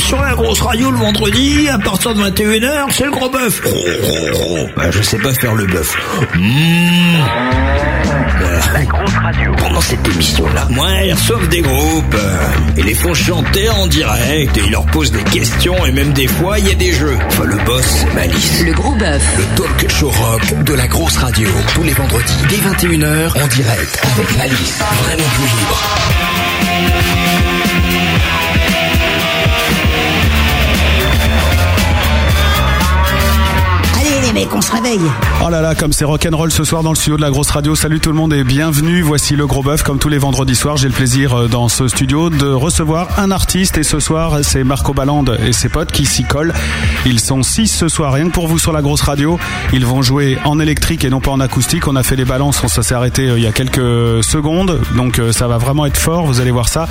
sur la grosse radio le vendredi, à partir de 21h, c'est le gros bœuf. Bah, je sais pas faire le bœuf. Mmh. La grosse radio. Pendant cette émission-là, moi, ils reçoivent des groupes. euh, et les font chanter en direct. Et ils leur posent des questions. Et même des fois, il y a des jeux. Enfin, le boss, c'est Malice. Le gros bœuf. Le talk show rock de la grosse radio. Tous les vendredis, dès 21h, en direct. Avec Malice. Vraiment plus libre. On se réveille. Oh là là, comme c'est rock'n'roll ce soir dans le studio de la grosse radio. Salut tout le monde et bienvenue. Voici le gros bœuf. Comme tous les vendredis soirs, j'ai le plaisir euh, dans ce studio de recevoir un artiste. Et ce soir, c'est Marco Ballande et ses potes qui s'y collent. Ils sont six ce soir, rien que pour vous sur la grosse radio. Ils vont jouer en électrique et non pas en acoustique. On a fait les balances, ça s'est arrêté euh, il y a quelques secondes. Donc euh, ça va vraiment être fort, vous allez voir ça.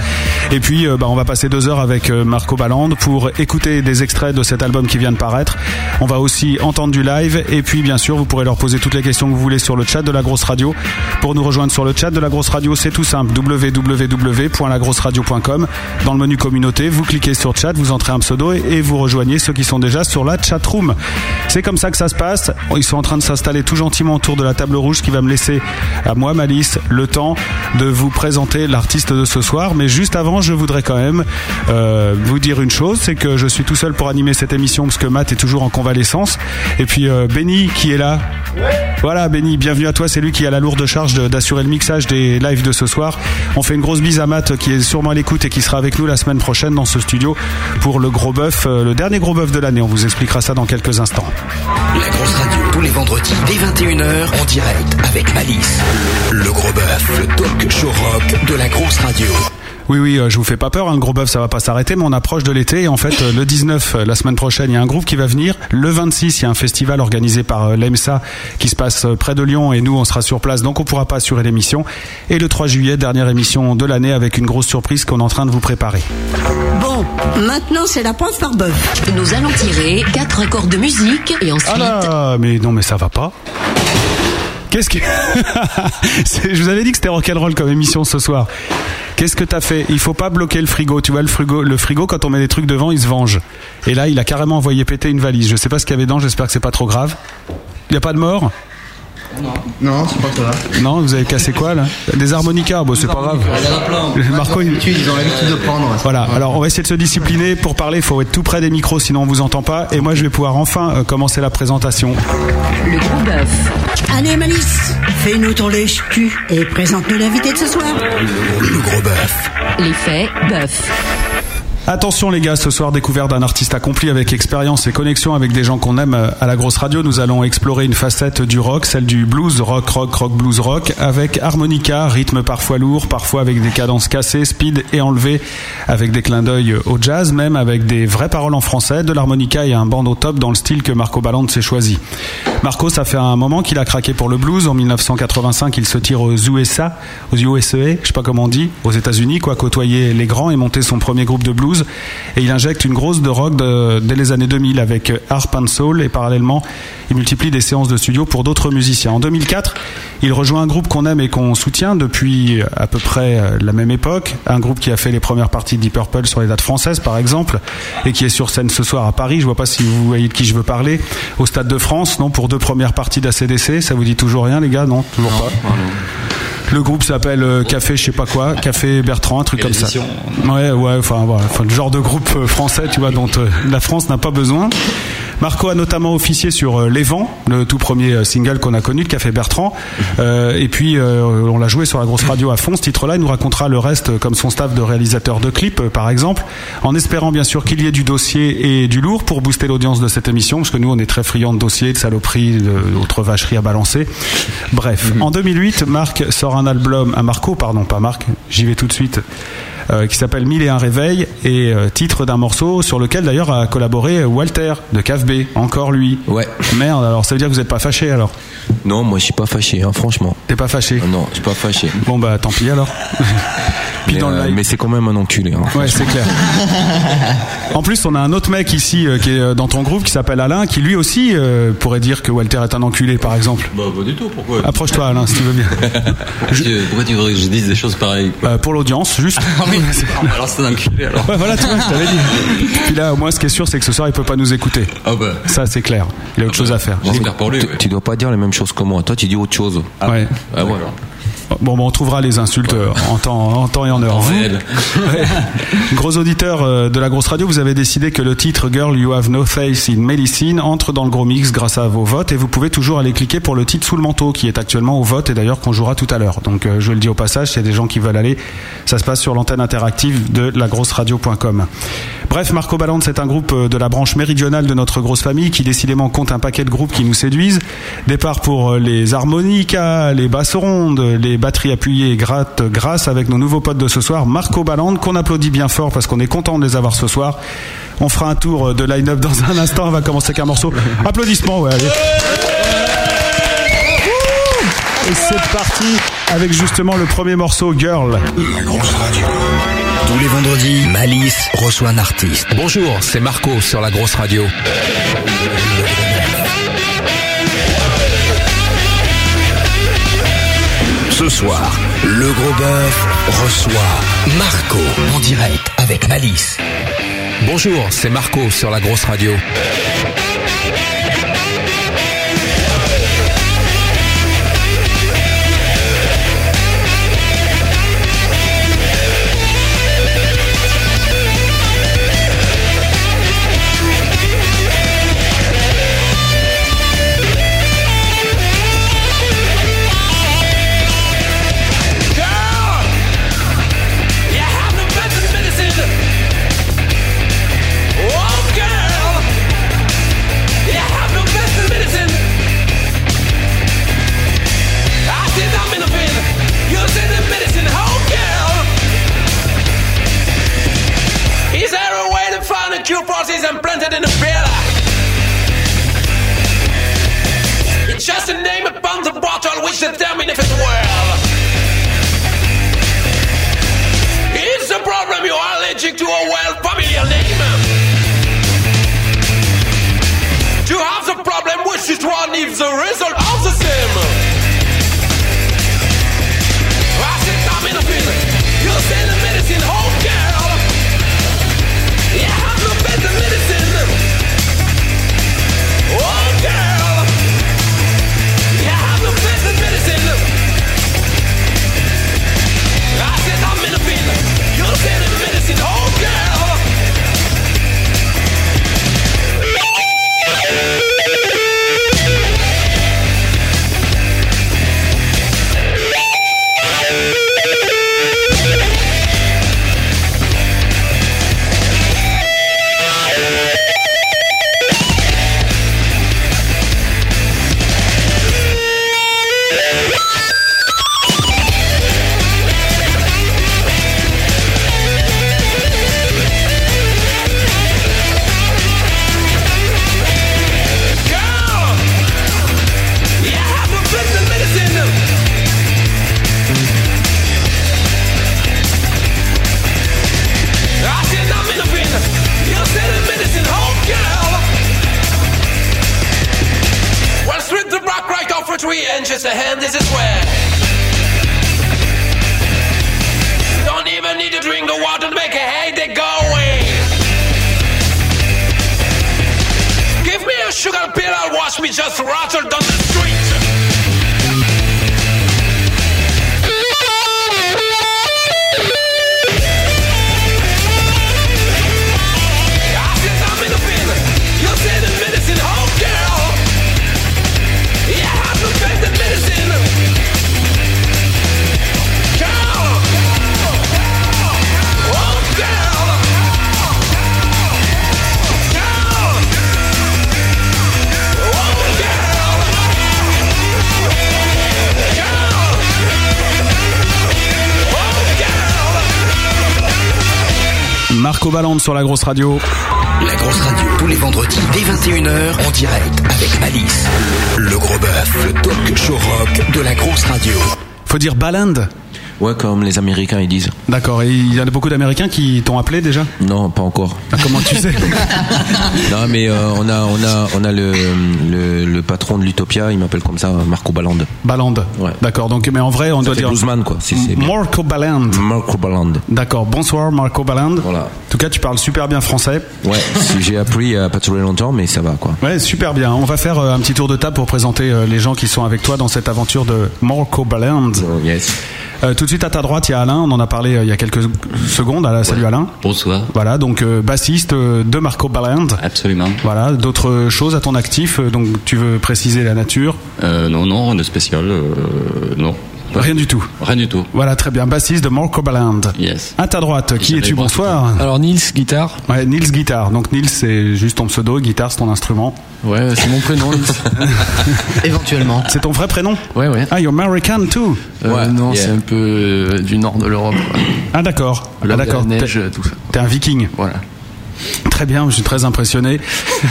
Et puis, bah, on va passer deux heures avec Marco Ballande pour écouter des extraits de cet album qui vient de paraître. On va aussi entendre du live et puis bien sûr vous pourrez leur poser toutes les questions que vous voulez sur le chat de la grosse radio. Pour nous rejoindre sur le chat de la grosse radio, c'est tout simple www.lagrosseradio.com. Dans le menu communauté, vous cliquez sur chat, vous entrez un pseudo et, vous rejoignez ceux qui sont déjà sur la chat room. C'est comme ça que ça se passe. Ils sont en train de s'installer tout gentiment autour de la table rouge, qui va me laisser à moi, Malice, le temps de vous présenter l'artiste de ce soir. Mais juste avant, je voudrais quand même euh, vous dire une chose, c'est que je suis tout seul pour animer cette émission parce que Matt est toujours en convalescence. Et puis euh, Benny qui est là. Voilà Benny, bienvenue à toi. C'est lui qui a la lourde charge d'assurer le mixage des lives de ce soir. On fait une grosse bise à Matt qui est sûrement à l'écoute et qui sera avec nous la semaine prochaine dans ce studio pour le gros bœuf, euh, le dernier gros bœuf de l'année. On vous expliquera ça dans quelques instants. La grosse radio, tous les vendredis, dès 21h, en direct. Avec Malice. Le gros bœuf. Le talk show rock de la grosse radio. Oui, oui, euh, je vous fais pas peur, hein, le gros bœuf, ça va pas s'arrêter, mais on approche de l'été. Et en fait, euh, le 19, euh, la semaine prochaine, il y a un groupe qui va venir. Le 26, il y a un festival organisé par l'EMSA qui se passe près de Lyon et nous, on sera sur place, donc on pourra pas assurer l'émission. Et le 3 juillet, dernière émission de l'année avec une grosse surprise qu'on est en train de vous préparer. Bon, maintenant c'est la preuve par bœuf. Nous allons tirer quatre accords de musique et ensuite. Ah là, mais non, mais ça va pas. Qu'est-ce que... Je vous avais dit que c'était rock'n'roll comme émission ce soir. Qu'est-ce que t'as fait? Il faut pas bloquer le frigo. Tu vois, le frigo, le frigo, quand on met des trucs devant, il se venge. Et là, il a carrément envoyé péter une valise. Je sais pas ce qu'il y avait dedans, j'espère que c'est pas trop grave. Il y a pas de mort? Non, c'est pas ça. Non, vous avez cassé quoi là Des harmonicas, bon, c'est pas grave. Marco, il- Ils ont l'habitude de prendre. Voilà, alors on va essayer de se discipliner. Pour parler, il faut être tout près des micros, sinon on vous entend pas. Et moi, je vais pouvoir enfin euh, commencer la présentation. Le gros bœuf. Allez Malice, fais-nous ton lèche cul et présente-nous l'invité de ce soir. Le gros bœuf. L'effet bœuf. Attention les gars, ce soir découverte d'un artiste accompli avec expérience et connexion avec des gens qu'on aime euh, à la grosse radio. Nous allons explorer une facette du rock, celle du blues, rock, rock, rock, blues, rock, avec harmonica, rythme parfois lourd, parfois avec des cadences cassées, speed et enlevées, avec des clins d'œil au jazz, même avec des vraies paroles en français, de l'harmonica et un band au top dans le style que Marco Ballande s'est choisi. Marco, ça fait un moment qu'il a craqué pour le blues. En 1985, il se tire aux USA, aux USA, je sais pas comment on dit, aux États-Unis, quoi, côtoyer les grands et monter son premier groupe de blues. Et il injecte une grosse de rock de- dès les années 2000 avec Harp and Soul et parallèlement, il multiplie des séances de studio pour d'autres musiciens. En 2004, il rejoint un groupe qu'on aime et qu'on soutient depuis à peu près euh, la même époque. Un groupe qui a fait les premières parties de Deep Purple sur les dates françaises, par exemple, et qui est sur scène ce soir à Paris. Je vois pas si vous voyez de qui je veux parler. Au Stade de France, non, pour deux premières parties d'ACDC. Ça vous dit toujours rien, les gars Non, toujours pas. Le groupe s'appelle euh, Café, je sais pas quoi, Café Bertrand, un truc comme ça. Ouais, ouais, enfin voilà, enfin, genre de groupe euh, français, tu vois, dont euh, la France n'a pas besoin. Marco a notamment officié sur euh, Les Vents, le tout premier euh, single qu'on a connu de Café Bertrand. Euh, et puis, euh, on l'a joué sur la grosse radio à fond. Ce titre-là, il nous racontera le reste, euh, comme son staff de réalisateurs de clips, par exemple, en espérant bien sûr qu'il y ait du dossier et du lourd pour booster l'audience de cette émission, parce que nous, on est très friands de dossiers, de saloperies, d'autres vacheries à balancer. Bref, en 2008, Marc sort un album, un Marco, pardon, pas Marc, j'y vais tout de suite. euh, qui s'appelle Mille et un réveils et titre d'un morceau sur lequel d'ailleurs a collaboré Walter de Encore lui. Ouais. Merde, alors ça veut dire que vous n'êtes pas fâché alors Non, moi je suis pas fâché, hein, franchement. T'es pas fâché Non, je suis pas fâché. Bon bah tant pis alors. Puis mais euh, mais c'est quand même un enculé. Hein, Ouais, c'est clair. En plus, on a un autre mec ici euh, qui est euh, dans ton groupe qui s'appelle Alain, qui lui aussi euh, pourrait dire que Walter est un enculé, par exemple. Bah, pas du tout, pourquoi? Approche-toi, Alain, si tu veux bien. Pourquoi tu voudrais que je dise des choses pareilles? Euh, pour l'audience, juste. Ah oui, Alors c'est un enculé alors. Ouais, voilà, tu vois, je t'avais dit. Puis là, au moins, ce qui est sûr, c'est que ce soir, il peut pas nous écouter. Ah bah. Ça, c'est clair. Il a autre chose à faire. Tu, tu dois pas dire les mêmes choses que moi. Toi, tu dis autre chose. Ouais. Ah ouais. Bon, bon, on trouvera les insultes euh, en temps, en temps et en heure. En Vous, réel. Ouais. Gros auditeur euh, de la grosse radio, vous avez décidé que le titre Girl You Have No Face in Medicine entre dans le gros mix grâce à vos votes et vous pouvez toujours aller cliquer pour le titre sous le manteau qui est actuellement au vote et d'ailleurs qu'on jouera tout à l'heure. Donc euh, je le dis au passage, s'il y a des gens qui veulent aller, ça se passe sur l'antenne interactive de lagrosseradio.com. Bref, Marco Ballante, c'est un groupe de la branche méridionale de notre grosse famille qui décidément compte un paquet de groupes qui nous séduisent. Départ pour les harmonicas, les basses rondes, les batteries appuyées et gratte grâce avec nos nouveaux potes de ce soir, Marco Ballante, qu'on applaudit bien fort parce qu'on est content de les avoir ce soir. On fera un tour euh, de line-up dans un instant. On va commencer avec un morceau. Applaudissements, ouais, allez. Et c'est parti avec justement le premier morceau, Girl. La grosse radio. Tous les vendredis, Malice reçoit un artiste. Bonjour, c'est Marco sur la grosse radio. Ce soir, le gros bœuf reçoit Marco en direct avec Malice. Bonjour, c'est Marco sur la grosse radio. Which determines if it's well. It's a problem you are allergic to a well familiar name. To have the problem which is one if the result are the same. Inches, the hand is its way. Don't even need to drink the water to make a headache go away. Give me a sugar pill, I'll watch me just rattle down the Marco sur la grosse radio. La grosse radio, tous les vendredis dès 21h en direct avec Malice. Le gros bœuf, le talk show rock de la grosse radio. Faut dire Ballande Ouais, comme les Américains ils disent. D'accord. Et il y en a beaucoup d'Américains qui t'ont appelé déjà? Non, pas encore. Ah, Comment tu sais? Non, mais euh, on a, on a, on a le, le, le patron de l'Utopia, il m'appelle comme ça, Marco Balland. Balland. Ouais. D'accord. Donc, mais en vrai, on Ça doit fait dire bluesman, quoi. si c'est. Marco Balland. Marco Balland. D'accord. Bonsoir, Marco Balland. Voilà. En tout cas, tu parles super bien français. Ouais, si j'ai appris a pas très longtemps, mais ça va, quoi. Ouais, super bien. On va faire euh, un petit tour de table pour présenter euh, les gens qui sont avec toi dans cette aventure de Marco Balland. Oh, yes. Euh, tout de suite à ta droite, il y a Alain. On en a parlé euh, il y a quelques secondes. Alain, Salut Alain. Bonsoir. Voilà, donc euh, bassiste de Marco Balland. Absolument. Voilà, d'autres choses à ton actif. Donc tu veux préciser la nature? Euh, non, non, rien de spécial. euh, non. Rien du tout. Rien du tout. Voilà, très bien. Bassiste de Marco Balland. Yes. À ta droite, qui es-tu Bonsoir. Alors Nils, guitare. Ouais, Nils Guitare. Donc Nils, c'est juste ton pseudo. Guitare, c'est ton instrument. Ouais, c'est mon prénom, Nils. Éventuellement. C'est ton vrai prénom? Ouais, ouais. Ah, you're American too. Euh, Ouais, non, yeah. c'est un peu euh, du nord de l'Europe. Ah, d'accord. Ah, d'accord. neige, tout ça. T'es un viking. Voilà. Très bien, je suis très impressionné.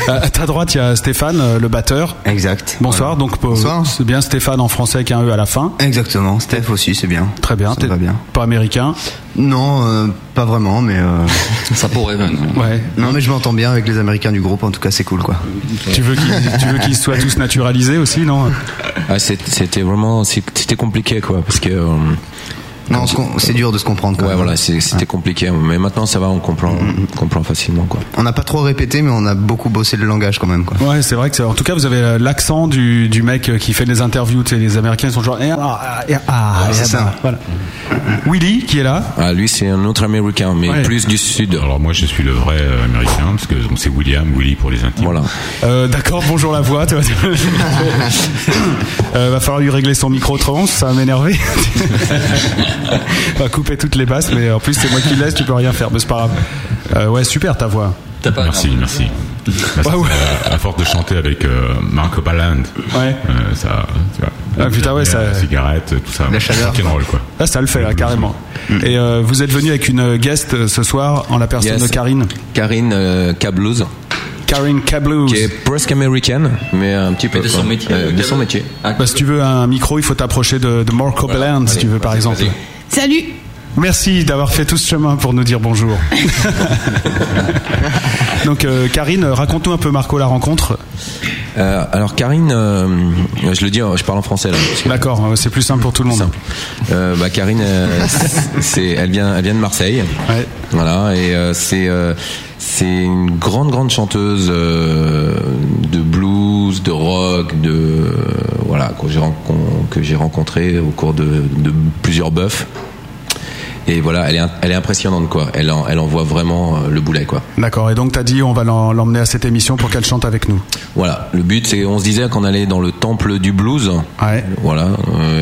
Euh, à ta droite, il y a Stéphane, euh, le batteur. Exact. Bonsoir. Donc, euh, Bonsoir. c'est bien Stéphane en français avec un E à la fin. Exactement. Steph aussi, c'est bien. Très bien. Ça T'es bien. Pas américain. Non, euh, pas vraiment, mais. euh, Ça pourrait même. Ouais. Non, mais je m'entends bien avec les Américains du groupe. En tout cas, c'est cool, quoi. Tu veux qu'ils tu veux qu'ils soient tous naturalisés aussi, non? Ah, c'est- c'était vraiment, c'est- c'était compliqué, quoi, parce que. euh, Non, c'est dur de se comprendre. Quand ouais, même. voilà, c'était compliqué, mais maintenant ça va, on comprend, on comprend facilement, quoi. On n'a pas trop répété, mais on a beaucoup bossé le langage quand même, quoi. Ouais, c'est vrai que c'est. En tout cas, vous avez euh, l'accent du, du mec euh, qui fait des interviews. Tu sais, les Américains ils sont genre. eh, ah, eh, ah, Ouais, eh, c'est ça. Voilà. Willy qui est là? Ah, lui, c'est un autre américain, mais Ouais. plus du sud. Alors moi je suis le vrai euh, américain parce que c'est William, Willy pour les intimes. Voilà. Euh, D'accord, bonjour la voix. tu vois. euh, va falloir lui régler son micro autrement, ça va m'énerver. On va couper toutes les basses, mais en plus c'est moi qui laisse, tu peux rien faire, mais c'est pas grave. Euh, ouais, super ta voix. T'as pas Merci, merci. Ouais, que, ouais. à force de chanter avec euh, Marco Balland, Ouais. euh, ça, tu vois, Ah, putain, ouais, ça- la cigarette, tout ça, La chaleur. rock'n'roll, quoi. Là, ça le fait, là, carrément. Et euh, vous êtes venu avec une guest ce soir en la personne Yes. de Karine. Karine euh, Karine Kablouz. qui est presque américaine, mais un petit peu. de son quoi. métier. Euh, de son métier. Ah, Bah, si tu veux un micro, il faut t'approcher de, de Marco Balland, si tu veux, par exemple. Salut Merci d'avoir fait tout ce chemin pour nous dire bonjour. Donc, euh, Karine, raconte-nous un peu, Marco, la rencontre. Euh, alors Karine, euh, je le dis, je parle en français là. D'accord, c'est plus simple pour tout le monde. Euh, bah, Karine, euh, c'est, elle vient, elle vient de Marseille. Ouais. Voilà, et euh, c'est, euh, c'est une grande, grande chanteuse euh, de blues, de rock, de euh, voilà que j'ai, rencontré au cours de, de plusieurs bœufs. Et voilà, elle est, elle est impressionnante quoi. Elle, en- elle envoie vraiment euh, le boulet quoi. D'accord, et donc t'as dit on va l'emmener à cette émission pour qu'elle chante avec nous. Voilà, le but c'est, on se disait qu'on allait dans le temple du blues. Ouais, Voilà,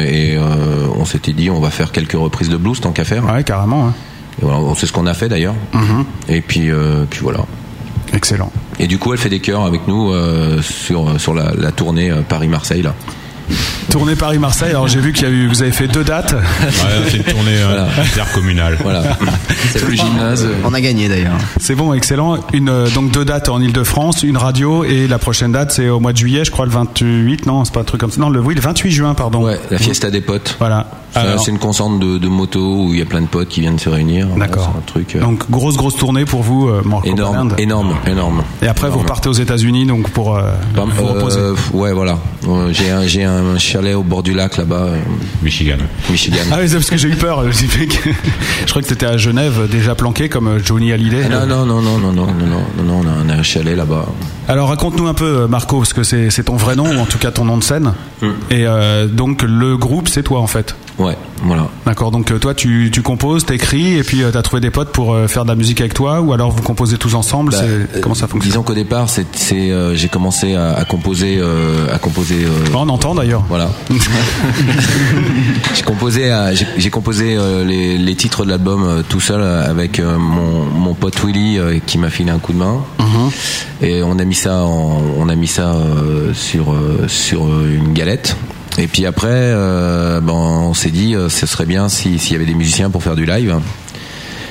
et euh, on s'était dit on va faire quelques reprises de blues tant qu'à faire. ouais, carrément. hein. Et voilà, c'est ce qu'on a fait d'ailleurs. Mhm. Et puis, euh, puis voilà. Excellent. Et du coup, elle fait des chœurs avec nous euh, sur sur la, la tournée euh, Paris-Marseille là. Tournée Paris-Marseille, alors j'ai vu qu'il y a eu, vous avez fait deux dates. Ouais, c'est une tournée euh, Voilà. intercommunale. Voilà. C'est le gymnase. On a gagné d'ailleurs. C'est bon, excellent. Une, euh, donc deux dates en Ile-de-France, une radio, et la prochaine date c'est au mois de juillet, je crois le 28, non, c'est pas un truc comme ça. Non, le, oui, le 28 juin, pardon. Ouais, la fiesta des potes. Voilà. Alors, C'est une concentre de, de motos où il y a plein de potes qui viennent se réunir. D'accord. Un truc euh, donc grosse, grosse tournée pour vous, euh, Marco énorme, énorme, énorme. Et après, vous repartez aux États-Unis donc pour euh, Bam, vous reposer. ouais, voilà. J'ai un, j'ai un chalet au bord du lac là-bas, euh, Michigan. Michigan. Ah oui, c'est parce que j'ai eu peur. Je, crois que t'étais à Genève, déjà planqué comme euh, Johnny Hallyday. Ah, non, non, non, non, non, non, non, non, non, on a- un chalet là-bas. Alors raconte-nous un peu, euh, Marco, parce que c'est c'est ton vrai nom, ou en tout cas ton nom de scène. Mm. Et euh, donc le groupe, c'est toi en fait. Ouais, voilà. D'accord, donc euh, toi tu, tu composes, t'écris, et puis euh, t'as trouvé des potes pour euh, faire de la musique avec toi, ou alors vous composez tous ensemble Bah, euh, Comment ça fonctionne? Disons qu'au départ, c'est, c'est, euh, j'ai commencé à, à composer, euh, à composer. On entend d'ailleurs. Voilà. j'ai composé, à- j'ai, j'ai composé les, les titres de l'album tout seul avec mon, mon pote Willy qui m'a filé un coup de main. Mhm. Et on a mis ça, en- on a mis ça euh, sur euh, sur une galette. Et puis après, euh, ben, on s'est dit, euh, ce serait bien si- s'il y avait des musiciens pour faire du live.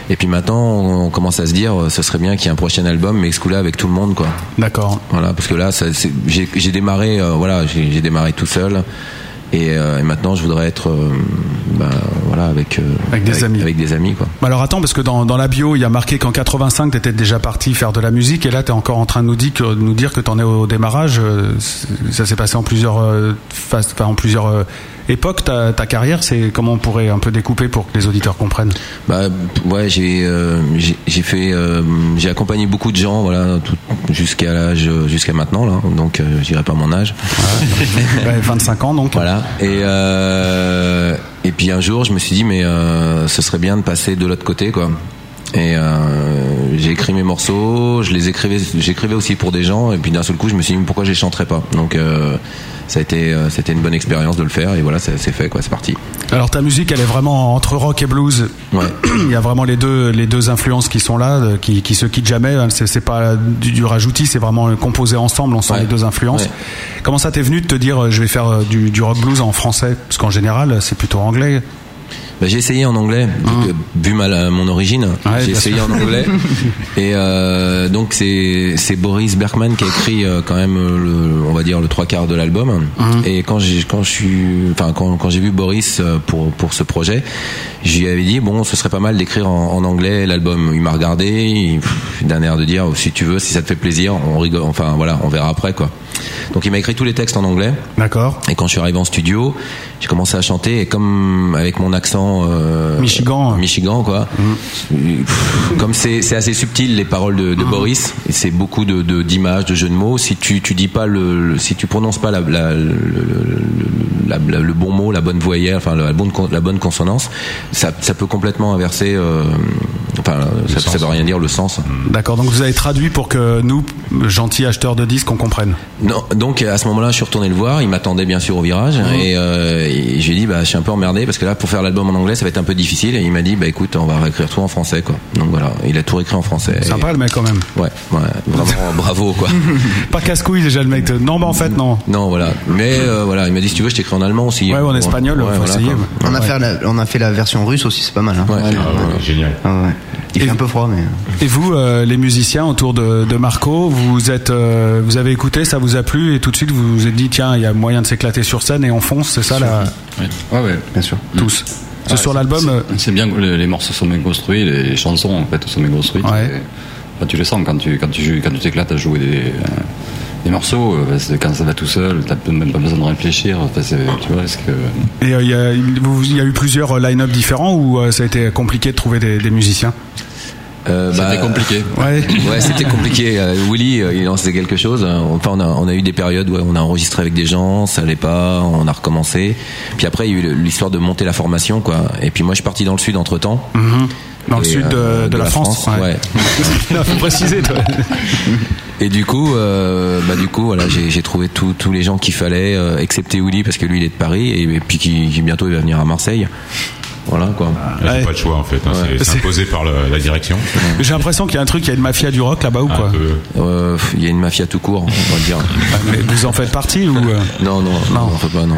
Et puis maintenant, on commence à se dire, euh, ce serait bien qu'il y ait un prochain album, mais exclu avec tout le monde, quoi. D'accord. Voilà, parce que là, ça, c'est- j'ai démarré, euh, voilà, j'ai j'ai démarré tout seul. Et, euh, et maintenant, je voudrais être, euh, bah, voilà, avec, euh, Avec des amis. avec des amis, quoi. Bah alors attends, parce que dans, dans la bio, il y a marqué qu'en 85, tu étais déjà parti faire de la musique, et là, tu es encore en train de nous dire que, nous dire que tu en es au démarrage. Ça s'est passé en plusieurs, phases, enfin, en plusieurs époques. Ta, ta carrière, c'est comment on pourrait un peu découper pour que les auditeurs comprennent Bah ouais, j'ai euh, j'ai fait euh, j'ai accompagné beaucoup de gens voilà jusqu'à l'âge jusqu'à maintenant là donc euh, je dirais pas mon âge. Ouais, 25 ans donc. Voilà et euh, et puis un jour je me suis dit mais euh, ce serait bien de passer de l'autre côté quoi. Et euh, j'ai écrit mes morceaux, je les écrivais, j'écrivais aussi pour des gens, et puis d'un seul coup, je me suis dit pourquoi je les chanterais pas? Donc euh, ça a été, euh, c'était une bonne expérience de le faire, et voilà, c'est fait quoi, c'est parti. Alors ta musique, elle est vraiment entre rock et blues. Il y a vraiment les deux, les deux influences qui sont là, euh, qui, qui se quittent jamais. hein. C'est, pas du, du rajoutis, c'est vraiment composé ensemble. On sent les deux influences. Ouais. Comment ça t'est venu de te dire, je vais faire du, du rock blues en français? Parce qu'en général, c'est plutôt anglais. Bah, j'ai essayé en anglais, vu, vu ma- mon origine. Ouais, j'ai essayé sûr. en anglais. et euh, donc c'est c'est Boris Bergman qui a écrit euh, quand même euh, le, on va dire le trois quarts de l'album. Et quand j'ai quand je suis, enfin quand, quand j'ai vu Boris euh, pour pour ce projet, je lui avais dit bon ce serait pas mal d'écrire en, en anglais l'album. Il m'a regardé, d'un air de dire si tu veux, si ça te fait plaisir, on rigole. Enfin voilà, on verra après quoi. Donc il m'a écrit tous les textes en anglais. D'accord. Et quand je suis arrivé en studio, j'ai commencé à chanter et comme avec mon accent euh, Michigan. Michigan quoi. Pff, Comme c'est assez subtil les paroles de, de Boris, et c'est beaucoup de d'images, de, jeux de mots. Si tu tu dis pas le, le- si tu prononces pas la, la- le, le- la- la- le bon mot, la bonne voyelle, enfin la bonne la bonne consonance, ça ça peut complètement inverser. euh, enfin ça, ça veut rien dire le sens. D'accord. Donc vous avez traduit pour que nous, gentils acheteurs de disques, on comprenne. Non, donc à ce moment-là, je suis retourné le voir. Il m'attendait bien sûr au virage et, euh, et je lui ai dit, bah, je suis un peu emmerdé parce que là, pour faire l'album en anglais, ça va être un peu difficile. Et il m'a dit, bah, écoute, on va réécrire tout en français, quoi. Donc voilà, il a tout réécrit en français. Sympa le mec quand même. Ouais, ouais, vraiment bravo, quoi. Pas casse-couille déjà le mec. Non, bah en fait non. Non, voilà. Mais euh, voilà, il m'a dit, si tu veux, je t'écris en allemand aussi. Ouais, ou en espagnol, faut voilà, essayer. On a, fait la, on a fait la version russe aussi, c'est pas mal. Hein. Ouais. génial. Ah ouais. Il fait un peu froid, mais. Et vous, euh, les musiciens autour de, de Marco, vous êtes, euh, vous avez écouté, ça vous a plu et tout de suite vous vous êtes dit tiens, il y a moyen de s'éclater sur scène et on fonce, c'est ça là Ouais, ouais. ouais. Bien sûr. Tous. C'est Ouais, sur c'est- l'album. euh, c'est- C'est bien que les, les morceaux sont bien construits, les chansons en fait sont bien construites. Ouais. Et, tu le sens quand tu quand tu quand tu t'éclates à jouer des, euh, des morceaux. euh, parce que quand ça va tout seul, t'as même pas besoin de réfléchir. Enfin, tu vois, est-ce que Et euh, il y, a, vous- il y a eu plusieurs euh, line-up différents ou euh, ça a été compliqué de trouver des, des musiciens? Euh, c'était compliqué. Ouais. Ouais, c'était compliqué. Euh, Willy, euh, il lançait quelque chose. Enfin, on a, on a eu des périodes où on a enregistré avec des gens, ça allait pas, on a recommencé. Puis après, il y a eu l'histoire de monter la formation, quoi. Et puis moi, je suis parti dans le sud entre temps. Mhm. Dans le sud de, de la, France. ouais. Non, faut préciser. Toi. Et du coup, euh, bah du coup, voilà, j'ai trouvé tous les gens qu'il fallait, euh, excepté Willy parce que lui, il est de Paris et, et puis qui, qui bientôt il va venir à Marseille. Voilà quoi. Là, j'ai Ouais. pas de choix en fait. hein, Ouais. c'est- imposé par le- la direction. J'ai l'impression qu'il y a un truc, il y a une mafia du rock là-bas ou quoi. Euh, Il y a une mafia tout court, on va dire. Mais vous en faites partie ou euh, Non, non, non, on fait pas, non,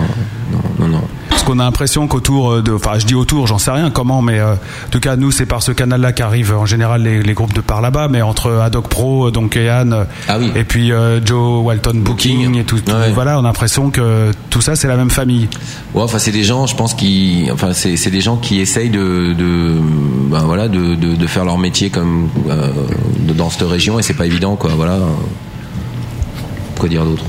non, non, non. Parce qu'on a l'impression qu'autour euh, de, enfin je dis autour, j'en sais rien comment, mais euh, en tout cas nous c'est par ce canal-là qu'arrivent en général les, les groupes de par là-bas, mais entre Adoc Pro, donc Ean, euh, Ah oui. et puis euh, Joe Walton Booking, Booking. et tout, tout- Ouais. voilà, on a l'impression que tout ça c'est la même famille. Ouais, enfin c'est des gens, je pense qui, enfin c'est c'est des gens qui essayent de, de ben voilà, de, de, de faire leur métier comme euh, dans cette région et c'est pas évident quoi, voilà. Quoi dire d'autre?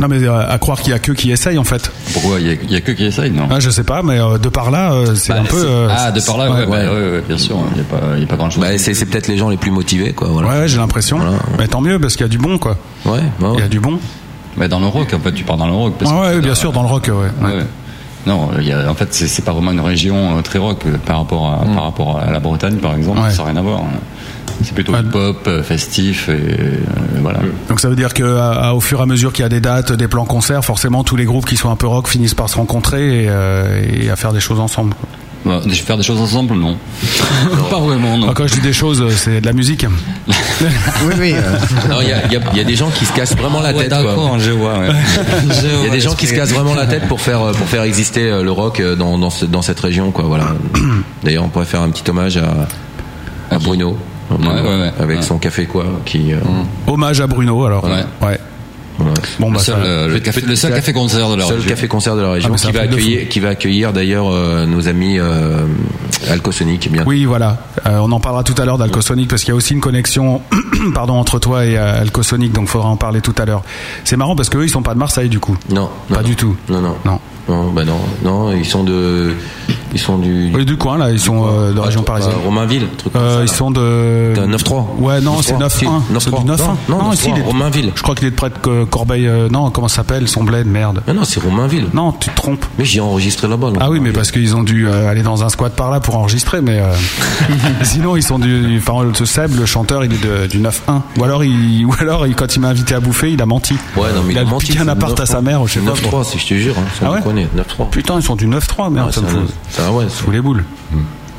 Non mais euh, à croire qu'il y a que qui essayent en fait. pourquoi il y a, il y a que qui essayent, non? Ah, je sais pas, mais euh, de par là euh, c'est Bah, un peu. euh, ah, de par là, ouais, ouais, bah, ouais, ouais, bien sûr. Il n'y a pas, il y a pas grand chose. Bah c'est c'est peut-être les gens les plus motivés quoi, voilà. Ouais, j'ai l'impression. Voilà. Mais tant mieux parce qu'il y a du bon quoi. Ouais, ouais, Il y a du bon. Mais dans le rock, en fait, tu pars dans le rock. parce que- ouais, bien sûr dans le rock, ouais. Non, il y a, en fait, c'est pas vraiment une région euh, très rock euh, par rapport à, par rapport à la Bretagne, par exemple. Mm. Ouais. Ça n'a rien à voir. C'est plutôt Ouais. hip-hop, euh, festif, et euh, voilà. Donc ça veut dire que à- à- au fur et à mesure qu'il y a des dates, des plans concerts, forcément tous les groupes qui sont un peu rock finissent par se rencontrer et, euh, et à faire des choses ensemble. quoi. Bah, de faire des choses ensemble, non. pas vraiment, non. Ah, Quand je dis des choses, euh, c'est de la musique. Oui, oui. euh, il y y y a des gens qui se cassent vraiment la Ouais, tête. quoi. d'accord, je vois. ouais. Il y a des gens qui se cassent vraiment la tête pour faire euh, pour faire exister le rock dans dans, ce- dans cette région quoi voilà. D'ailleurs on pourrait faire un petit hommage à, à Bruno, ouais, ouais. avec Ouais. son café quoi qui euh, Hommage à Bruno alors. Ouais. Voilà, Bon, le bah, seul, ça- euh, le café, le seul café concert de la seul région. café concert de la région Ah, qui, va accueillir, qui va accueillir d'ailleurs euh, nos amis euh, Alcosonic bien. Oui, voilà. Euh, on en parlera tout à l'heure d'Alcosonic parce qu'il y a aussi une connexion pardon, entre toi et euh, Alcosonic, donc faudra en parler tout à l'heure. C'est marrant parce qu'eux, ils sont pas de Marseille du coup. Non, Pas du tout. Non, non. Non. Non, bah non, non, ils sont de, ils sont du. Oui, du coin, là, ils sont euh, de région parisienne. Romainville, truc comme Euh, ça, ils sont de. D'un 9-3. Ouais, non, 9-3, c'est 9-1. si, C'est du 9-3. 9-1. Non, non, si, 9-3, il est- Romainville. Je crois qu'il est de près de Co- Corbeil. euh, non, comment ça s'appelle Son bled, merde. Non, non, c'est Romainville. Non, tu te trompes. Mais j'ai enregistré là-bas. Ah oui, mais parce qu'ils ont dû euh, aller dans un squat par là pour enregistrer, mais euh, sinon ils sont du. Enfin, ce Seb, le chanteur, il est de- du 9-1. Ou alors, il, ou alors il- quand il m'a invité à bouffer, il a menti. Ouais, non, mais il a menti, piqué un c'est appart à 9-3. sa mère, je sais pas. 9-3, si je te jure, hein, sans Ah ouais déconner, 9-3. Putain, ils sont du 9-3, merde, Ouais, ça me c'est un- fout. c'est un- ouais, sous les boules.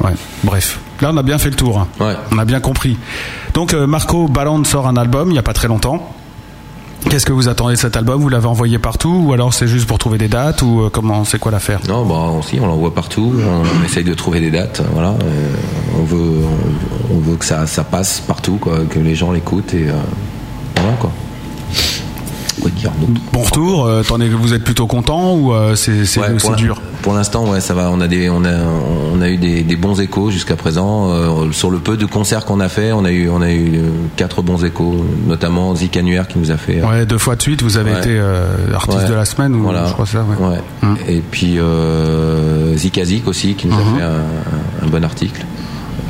Ouais, bref. Là, on a bien fait le tour. hein. Ouais. On a bien compris. Donc, euh, Marco Balland sort un album il n'y a pas très longtemps. Qu'est-ce que vous attendez de cet album? Vous l'avez envoyé partout ou alors c'est juste pour trouver des dates ou euh, comment c'est quoi l'affaire? Non, bah aussi, on l'envoie partout. On essaye de trouver des dates. Voilà, Euh, on veut, on, on veut que ça, ça passe partout, quoi, que les gens l'écoutent et euh, voilà quoi. Bon retour, euh, es- vous êtes plutôt content ou euh, c'est Ouais, dur? Pour l'instant, ouais, ça va. On a des, on a, on a eu des, des bons échos jusqu'à présent. Euh, sur le peu de concerts qu'on a fait, on a eu, on a eu euh, quatre bons échos, notamment Zik Annuaire qui nous a fait. Ouais, deux fois de suite, vous avez Ouais. été artiste de la semaine ou Voilà. je crois ça. Hum. Et puis Zikazik aussi qui nous a fait un, un bon article.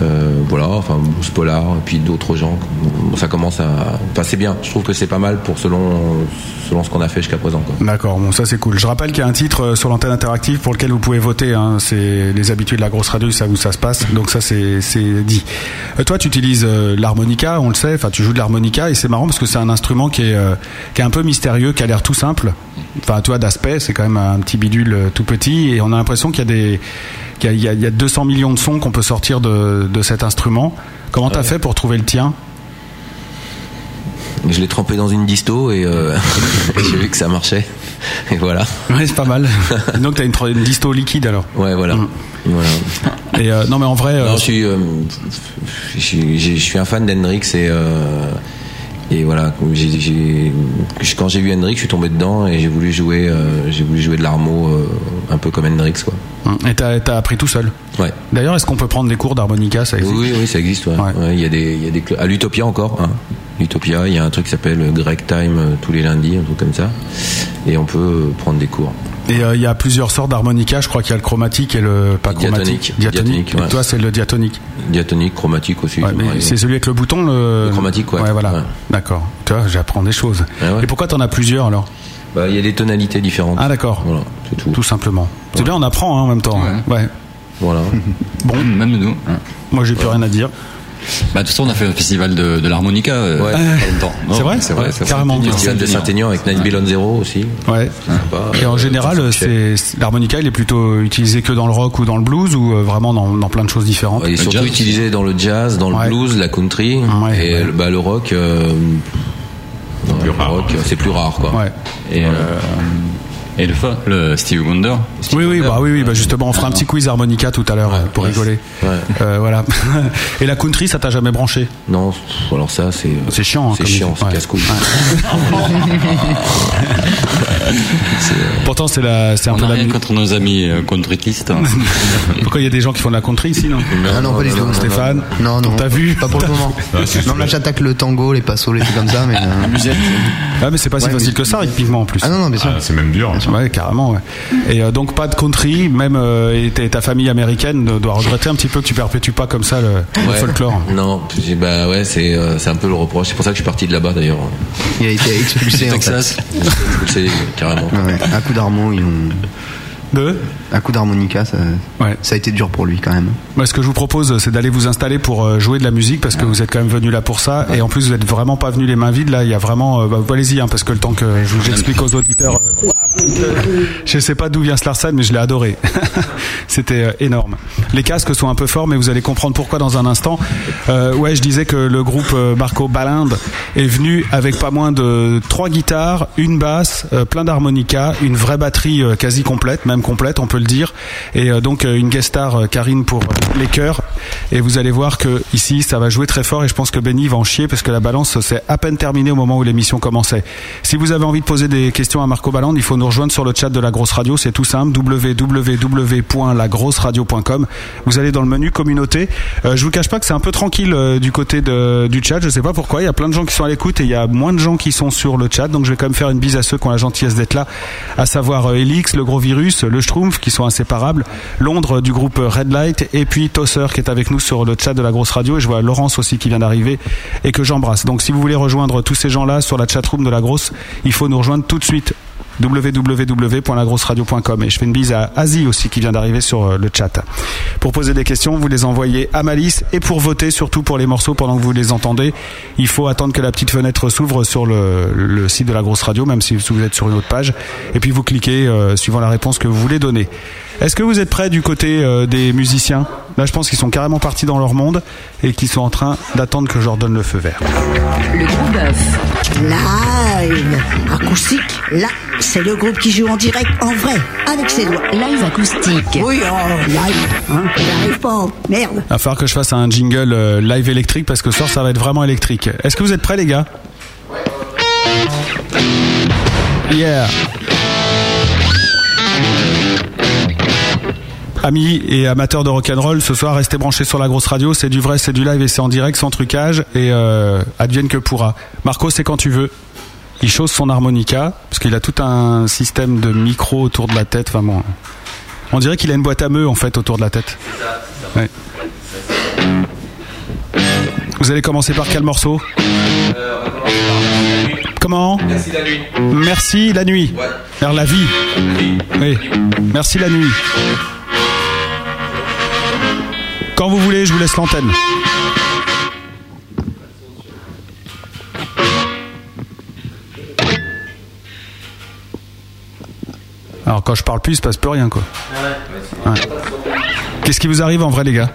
Euh, voilà, enfin Bruce Polar et puis d'autres gens. Ça commence à. Enfin, c'est bien. Je trouve que c'est pas mal pour selon selon ce qu'on a fait jusqu'à présent. D'accord, bon ça c'est cool. Je rappelle qu'il y a un titre euh, sur l'antenne interactive pour lequel vous pouvez voter. hein. C'est les habitués de la grosse radio, savent où ça se passe. Donc ça c'est dit. Euh, toi tu utilises euh, l'harmonica, on le sait. Enfin tu joues de l'harmonica et c'est marrant parce que c'est un instrument qui est qui est un peu mystérieux, qui a l'air tout simple. Enfin toi d'aspect c'est quand même un petit bidule tout petit et on a l'impression qu'il y a des qu'il y a, il y y a 200 millions de sons qu'on peut sortir de, de cet instrument. Comment t'as fait pour trouver le tien? Je l'ai trempé dans une disto et euh, j'ai vu que ça marchait. Et voilà. Ouais, c'est pas mal. Donc t'as une, une disto liquide alors. Ouais, voilà. Voilà. Et euh, non mais en vrai, euh, Non, je suis, euh, je suis, je suis un fan d'Hendrix et euh, et voilà. quand j'ai vu Hendrix, je suis tombé dedans et j'ai voulu jouer, euh, j'ai voulu jouer de l'armo euh, un peu comme Hendrix, quoi. et t'as t'as appris tout seul. Ouais. D'ailleurs, est-ce qu'on peut prendre des cours d'harmonica Ça existe? Oui, oui, ça existe. ouais. Ouais, Il y a des, il y a des à l'Utopia encore. Hein. L'Utopia, il y a un truc qui s'appelle Greg Time euh, tous les lundis, un truc comme ça, et on peut euh, prendre des cours. Et euh, il y a plusieurs sortes d'harmonica. Je crois qu'il y a le chromatique et le pas chromatique. Diatonique. Diatonique. Et toi, c'est le diatonique. Diatonique, chromatique aussi. Ouais, c'est celui avec le bouton, le, Le chromatique, ouais. voilà. Ouais. D'accord. Tu vois, j'apprends des choses. Et pourquoi t'en as plusieurs alors Bah, il y a des tonalités différentes. Ah d'accord. Voilà, c'est tout. Tout simplement. C'est bien, on apprend hein, en même temps. Ouais. Voilà. Bon. Même nous. hein. Moi, j'ai plus rien à dire. Bah, de toute façon, on a fait un festival de, de l'harmonica. euh, Ouais. il y a pas longtemps. C'est vrai C'est vrai, c'est vrai. Carrément. Le festival de Saint-Aignan avec Night Below Zero aussi. Ouais. Sympa. Et en Euh, général, c'est c'est- l'harmonica, il est plutôt utilisé que dans le rock ou dans le blues ou euh, vraiment dans, dans plein de choses différentes. Il est surtout utilisé dans le jazz, dans le blues, la country et le- bah, le rock. euh, non, le rock, euh, c'est plus rare quoi. Et, euh, et le, fa- le Stevie Wonder. Oui, oui, bah oui, oui, bah justement, on fera un petit quiz harmonica tout à l'heure euh, pour rigoler. Euh, voilà. Et la country, ça t'a jamais branché? Non, alors ça, c'est. C'est chiant. hein, C'est chiant, c'est ouais. casse-couille. Pourtant, c'est la, c'est un On peu a la. rien contre nos amis euh, contristes. Pourquoi il y a des gens qui font de la country ici, non? Ah non, pas du tout. Stéphane Non, non. T'as vu? Pas pour le moment. non, là j'attaque le tango, les passos, les trucs comme ça, mais. euh, Ah, mais c'est pas si facile mais- que ça, rythmiquement en plus. Ah non, non, bien sûr. c'est même dur. Ouais, carrément. Ouais. Et euh, donc pas de country, même euh, et ta- famille américaine doit regretter un petit peu que tu perpétues pas comme ça le, le Ouais. folklore. Non, bah ouais, c'est euh, c'est un peu le reproche. C'est pour ça que je suis parti de là-bas d'ailleurs. Il a été expulsé en Texas. fait. Expulsé carrément. Ouais. Un coup d'harmon, ils ont. De? Un coup d'harmonica, ça, Ouais. ça a été dur pour lui quand même. Ce que je vous propose, c'est d'aller vous installer pour jouer de la musique parce que vous êtes quand même venu là pour ça. Et en plus, vous êtes vraiment pas venu les mains vides. Là, il y a vraiment. bah, allez-y, hein, parce que le temps que je vous explique aux auditeurs. euh, Je sais pas d'où vient ce Larsen, mais je l'ai adoré. C'était euh, énorme. Les casques sont un peu forts, mais vous allez comprendre pourquoi dans un instant. Euh, ouais, je disais que le groupe euh, Marco Balinde est venu avec pas moins de trois guitares, une basse, euh, plein d'harmonicas, une vraie batterie euh, quasi complète, même complète, on peut le dire, et euh, donc euh, une guest star euh, Karine pour euh, les chœurs. Et vous allez voir que ici, ça va jouer très fort, et je pense que Benny va en chier parce que la balance s'est à peine terminée au moment où l'émission commençait. Si vous avez envie de poser des questions à Marco Balande, il faut nous rejoindre sur le chat de la grosse radio, c'est tout simple, www.lagrosseradio.com. Vous allez dans le menu communauté. Euh, je vous cache pas que c'est un peu tranquille euh, du côté du chat, je sais pas pourquoi, il y a plein de gens qui sont à l'écoute et il y a moins de gens qui sont sur le chat, donc je vais quand même faire une bise à ceux qui ont la gentillesse d'être là, à savoir euh, Elix, le gros virus, le Schtroumpf, qui sont inséparables, Londres du groupe Red Light, et puis Tosser qui est avec nous sur le chat de la grosse radio, et je vois Laurence aussi qui vient d'arriver et que j'embrasse. Donc si vous voulez rejoindre tous ces gens-là sur la chatroom de la grosse, il faut nous rejoindre tout de suite www.lagrosseradio.com et je fais une bise à Asie aussi qui vient d'arriver sur euh, le chat. Pour poser des questions, vous les envoyez à Malice et pour voter surtout pour les morceaux pendant que vous les entendez, il faut attendre que la petite fenêtre s'ouvre sur le, site de la grosse radio même si vous êtes sur une autre page et puis vous cliquez euh, suivant la réponse que vous voulez donner. Est-ce que vous êtes prêts du côté euh, des musiciens? Là, je pense qu'ils sont carrément partis dans leur monde et qu'ils sont en train d'attendre que je leur donne le feu vert. Le gros bœuf. Live acoustique. Là, c'est le groupe qui joue en direct, en vrai, avec ses doigts. Live acoustique. Oui, oh, live. Hein, J'arrive pas. Merde. Il va falloir que je fasse un jingle euh, live électrique parce que ce soir ça va être vraiment électrique. Est-ce que vous êtes prêts les gars? Yeah Amis et amateurs de rock'n'roll, ce soir restez branchés sur la grosse radio, c'est du vrai, c'est du live et c'est en direct, sans trucage et euh, advienne que pourra. Marco, c'est quand tu veux. Il chausse son harmonica parce qu'il a tout un système de micro autour de la tête. Enfin bon, on dirait qu'il a une boîte à meux en fait autour de la tête. Ouais. Vous allez commencer par quel morceau? Comment? Merci la nuit. Merci la nuit. Vers la vie. Oui. Merci la nuit. Quand vous voulez, je vous laisse l'antenne. Alors quand je parle plus, il se passe plus rien quoi. Ouais. Qu'est-ce qui vous arrive en vrai les gars?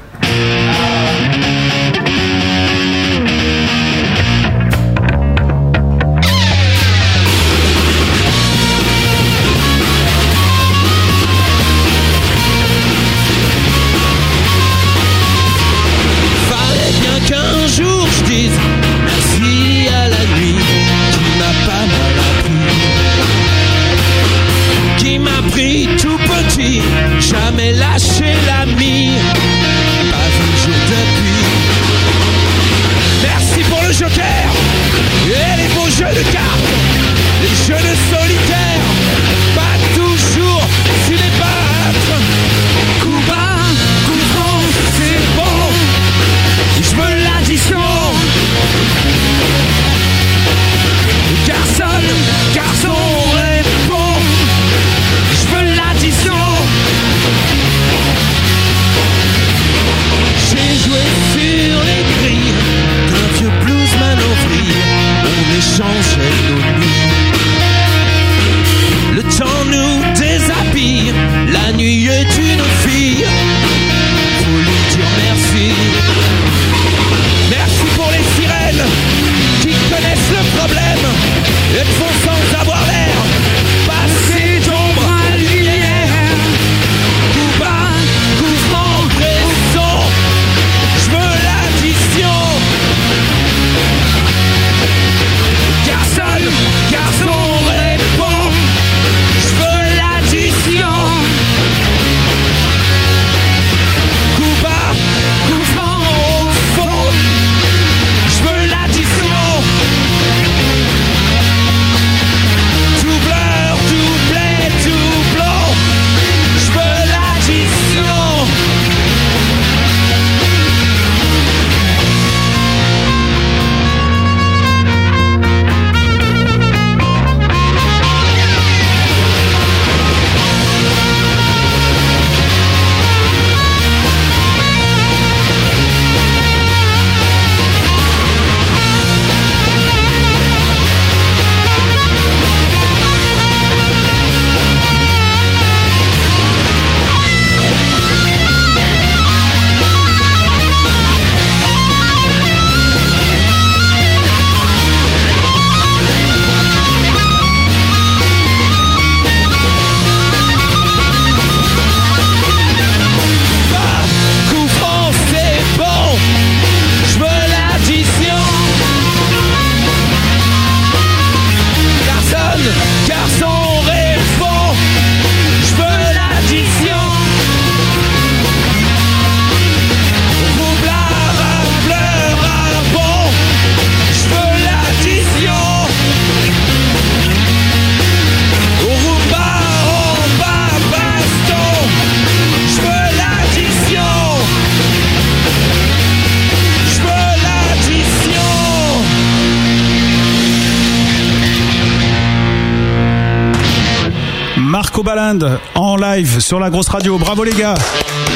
Marco Balinde en live sur la grosse radio. Bravo les gars.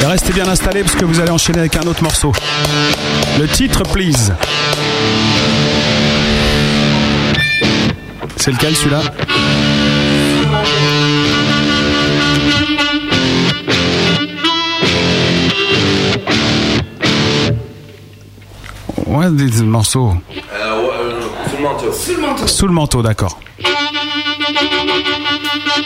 Et restez bien installés parce que vous allez enchaîner avec un autre morceau. Le titre, please. C'est lequel celui-là? Ouais, des morceaux. le manteau. Sous le manteau. Sous le manteau, d'accord. Un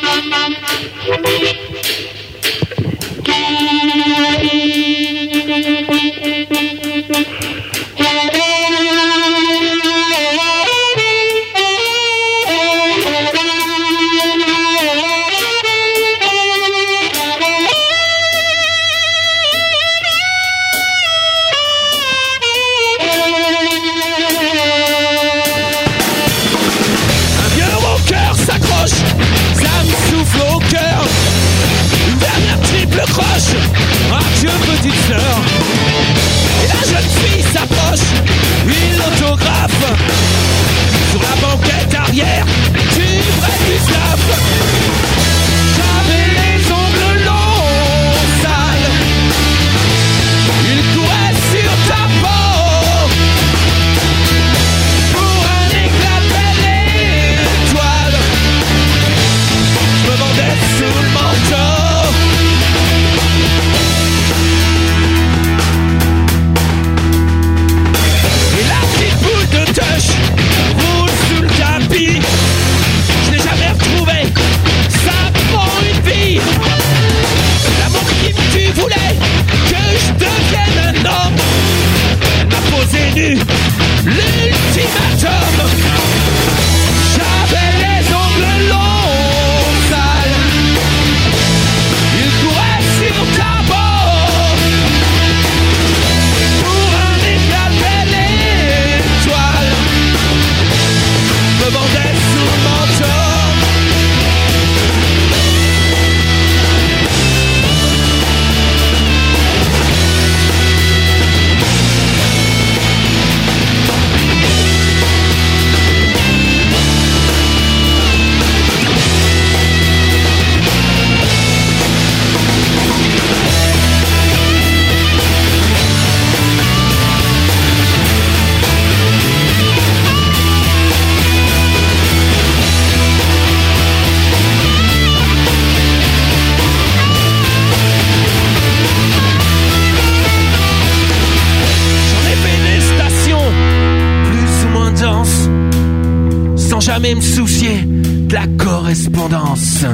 vrai m'a posé nu, l'ultimatum jamais me soucier de la correspondance.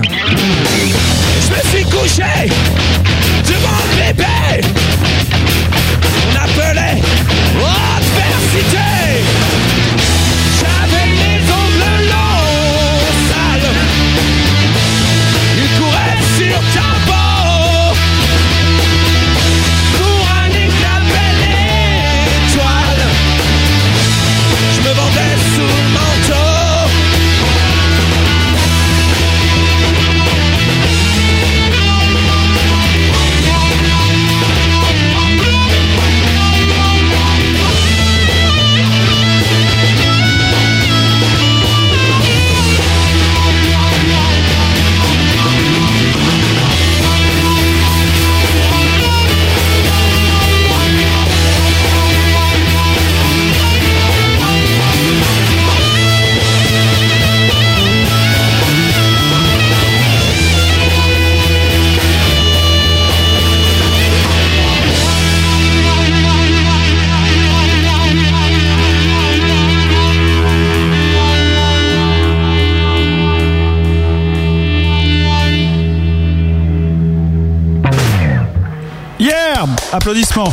Applaudissements.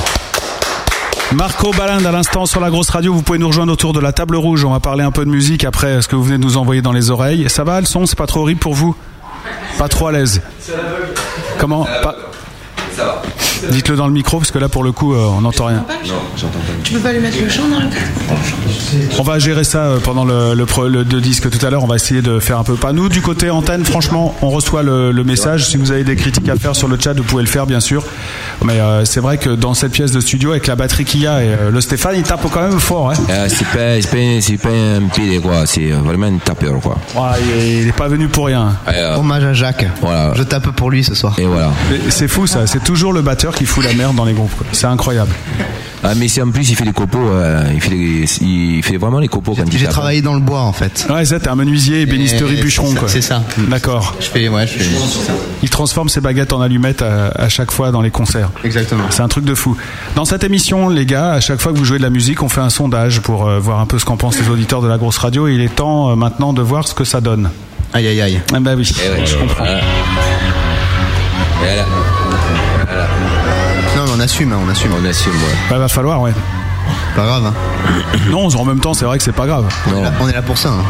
Marco Balinde à l'instant sur la grosse radio. Vous pouvez nous rejoindre autour de la table rouge. On va parler un peu de musique après ce que vous venez de nous envoyer dans les oreilles. Ça va le son? C'est pas trop horrible pour vous? Pas trop à l'aise? Comment? Pas- Ça va. Dites-le dans le micro parce que là pour le coup euh, on n'entend rien. Non, j'entends pas. Tu peux pas lui mettre le chant dans tête On va gérer ça euh, pendant le, le, le- le disque tout à l'heure. On va essayer de faire un peu pas. Nous, du côté antenne, franchement, on reçoit le, le message. Si vous avez des critiques à faire sur le chat, vous pouvez le faire, bien sûr. Mais euh, c'est vrai que dans cette pièce de studio, avec la batterie qu'il y a, et euh, le Stéphane, il tape quand même fort. Hein. Euh, c'est pas, c'est pas, c'est pas un PD, quoi. C'est vraiment un tapeur, quoi. Ouais, il, il est pas venu pour rien. Hommage à Jacques. Voilà. Je tape pour lui ce soir. Et voilà. Mais C'est fou ça. C'est toujours le batteur qui fout la merde dans les groupes. quoi. C'est incroyable. Ah, mais c'est en plus, il fait des copeaux, euh, il, fait des- il fait vraiment les copeaux quand il J'ai tape. travaillé dans le bois en fait. Ouais, ça, t'es un menuisier, ébénisterie, Et bûcheron, c'est ça- quoi. C'est ça. D'accord. Je fais, ouais, je fais. c'est ça. Il transforme ses baguettes en allumettes à, à chaque fois dans les concerts. Exactement. C'est un truc de fou. Dans cette émission, les gars, à chaque fois que vous jouez de la musique, on fait un sondage pour euh, voir un peu ce qu'en pensent les auditeurs de la grosse radio. Et il est temps euh, maintenant de voir ce que ça donne. Aïe aïe aïe. Ah bah oui. Eh ouais, je comprends. Voilà. Voilà. Voilà. Mais on assume, hein, on assume. On assume, ouais. Bah, va falloir, ouais. Pas grave. Hein. Non, en même temps, c'est vrai que c'est pas grave. On, est là, on est là pour ça. hein.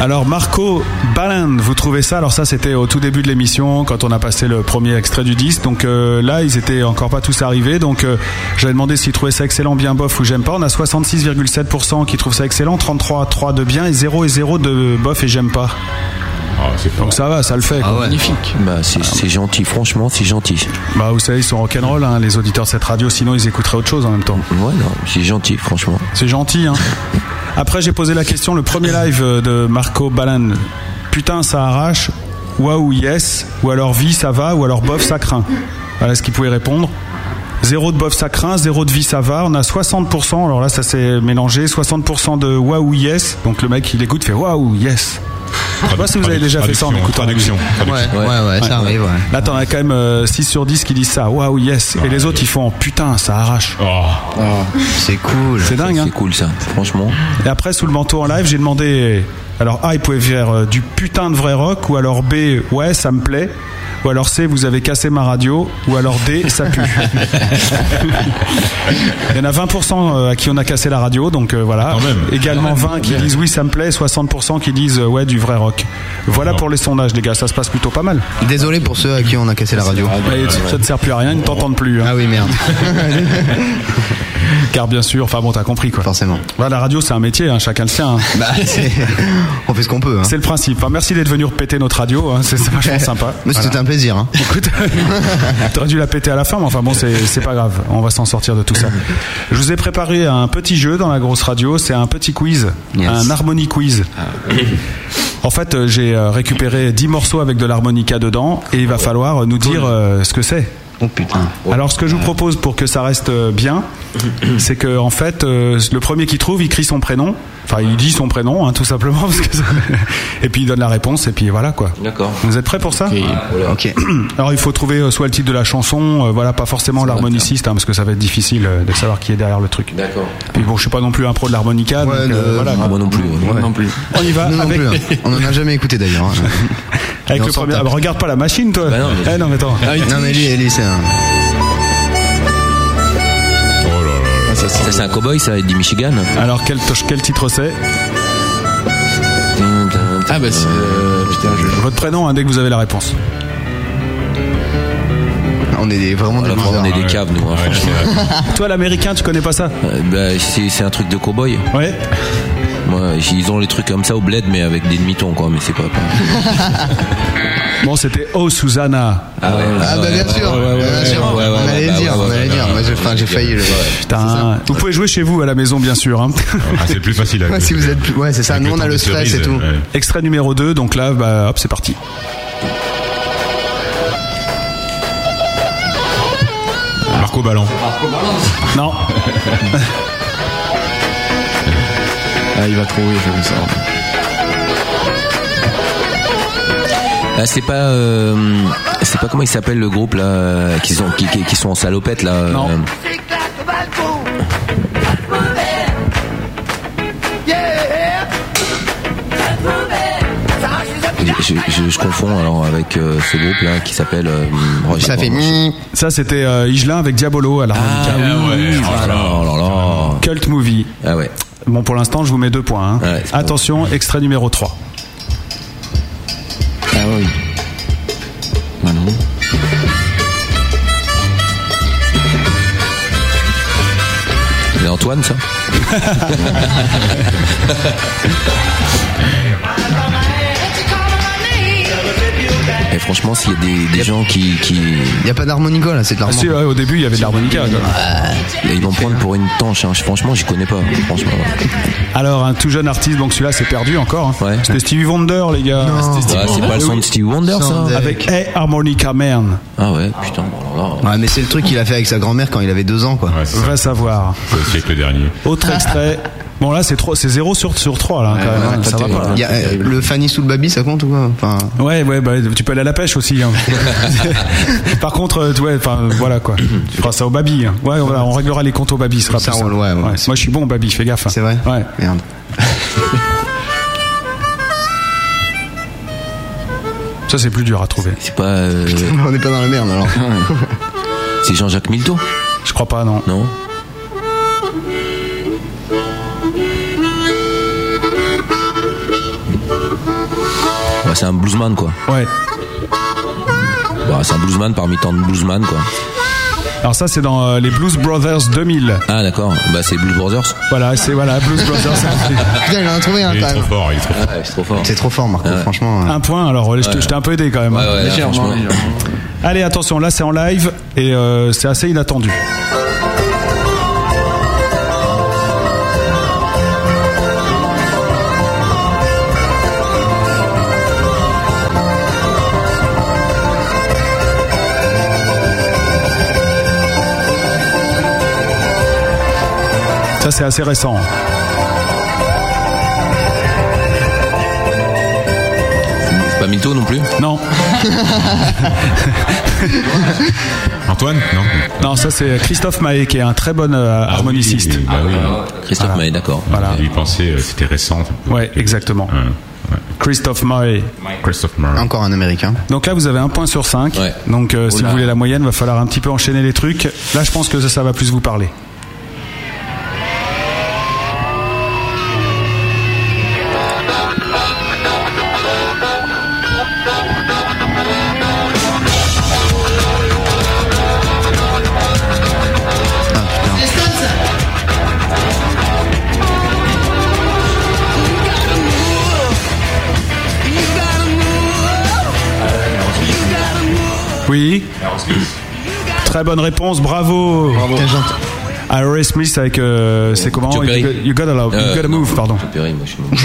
Alors Marco Balland, vous trouvez ça? Alors ça c'était au tout début de l'émission quand on a passé le premier extrait du disque. Donc euh, là ils étaient encore pas tous arrivés. Donc euh, j'avais demandé s'ils trouvaient ça excellent, bien bof ou j'aime pas. On a 66,7% qui trouvent ça excellent, 33 de bien et 0 et 0 de bof et j'aime pas. Ah. Donc ça va, ça le fait. quoi. Magnifique. Bah, c'est c'est gentil, franchement, c'est gentil. Bah vous savez ils sont rock'n'roll hein, les auditeurs de cette radio. Sinon ils écouteraient autre chose en même temps. Ouais, non, c'est gentil, franchement. C'est gentil. Hein. Après, j'ai posé la question, le premier live euh, de Marco Ballan. Putain, ça arrache. Waouh, yes. Ou alors vie, ça va. Ou alors bof, ça craint. Voilà ce qu'il pouvait répondre. Zéro de bof, ça craint. Zéro de vie, ça va. On a 60%. Alors là, ça s'est mélangé. 60% de waouh, yes. Donc le mec, il écoute, fait waouh, yes. Je sais pas si vous avez déjà fait ça en écoutant traduction. Ouais, ouais, ouais, ça arrive. Ouais. Là, t'en as quand même euh, 6 sur 10 qui disent ça. Waouh, yes. Et les autres, ils font putain, ça arrache. Oh. C'est cool. C'est dingue, hein. C'est cool, ça, franchement. Et après, sous le manteau en live, j'ai demandé. Alors A, il pouvait faire euh, du putain de vrai rock, ou alors B, ouais, ça me plaît, ou alors C, vous avez cassé ma radio, ou alors D, ça pue. il y en a 20% à qui on a cassé la radio, donc euh, voilà. Quand même. Également 20 qui disent oui, ça me plaît, 60% qui disent euh, ouais, du vrai rock. Voilà pour les sondages, les gars, ça se passe plutôt pas mal. Désolé pour ceux à qui on a cassé la radio. Ça ne sert plus à rien, ils ne t'entendent plus. hein. Ah oui, merde. Car bien sûr, enfin bon, t'as compris quoi. Forcément. Voilà, la radio, c'est un métier, hein, chacun le sien. hein. Bah, on fait ce qu'on peut. Hein. C'est le principe. Enfin, merci d'être venu péter notre radio, c'est vachement sympa. Mais c'était un plaisir. Écoute, t'aurais dû la péter à la fin, mais enfin bon, c'est pas grave. On va s'en sortir de tout ça. Je vous ai préparé un petit jeu dans la grosse radio. C'est un petit quiz, Yes. un harmonie quiz. En fait, euh, j'ai euh, récupéré 10 morceaux avec de l'harmonica dedans et il va falloir nous dire euh, ce que c'est. Oh putain. Alors, ce que je vous propose pour que ça reste euh, bien, c'est que en fait, euh, le premier qui trouve, il crie son prénom. Enfin, il dit son prénom, hein, tout simplement, parce que ça- et puis il donne la réponse, et puis voilà quoi. D'accord. Vous êtes prêts pour ça? Ok. Alors, il faut trouver euh, soit le titre de la chanson, euh, voilà, pas forcément l'harmoniciste, hein, parce que ça va être difficile de savoir qui est derrière le truc. D'accord. Puis bon, je suis pas non plus un pro de l'harmonica, Ouais, donc euh, voilà. Ah, moi non plus. Ouais. Non plus. On y va non avec, plus. hein. On en a jamais écouté d'ailleurs. hein. avec Et on le s'en premier. tape. Ah, bah, regarde pas la machine, toi. Bah non, mais- Eh, non, mais attends. Non mais lui, lui c'est Oh là là. Ça, c'est un cowboy, ça, dit Michigan. Alors, quel, quel titre c'est? Ah bah c'est. euh, putain, je. Votre prénom, hein, dès que vous avez la réponse. On est des- vraiment des losers. on est des caves, nous, hein, franchement. Toi, l'américain, tu connais pas ça? Euh, bah, c'est c'est un truc de cowboy. Ouais. Moi, ils ont les trucs comme ça au bled, mais avec des demi-tons, quoi. Mais c'est pas. pas- Bon, c'était Oh Susanna. Ah ouais. Ah bah bien sûr, on allait le dire, on allait dire. Moi, j'ai failli le. Putain. Vous pouvez jouer chez vous à la maison, bien sûr. hein. Ah, c'est plus facile Ouais, si vous êtes, plus- ouais, c'est ça. avec Nous, on a le stress cerise, et tout. ouais. Extrait numéro 2, donc là, bah, hop, c'est parti. Marco Ballan. Non. Ah, il va trouver, je vais ça. Ah, c'est pas, euh, c'est pas comment il s'appelle le groupe là, qui sont, qui, qui, qui sont en salopette là. Non. euh, je, je, je confonds alors avec euh, ce groupe là qui s'appelle. euh, oh, Ça fait mi. Ça, c'était euh, Igelin avec Diabolo à l'harmonica. Ah oui, oh là là, oh là là. Cult movie. Ah ouais. Bon, pour l'instant, je vous mets deux points. hein. Ouais. Attention, extrait numéro 3. Ah oui. Ah non. C'est Antoine ça? franchement, s'il y a des, des gens qui, qui. Il n'y a pas d'harmonica là, c'est de Ah, l'harmonica. si, ouais, au début, il y avait de l'harmonica. Ils vont prendre pour une tanche. hein. Franchement, j'y connais pas. Franchement. Alors, un tout jeune artiste, donc celui-là, c'est perdu encore. hein. C'était Stevie Wonder, les gars. Ouais, c'est pas le son de Stevie Wonder, ça Avec Hey Harmonica Man. Ah ouais, putain. bon, alors là, Ouais, mais c'est le truc qu'il a fait avec sa grand-mère quand il avait deux ans, quoi. Va savoir. C'est au siècle dernier. Autre extrait. Bon, là, c'est trop- c'est 0 sur, sur 3, là, quand même. hein. Ça va pas, y a, euh, le Fanny sous le baby, ça compte ou quoi Enfin, Ouais, ouais, bah, tu peux aller à la pêche aussi. hein. Par contre, euh, ouais, enfin, voilà quoi. Tu feras ça au baby. hein. Ouais, voilà, on réglera les comptes au baby, ce sera Ça simple. ouais, ouais. Moi, je suis bon au baby, fais gaffe. c'est vrai? Ouais. Merde. Ça, c'est plus dur à trouver. c'est pas. euh, On n'est pas dans la merde alors. c'est Jean-Jacques Milteau? Je crois pas, non. Non? C'est un bluesman quoi. Ouais. Bah, c'est un bluesman parmi tant de bluesman quoi. Alors ça, c'est dans euh, les Blues Brothers 2000. Ah d'accord, bah c'est Blues Brothers. Voilà, c'est voilà, Blues Brothers. Putain, il en a trouvé un Il est quand trop même. fort, il est trop fort. Ouais, c'est trop fort. C'est trop fort, Marco, franchement. euh. Un point, alors je t'ai je t'ai un peu aidé quand même. Ouais, hein. ouais, là, franchement. Allez, attention, là c'est en live et euh, c'est assez inattendu. Ça c'est assez récent. C'est pas Milteau non plus Non, Antoine Non non, ça c'est Christophe Mahé qui est un très bon euh, harmoniciste. Oui, bah oui. Christophe Maé, d'accord. Voilà. J'ai dû penser, euh, c'était récent. Ouais, exactement. Ouais, ouais. Christophe Mahé. Christophe Murray. Encore un américain. Donc là, vous avez un point sur 5. Ouais. Donc euh, si Oula. vous voulez la moyenne, va falloir un petit peu enchaîner les trucs. Là, je pense que ça, ça va plus vous parler. Oui. Très bonne réponse, bravo. Putain, j'entends- Aerosmith avec euh, c'est comment Joe you, Perry. Got- you gotta love, you Euh, gotta move, pardon. Joe Perry, moi, je suis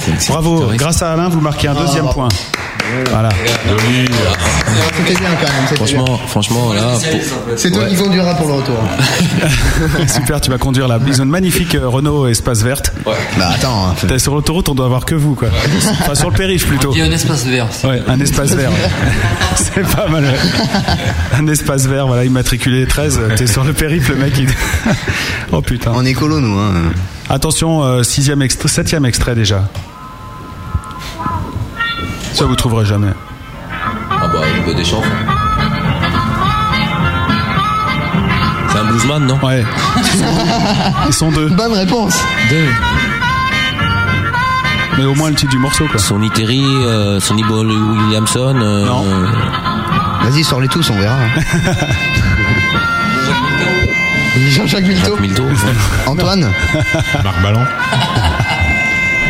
C'est- c'est- Bravo. c'est- Grâce à Alain, vous marquez un deuxième point. Voilà. C'était bien quand même. c'était bien. Franchement, franchement, là, pour- C'est toi qui conduiras pour le retour. Super, tu vas conduire la. Ils ont une magnifique euh, Renault espace verte. Bah attends. hein, T'es sur l'autoroute, on doit avoir que vous, quoi. Enfin, sur le périph' plutôt. Il y a un espace vert. Ouais, un espace vert. C'est pas mal. ouais. Un espace vert, voilà, immatriculé 13. T'es sur le périph', le mec, il. oh putain. On est écolo nous. Hein. Attention, euh, sixième extrait, septième extrait déjà. Ça vous trouverez jamais. Ah bah, il veut des chansons. C'est un bluesman, non Ouais. Ils sont deux. Bonne réponse. Deux. Mais au moins le titre du morceau, quoi. Sonny Terry, euh, Sonny Ball Williamson. euh, Non. euh, Vas-y, sors-les tous, on verra. Jean-Jacques Milteau. Antoine. Marc Balland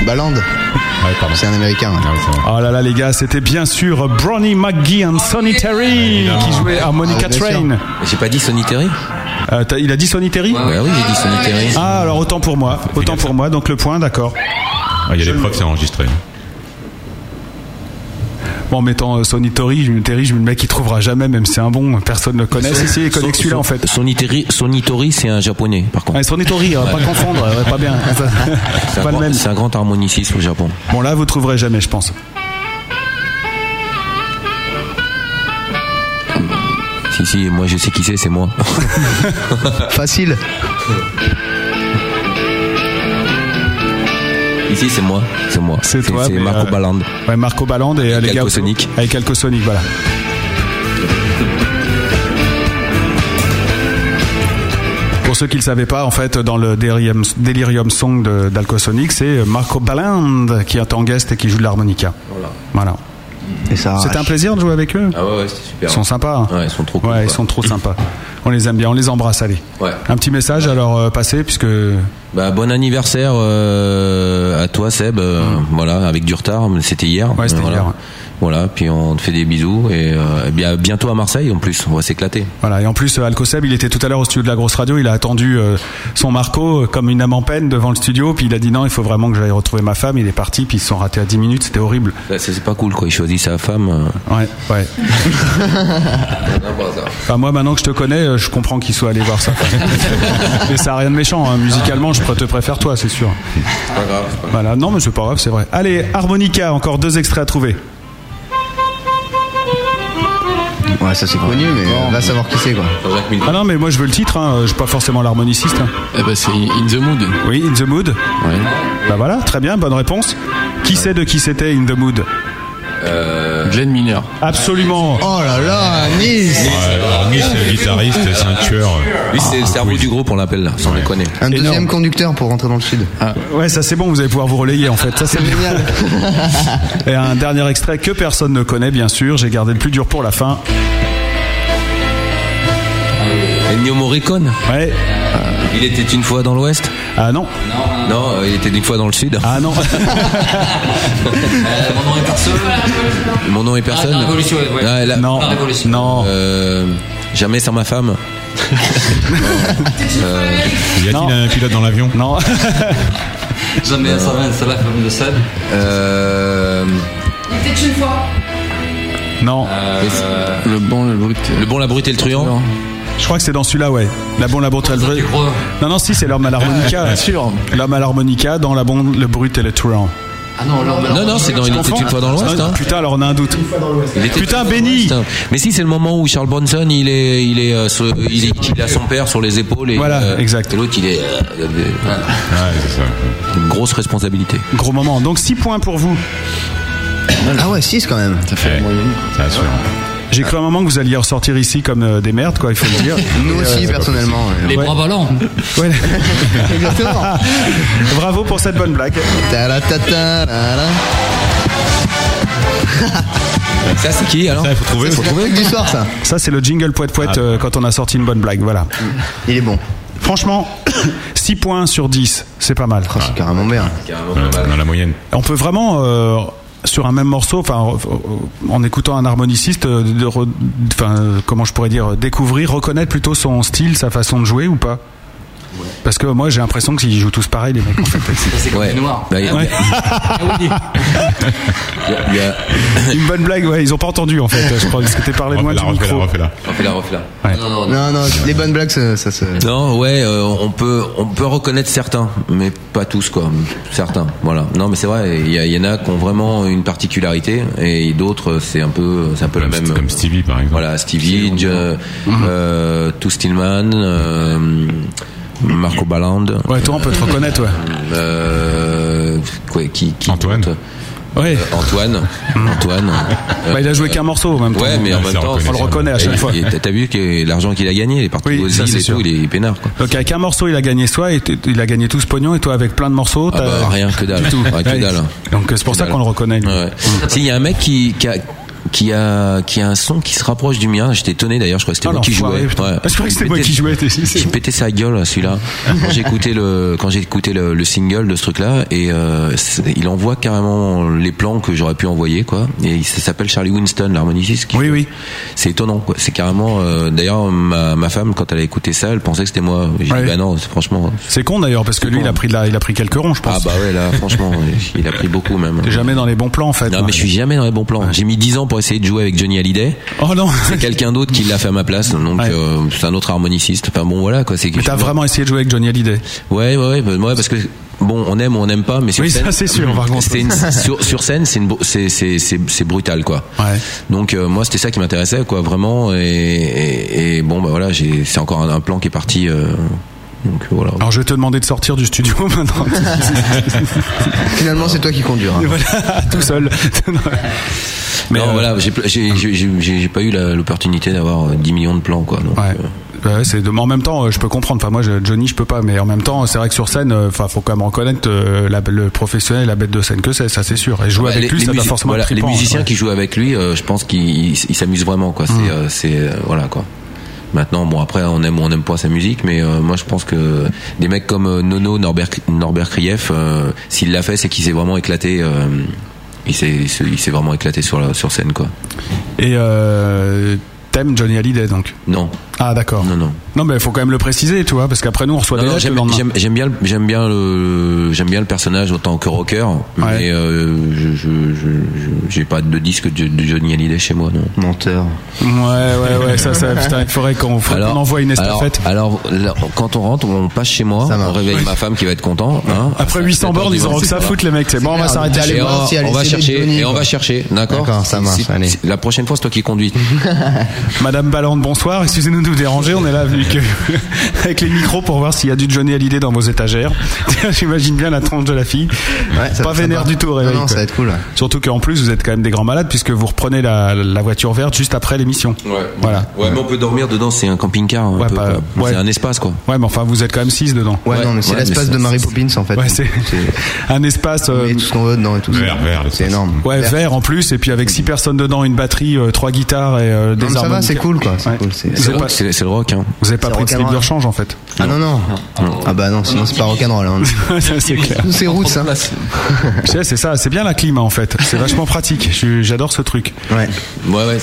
Balland. Ouais, pardon. C'est un américain. ouais. Ah. Oh là là, les gars, c'était bien sûr Bronny McGee et Sonny Terry qui jouaient Harmonica Ah. Train. J'ai pas dit Sonny Terry Euh, il a dit Sonny Terry Ouais, oui, j'ai dit Sonny Terry. Ah, alors autant pour moi. Autant pour moi, donc le point, d'accord. Ah, Il y a des preuves, c'est enregistré. En mettant euh, Sonny Terry, je- me dis, le mec, il trouvera jamais, même si c'est un bon, personne ne le connaît. Si, si, il connaît que celui-là, en fait. Sonny Tori, c'est un japonais, par contre. On va pas confondre, ouais, pas bien. C'est un, pas le grand- même. c'est un grand harmoniciste au Japon. Bon, là, vous trouverez jamais, je pense. Si, si, moi je sais qui c'est, c'est moi. Facile. Ici, c'est moi. C'est moi. C'est toi, C'est Marco euh, Balland. Ouais, Marco Balland et euh, les gars. Alcosonic. Avec Alcosonic, voilà. Pour ceux qui ne le savaient pas, en fait, dans le Delirium, Delirium Song d'Alcosonic, c'est Marco Balland qui est en guest et qui joue de l'harmonica. Voilà. Ça C'était un plaisir de jouer avec eux? Ah ouais, ouais, c'était super. Ils sont sympas. hein. Ouais, ils sont trop cool. Ouais, ils sont trop sympas. On les aime bien, on les embrasse, allez. Ouais. Un petit message à leur euh, passer, puisque. Bah, bon anniversaire euh, à toi Seb. euh, Voilà, avec du retard, c'était hier. Mm. Ouais, c'était voilà. hier. Voilà, puis on te fait des bisous et euh, bien bientôt à Marseille en plus. On va s'éclater. Voilà, et en plus, euh, Alcoseb, il était tout à l'heure au studio de la grosse radio, il a attendu euh, son Marco euh, comme une âme en peine devant le studio, puis il a dit non, il faut vraiment que j'aille retrouver ma femme, il est parti, puis ils se sont ratés à 10 minutes, c'était horrible. Bah, C'est pas cool quoi. Il choisit sa femme. Ouais, ouais. Enfin, moi, maintenant que je te connais, je comprends qu'il soit allé voir ça. mais ça a rien de méchant, hein. musicalement, je te préfère toi, c'est sûr. C'est pas grave. c'est pas grave. Voilà, non, mais c'est pas grave, c'est vrai. Allez, harmonica, encore deux extraits à trouver. Ouais, ça c'est connu, mais euh, va savoir qui c'est quoi. Ah non, mais moi je veux le titre, hein, je suis pas forcément l'harmoniciste. hein. Eh ben, c'est In the Mood. Oui, In the Mood. Ouais. Bah voilà, très bien, bonne réponse. Qui sait de qui c'était In the Mood? Glenn Miller. Absolument. Oh là là, Nice Ouais, alors, Nice, c'est le guitariste, c'est un tueur. Lui c'est le cerveau oui. du groupe, on l'appelle là, sans déconner. Un deuxième Énorme. conducteur pour rentrer dans le sud. Ouais, ça c'est bon, vous allez pouvoir vous relayer en fait. Ça c'est Génial. Et un dernier extrait que personne ne connaît, bien sûr. J'ai gardé le plus dur pour la fin. Ennio Morricone. Ouais. Il était une fois dans l'Ouest. Ah non. Non, euh, il était une fois dans le Sud. Ah non. Mon nom est personne. Mon nom est personne. Ah, la Révolution, ouais. Ah, là- non. La Révolution. Non. Euh, jamais sans ma femme. Euh, Y Non. a-t-il un pilote dans l'avion Non. Jamais c'est la femme de Seb. euh, Peut-être une fois. Non. Le bon, le brut. le bon, la brute et le truand. Je crois que c'est dans celui-là, ouais. La bonne, la bonne, le vrai. Non, non, si, c'est l'homme à l'harmonica. Bien sûr. L'homme à l'harmonica dans la bonne, le brut et le truand. Ah non, non, Non, non, c'est dans Il était une fois dans l'Ouest. Hein. Putain, alors on a un doute. Il était Putain, une fois dans Benny. l'Ouest, hein. Mais si, c'est le moment où Charles Bronson, il est, il est, euh, ce- il, est- il a son père sur les épaules et, Voilà, euh, exact. et l'autre, il est, euh, euh, Ouais, c'est ça. une grosse responsabilité. Gros moment. Donc 6 points pour vous. Ah ouais, 6 quand même. Ça fait Ouais. moyenne. Ça assure. J'ai cru un moment que vous alliez ressortir ici comme euh, des merdes, quoi, il faut le dire. Nous aussi, personnellement. ouais. Les Ouais. bras ballants. Ouais. Exactement. Bravo pour cette bonne blague. Ça, c'est qui alors Ça, il faut trouver. C'est le truc du soir, ça. Ça, c'est le jingle poète poète Ah. euh, quand on a sorti une bonne blague. Voilà. Il est bon. Franchement, 6 points sur 10, c'est pas mal. C'est carrément bien. Euh, Dans la moyenne. On peut vraiment, euh, sur un même morceau, enfin, euh, en écoutant un harmoniciste, euh, de re- enfin, euh, comment je pourrais dire, découvrir, reconnaître plutôt son style, sa façon de jouer ou pas? Parce que moi, j'ai l'impression qu'ils jouent tous pareil, les mecs. En fait. C'est comme Ouais. noir. Bah, a- Ouais. Ah Une bonne blague, ouais, ils ont pas entendu en fait, je crois, parce que t'es parlé loin du micro. refais-la. Refais-la, refais-la. Ouais. Non, non, non. Non, non, les bonnes blagues, ça, ça se. Non, ouais, euh, on peut, on peut reconnaître certains, mais pas tous, quoi. Certains, voilà. Non, mais c'est vrai, il y, en a qui ont vraiment une particularité, et d'autres, c'est un peu, c'est un peu la même. comme Stevie, par exemple. Voilà, Stevie, euh, euh, Stillman, euh, Marco Balland. Ouais, toi, on peut te reconnaître, ouais. Euh, quoi, qui, qui Antoine. d'autre Ouais. Euh, Antoine. Antoine. Bah, il a joué qu'un morceau en même temps. Ouais, mais en Ouais, même temps, On le reconnaît à chaque fois. et T'as vu que l'argent qu'il a gagné, il est parti Oui, aux îles et sûr. tout, il est peinard, quoi. Donc avec un morceau, il a gagné soi, et il a gagné tout ce pognon, et toi avec plein de morceaux, Ah t'as- bah, rien que dalle. Du tout. Ouais, que Ouais. dalle. Donc c'est pour Que ça qu'on le reconnaît. lui. Ouais. Si, il y a un mec qui, qui a, qui a, qui a un son qui se rapproche du mien. J'étais étonné d'ailleurs, je crois que c'était Ah, moi qui jouais. Ouais. Ah, je croyais que c'était moi qui jouais, J'ai pété sa gueule, celui-là. Quand j'ai écouté le, quand j'ai écouté le, le single de ce truc-là, et euh, il envoie carrément les plans que j'aurais pu envoyer, quoi. Et ça s'appelle Charlie Winston, l'harmoniciste. Oui, oui. C'est étonnant, quoi. C'est carrément. euh, d'ailleurs, ma, ma femme, quand elle a écouté ça, elle pensait que c'était moi. J'ai Ouais. dit, bah non, franchement. C'est con d'ailleurs, parce que lui, il a pris, de la- il a pris quelques ronds, je pense. Ah bah ouais, là, franchement, il a pris beaucoup même. T'es jamais dans les bons plans, en fait. Non, mais je suis jamais dans les bons plans. J'ai mis 10 ans pour essayer de jouer avec Johnny Hallyday. Oh non C'est quelqu'un d'autre qui l'a fait à ma place, donc Ouais. euh, c'est un autre harmoniciste. Enfin bon, voilà quoi. C'est Mais t'as vraiment essayé de jouer avec Johnny Hallyday Ouais, ouais, ouais, ouais, parce que bon, on aime ou on n'aime pas, mais sur Oui, scène, ça, c'est sûr, une- sur, sur scène, c'est brutal quoi. Ouais. Donc euh, moi, c'était ça qui m'intéressait quoi, vraiment. Et, et, et bon, bah voilà, c'est encore un, un plan qui est parti. euh, donc voilà. Alors je vais te demander de sortir du studio maintenant. Finalement, c'est toi qui conduiras. Voilà, tout seul. Mais non, euh, voilà, j'ai pas eu l'opportunité d'avoir euh, 10 millions de plans quoi. Donc, Ouais. euh, Ouais, c'est de- mais en même temps, euh, je peux comprendre. Enfin, moi, je- Johnny, je peux pas, mais en même temps, c'est vrai que sur scène, euh, enfin, faut quand même reconnaître euh, la- le professionnel, et la bête de scène que c'est, ça c'est sûr. Et jouer Ouais, avec les- lui, les ça doit forcément voilà, les musiciens ouais. qui jouent avec lui, euh, je pense qu'ils ils- ils s'amusent vraiment quoi. C'est Mm. euh, c'est euh, voilà quoi. Maintenant, bon après, on aime ou on n'aime pas sa musique, mais euh, moi je pense que des mecs comme euh, Nono, Norbert, Norbert Krief, euh, s'il l'a fait, c'est qu'il s'est vraiment éclaté. euh, il s'est vraiment éclaté sur sur scène quoi. T'aimes Johnny Hallyday donc Non. Ah d'accord. Non non. Non, mais il faut quand même le préciser, tu vois, parce qu'après nous on reçoit Non, des non, le j'aime lendemain. j'aime- j'aime bien, le- j'aime bien le, j'aime bien le personnage autant que rocker, mais euh, je, je, je, je- j'ai pas de disque de, de Johnny Hallyday chez moi, non. Menteur. Ouais, ouais, ouais, ça, ça, putain, il faudrait qu'on faut qu'on envoie une estafette. Alors, alors, là, quand on rentre, on passe chez moi, on réveille ma femme qui va être content. Hein, Après 800 bornes, ils auront que ça à foutre, les mecs. C'est bon, on va s'arrêter chez on, on va chercher, et on va chercher, d'accord D'accord, ça marche, allez. La prochaine fois, c'est toi qui conduis. Madame Ballande, bonsoir. Excusez-nous de vous déranger. On est là avec, avec les micros pour voir s'il y a du Johnny Hallyday dans vos étagères. J'imagine bien la tronche de la fille. ça pas vénère du tout réveil. Non, non, ça va être cool, ouais. Surtout qu'en plus, vous êtes quand même des grands malades puisque vous reprenez la, la voiture verte juste après l'émission. Ouais. Voilà. Ouais, mais on peut dormir dedans, c'est un camping-car. un Ouais, ouais. C'est un espace, quoi. Ouais, mais enfin, vous êtes quand même 6 dedans. Ouais, non, mais c'est ouais, l'espace de Mary Poppins en fait. Ouais, c'est un espace. euh, Et tout ce qu'on veut dedans et tout ça. Vert, vert, C'est énorme. Ouais, vert en plus, et puis avec 6 personnes dedans, une batterie, 3 guitares et euh, des ça va, c'est cool quoi. C'est cool. le rock, hein. vous avez pas pris de slip de rechange en fait. Ah non, non. Ah bah non, sinon c'est pas rock'n'roll. Hein. C'est clair. C'est roots. Hein. C'est ça, c'est bien la clim en fait. C'est vachement pratique. J'adore ce truc. Ouais. Ouais, ouais.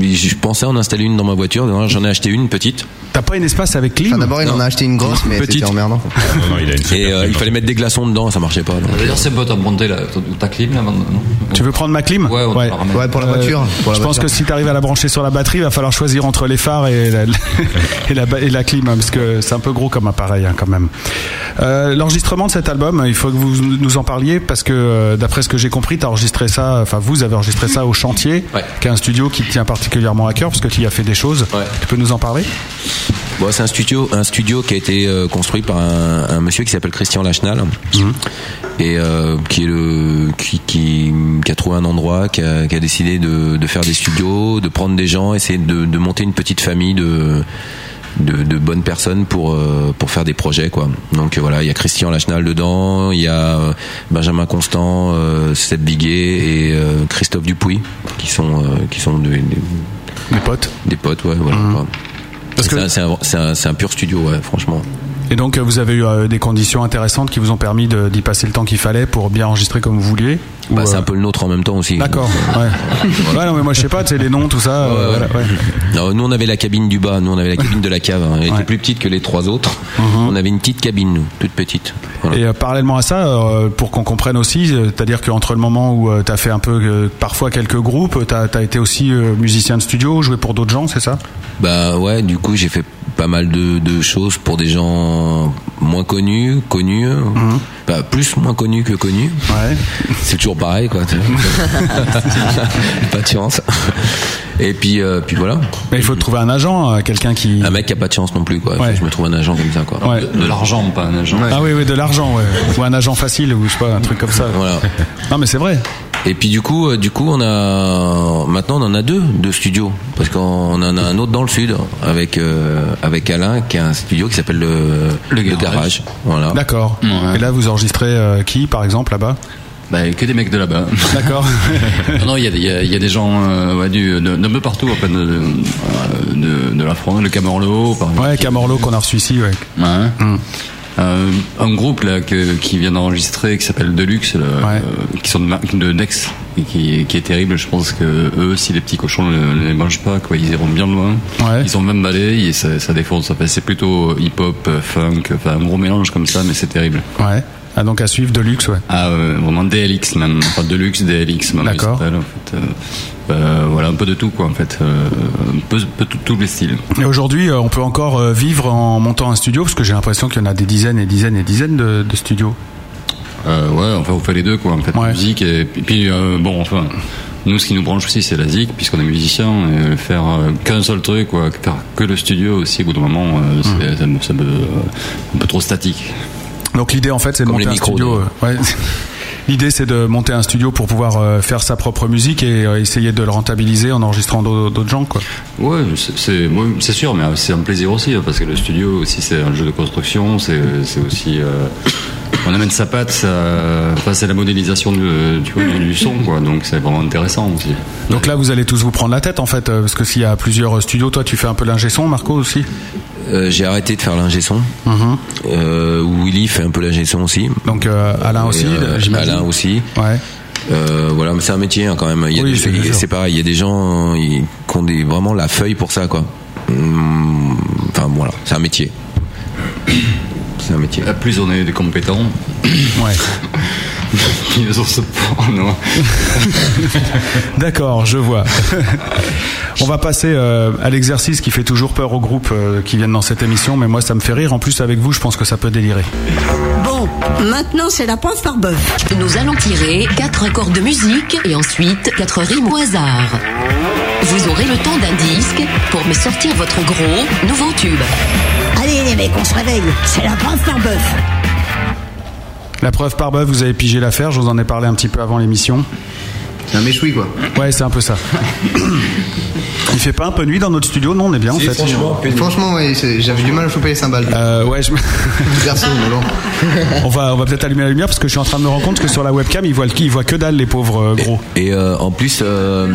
Je pensais en installer une dans ma voiture. J'en ai acheté une petite. T'as pas un espace avec clim Enfin, D'abord il en a acheté une grosse, mais Petite. c'était emmerdant. Non, non, il a une super Et euh, il fallait mettre des glaçons dedans, ça marchait pas. D'ailleurs, c'est pas monter la, ta clim là maintenant, Tu veux prendre ma clim Ouais, pour la voiture. la je pense que si t'arrives à la brancher sur la batterie, il va falloir choisir entre les phares et la, et la, et la clim, hein, parce que c'est un peu gros comme appareil hein, quand même. Euh, L'enregistrement de cet album, il faut que vous nous en parliez, parce que euh, d'après ce que j'ai compris, enregistré ça, enfin vous avez enregistré ça au chantier, Ouais. qui est un studio qui tient particulièrement à cœur, parce que tu y as fait des choses. Ouais. Tu peux nous en parler? Bon, c'est un studio, un studio qui a été euh, construit par un, un monsieur qui s'appelle Christian Lachenal et euh, qui est le qui, qui, qui a trouvé un endroit, qui a, qui a décidé de, de faire des studios, de prendre des gens, essayer de, de monter une petite famille de de, de bonnes personnes pour euh, pour faire des projets quoi. Donc euh, voilà, il y a Christian Lachenal dedans, il y a euh, Benjamin Constant, Seb Biguet et Christophe Dupuis qui sont qui sont des, potes. des potes ouais voilà. quoi. Parce C'est que- un- c'est un, c'est un, c'est un pur studio, ouais, franchement. Et donc euh, vous avez eu euh, des conditions intéressantes qui vous ont permis d'y passer le temps qu'il fallait pour bien enregistrer comme vous vouliez Ou, Bah, c'est euh, un peu le nôtre en même temps aussi. D'accord. Ouais. ouais, non mais moi je sais pas, tu sais les noms, tout ça. Ouais, ouais. voilà, ouais. Non, nous on avait la cabine du bas, nous on avait la cabine de la cave. hein. Elle était plus petite que les trois autres. On avait une petite cabine, nous, toute petite. Voilà. Et euh, parallèlement à ça, pour qu'on comprenne aussi, c'est-à-dire qu'entre le moment où tu as fait un peu, parfois quelques groupes, tu as, été aussi musicien de studio, joué pour d'autres gens, c'est ça? Bah ouais, du coup j'ai fait pas mal de, de choses pour des gens moins connus, connus, bah, plus moins connus que connus. Ouais. C'est toujours pareil quoi. tu vois. pas de chance. Et puis euh, puis voilà. Mais il faut trouver un agent, euh, quelqu'un qui. Un mec qui a pas de chance non plus quoi. Faut Ouais. que je me trouve un agent comme ça quoi. Ouais. De l'argent, pas un agent. Ah oui, oui, de l'argent, ouais. Ou un agent facile, ou je sais pas, un truc comme ça. Voilà. Non mais c'est vrai. Et puis du coup, euh, du coup, on a maintenant on en a deux de studios parce qu'on en a un autre dans le sud avec euh, avec Alain qui a un studio qui s'appelle le, Le Garage. Voilà. D'accord. Ouais. Et là vous enregistrez euh, qui, par exemple, là-bas? Bah, que des mecs de là-bas. D'accord. non, il y a, y, a, y a des gens euh, ouais, du, de, de peu partout, en fait, de, de, de, de la France, le Camorlo, par exemple. ouais, Camorlo qu'on a reçu ici, ouais. Ouais. Mm. Euh, un groupe là que, qui vient d'enregistrer qui s'appelle Deluxe, là, euh, qui sont de, de Nex et qui, qui est terrible. Je pense que eux, si les petits cochons ne les mangent pas, quoi, ils iront bien loin. Ouais. Ils sont même balais et ça, ça défonce. Enfin, c'est plutôt hip-hop, funk, enfin un gros mélange comme ça, mais c'est terrible. Ouais. Ah, donc à suivre de luxe, ouais. Ah, euh, vraiment DLX même, enfin Deluxe, DLX même. D'accord. En fait, Euh, euh, voilà, un peu de tout quoi en fait, euh, un peu, peu tous les styles. Et aujourd'hui, on peut encore vivre en montant un studio, parce que j'ai l'impression qu'il y en a des dizaines et dizaines et dizaines de, de studios. Ouais, enfin on fait les deux quoi, en fait, Ouais. musique et puis, puis, bon enfin. Nous, ce qui nous branche aussi, c'est la zik, puisqu'on est musicien, et faire qu'un seul truc, quoi, faire que le studio aussi, au bout d'un moment, euh, c'est un peu trop statique. Donc l'idée, en fait, c'est de Comme monter un studio. euh, ouais. L'idée, c'est de monter un studio pour pouvoir euh, faire sa propre musique et euh, essayer de le rentabiliser en enregistrant d'au- d'autres gens, quoi. Ouais, c'est- moi, c'est sûr, mais c'est un plaisir aussi hein, parce que le studio aussi c'est un jeu de construction, c'est aussi on amène sa patte, ça, enfin, c'est la modélisation du, tu vois, du, du son quoi, donc c'est vraiment intéressant aussi. Donc là, vous allez tous vous prendre la tête, en fait, euh, parce que s'il y a plusieurs studios, toi, tu fais un peu l'ingé son, Marco aussi. Euh, j'ai arrêté de faire l'ingé son. Euh, Willy fait un peu l'ingé son aussi. Donc euh, Alain aussi, euh, j'imagine. Alain aussi. Ouais. Euh, voilà, mais c'est un métier hein, quand même. Il y a Oui, des- c'est pareil, il y a des gens euh, qui ont des, vraiment la feuille pour ça, quoi. Hum, Enfin voilà, c'est un métier. C'est un métier. Plus on est des compétents, Ouais. mieux on se prend. Non D'accord, je vois. On va passer euh, à l'exercice qui fait toujours peur aux groupes euh, qui viennent dans cette émission, mais moi ça me fait rire. En plus avec vous, je pense que ça peut délirer. Bon, maintenant c'est la preuve par bœuf. Nous allons tirer quatre accords de musique et ensuite quatre rimes au hasard. Vous aurez le temps d'un disque pour me sortir votre gros nouveau tube. Allez les mecs, on se réveille. C'est la preuve par bœuf. La preuve par bœuf, vous avez pigé l'affaire, je vous en ai parlé un petit peu avant l'émission. C'est un méchoui, quoi. Ouais, c'est un peu ça. Il fait pas un peu nuit dans notre studio Non, on est bien en fait. Franchement, ouais, c'est- j'avais du mal à choper les cymbales. Euh, ouais, je... Perso, mais bon. on va, on va peut-être allumer la lumière parce que je suis en train de me rendre compte que sur la webcam, ils voient, le- ils voient que dalle les pauvres euh, gros. Et euh, en plus, euh,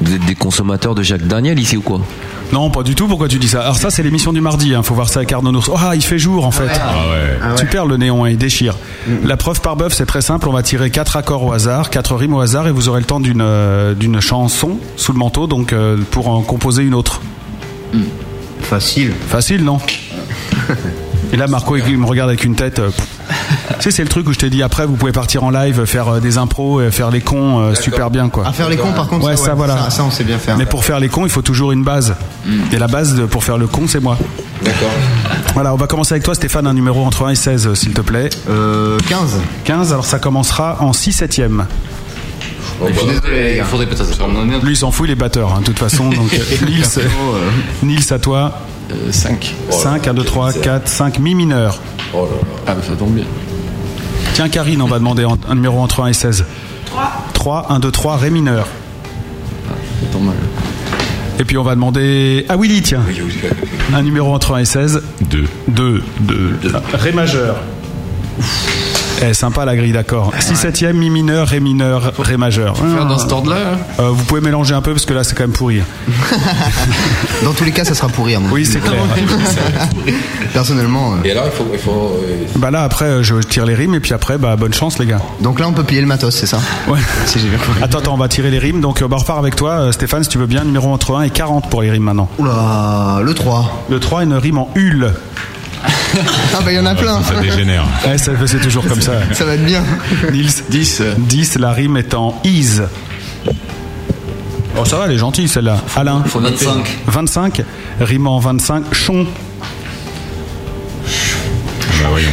vous êtes des consommateurs de Jacques Daniel ici ou quoi Non, pas du tout. Pourquoi tu dis ça Alors ça, c'est l'émission du mardi. Hein. Faut voir ça avec Arnaud Nours. Ah, il fait jour en fait. Ah ouais. Super le néon, hein, il déchire. La preuve par bœuf, c'est très simple. On va tirer quatre accords au hasard, quatre rimes au hasard, et vous aurez le temps d'une euh, d'une chanson sous le manteau, donc euh, pour en composer une autre. Facile. Facile, non Et là, Marco, il me regarde avec une tête. euh, pff. Tu sais, c'est le truc où je t'ai dit après, vous pouvez partir en live, faire euh, des impros, faire les cons, euh, super bien quoi. À faire les cons, par contre, ouais, ça, voilà. ça- ça, on sait bien faire. Mais pour faire les cons, il faut toujours une base. Et la base de- pour faire le con, c'est moi. D'accord. Voilà, on va commencer avec toi, Stéphane, un numéro entre 1 et 16, euh, s'il te plaît. Euh, 15. 15, alors ça commencera en 6 septième. Je suis désolé, Il faudrait peut-être se prendre un Lui, il s'en fout, il est batteur, hein, de toute façon. Donc, Nils, Nils, à toi. 5. 5, 1, 2, 3, 4, 5, mi mineur. Oh là là. Ah, bah, ça tombe bien. Tiens, Karine, on va demander un numéro entre 1 et 16. 3. 3, 1, 2, 3, ré mineur. Ça tombe mal. Et puis on va demander à Willy, tiens. Un numéro entre 1 et 16. 2. 2, 2, ré majeur. Eh, sympa la grille d'accord. 6 septième, mi mineur, ré mineur, ré majeur. Faire dans ordre-là hein Euh, vous pouvez mélanger un peu parce que là c'est quand même pourri. Dans tous les cas, ça sera pourri, à mon Oui, avis. c'est clair. Personnellement. euh, Et alors, il faut. Il faut euh, Bah là après euh, je tire les rimes et puis après bah bonne chance les gars. Donc là, on peut plier le matos, c'est ça Ouais. Si j'ai bien compris. Attends, attends, on va tirer les rimes. Donc euh, bah, on repart avec toi euh, Stéphane si tu veux bien. Numéro entre 1 et 40 pour les rimes maintenant. Oula, le 3. Le 3 une rime en hul. Ah, bah, il y en a plein. Ça dégénère. Ouais, ça, c'est toujours comme ça. Ça va être bien. Nils 10. 10, la rime est en is. Oh, ça va, elle est gentille celle-là. Alain 25. 25, rime en 25, chon. Bah voyons.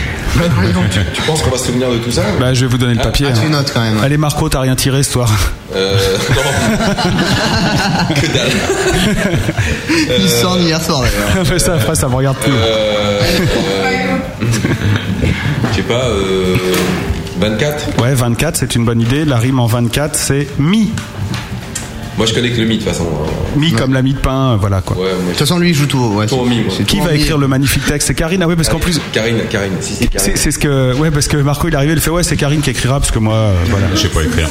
Tu, tu penses qu'on va se souvenir de tout ça Bah, je vais vous donner le papier. Ah, tu hein. notes quand même. Allez, Marco, t'as rien tiré ce soir. Euh, non. que dalle. Il sort hier soir d'ailleurs. Fais ça, après, ça me regarde plus. Euh, euh, Je sais pas, euh, 24 Ouais, 24, c'est une bonne idée. La rime en 24, c'est mi. Moi je connais que le mi de toute façon. Mi comme la mie de pain, euh, voilà quoi. Ouais, moi, De toute façon, lui, il joue tout. Ouais, Tout mi, Qui va mi. écrire le magnifique texte? C'est Karine Ah oui, parce qu'en plus, Karine, Karine, si c'est c'est Karine. c'est ce que. Ouais, parce que Marco il est arrivé, il fait Ouais, c'est Karine qui écrira, parce que moi, euh, voilà. Je sais pas écrire.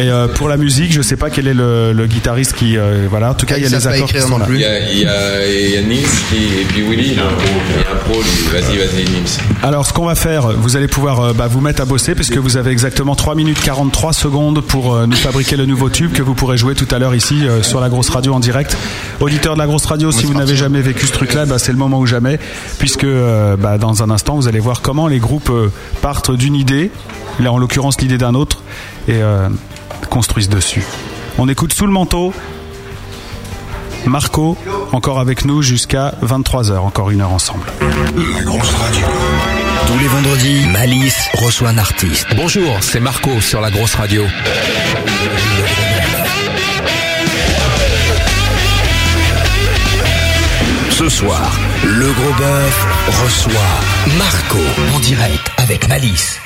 Et euh, pour la musique, je sais pas quel est le, le guitariste qui. euh, voilà, en tout cas, il y a les accords qui sont là. plus. Il y a, Nils qui- et puis Willy. Il y a un pro, il y a un pro lui. Vas-y, vas-y, Nils. Alors, ce qu'on va faire, vous allez pouvoir euh, bah, vous mettre à bosser puisque vous avez exactement 3 minutes 43 secondes pour euh, nous fabriquer le nouveau tube que vous pourrez jouer tout à l'heure ici euh, sur la grosse radio en direct. Auditeurs de la grosse radio, si vous n'avez jamais vécu ce truc-là, bah, c'est le moment ou jamais puisque euh, bah, dans un instant, vous allez voir comment les groupes euh, partent d'une idée, là en l'occurrence l'idée d'un autre, et euh, construisent dessus. On écoute sous le manteau. Marco, encore avec nous jusqu'à 23h, encore une heure ensemble. La grosse radio. Tous les vendredis, Malice reçoit un artiste. Bonjour, c'est Marco sur la grosse radio. Ce soir, le gros bœuf reçoit Marco en direct avec Malice.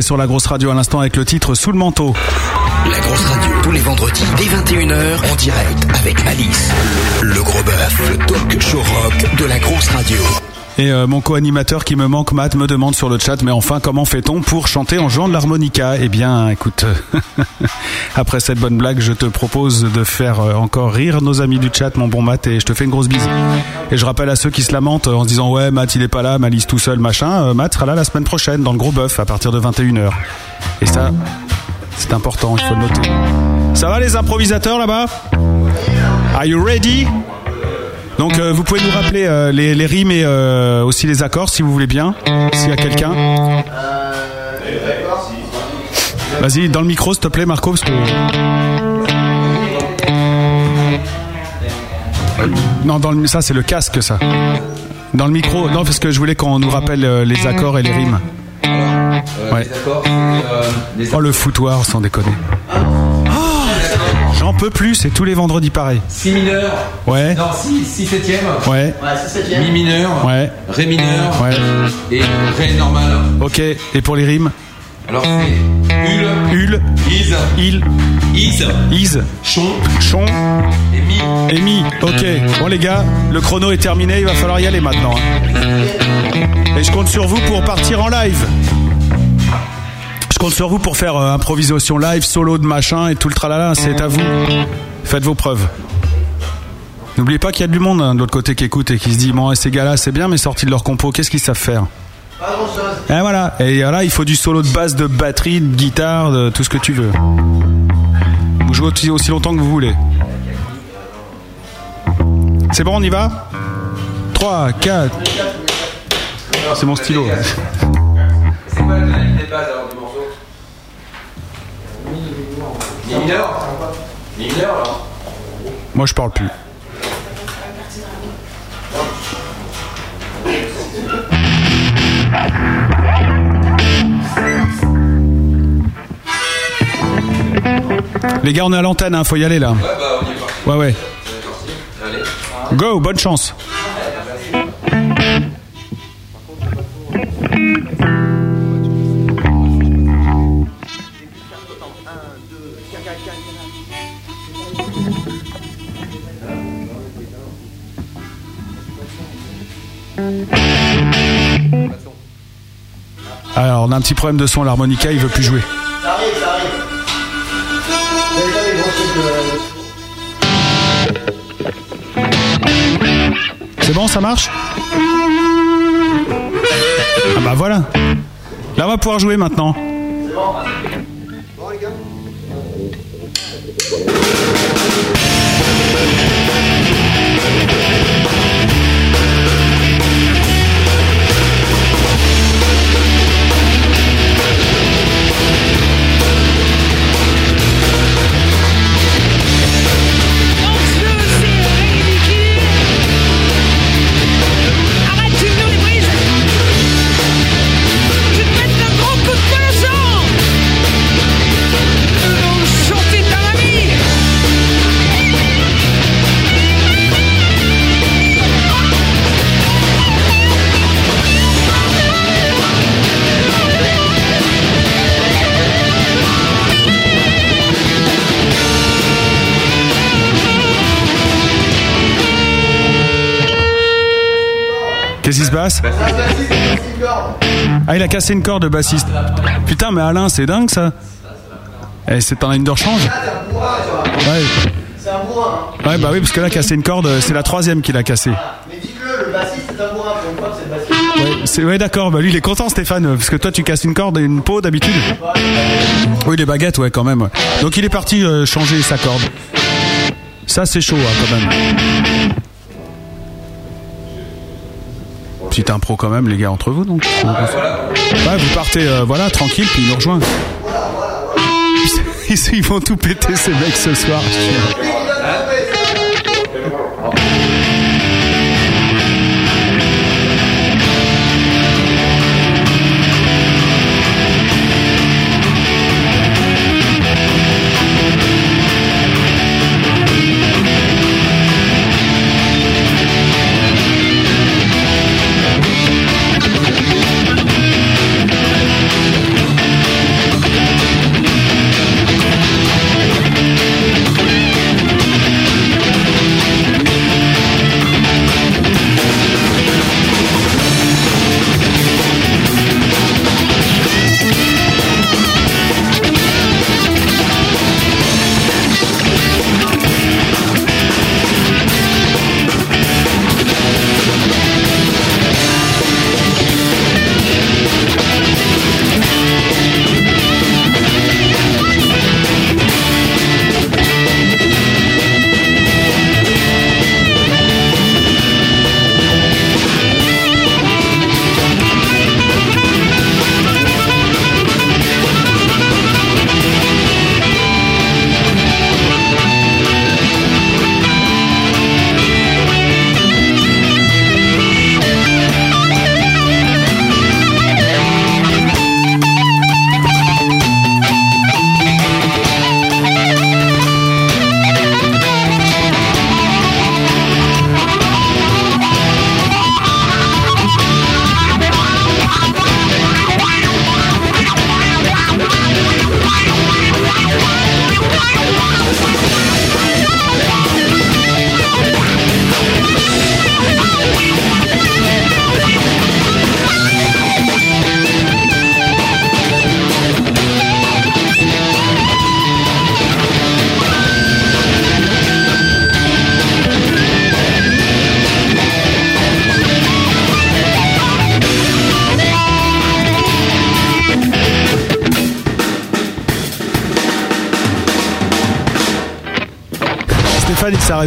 Sur la grosse radio à l'instant avec le titre Sous le manteau. La grosse radio, tous les vendredis dès 21h en direct avec Malice. Le gros bœuf, le talk show rock de la grosse radio. Et euh, mon co-animateur qui me manque, Matt, me demande sur le chat, mais enfin, comment fait-on pour chanter en jouant de l'harmonica? Eh bien, écoute, après cette bonne blague, je te propose de faire euh, encore rire nos amis du chat, mon bon Matt, et je te fais une grosse bise. Et je rappelle à ceux qui se lamentent en disant, ouais, Matt, il est pas là, Malice tout seul, machin, euh, Matt sera là la semaine prochaine dans le gros bœuf à partir de 21h. Et ça, c'est important, il faut le noter. Ça va les improvisateurs là-bas? Are you ready? Donc euh, vous pouvez nous rappeler euh, les, les rimes et euh, aussi les accords si vous voulez bien, s'il y a quelqu'un. Vas-y, dans le micro s'il te plaît Marco, parce que... Non, dans le, ça c'est le casque ça. Dans le micro, non parce que je voulais qu'on nous rappelle les accords et les rimes. Ouais. Oh le foutoir sans déconner. J'en peux plus, c'est tous les vendredis pareil. Si mineur. Ouais. Non, si, si septième. Ouais. si septième. Mi mineur. Ouais. Ré mineur. Ouais. Et Ré normal. Ok, et pour les rimes Alors c'est Ul. Ul. Is. Il. Is. Is. Chon. Chon. Et mi. Et mi. Ok. Bon les gars, le chrono est terminé, il va falloir y aller maintenant. hein. Et je compte sur vous pour partir en live. Je compte sur vous pour faire euh, improvisation live, solo de machin et tout le tralala. C'est à vous. Faites vos preuves. N'oubliez pas qu'il y a du monde hein, de l'autre côté qui écoute et qui se dit bon, ces gars-là, c'est bien, mais sortis de leur compo, qu'est-ce qu'ils savent faire? Et voilà. Et là, il faut du solo de basse, de batterie, de guitare, de tout ce que tu veux. Vous jouez aussi- aussi longtemps que vous voulez. C'est bon, on y va? 3, 4. C'est mon stylo. C'est quoi la tonalité de base alors du alors. Moi, je parle plus. Les gars, on est à l'antenne, hein, faut y aller là. Ouais, bah on y va. Ouais, ouais. Allez. Go, bonne chance. Alors, on a un petit problème de son, l'harmonica, il veut plus jouer. Ça arrive, ça arrive. C'est bon, ça marche? Ah bah voilà. Là, on va pouvoir jouer maintenant. C'est bon Bon les gars Qu'est-ce qui se passe Ah, il a cassé une corde, bassiste. Putain, mais Alain, c'est dingue ça. Eh, c'est un ligne de rechange Ouais. C'est un bourrin. Ouais, bah oui, parce que là, casser une corde, c'est la troisième qu'il a cassé. Mais dites-le, le bassiste c'est un bourrin. Pour une fois c'est le bassiste. Ouais, ouais d'accord, bah lui, il est content, Stéphane, parce que toi, tu casses une corde et une peau d'habitude. Oui, les baguettes, ouais, quand même. Donc, il est parti euh, changer sa corde. Ça, c'est chaud, hein, quand même. Petit impro quand même, les gars, entre vous, donc. Ouais, vous partez, euh, voilà, tranquille, puis il nous rejoint. Ils, ils vont tout péter, ces mecs, ce soir.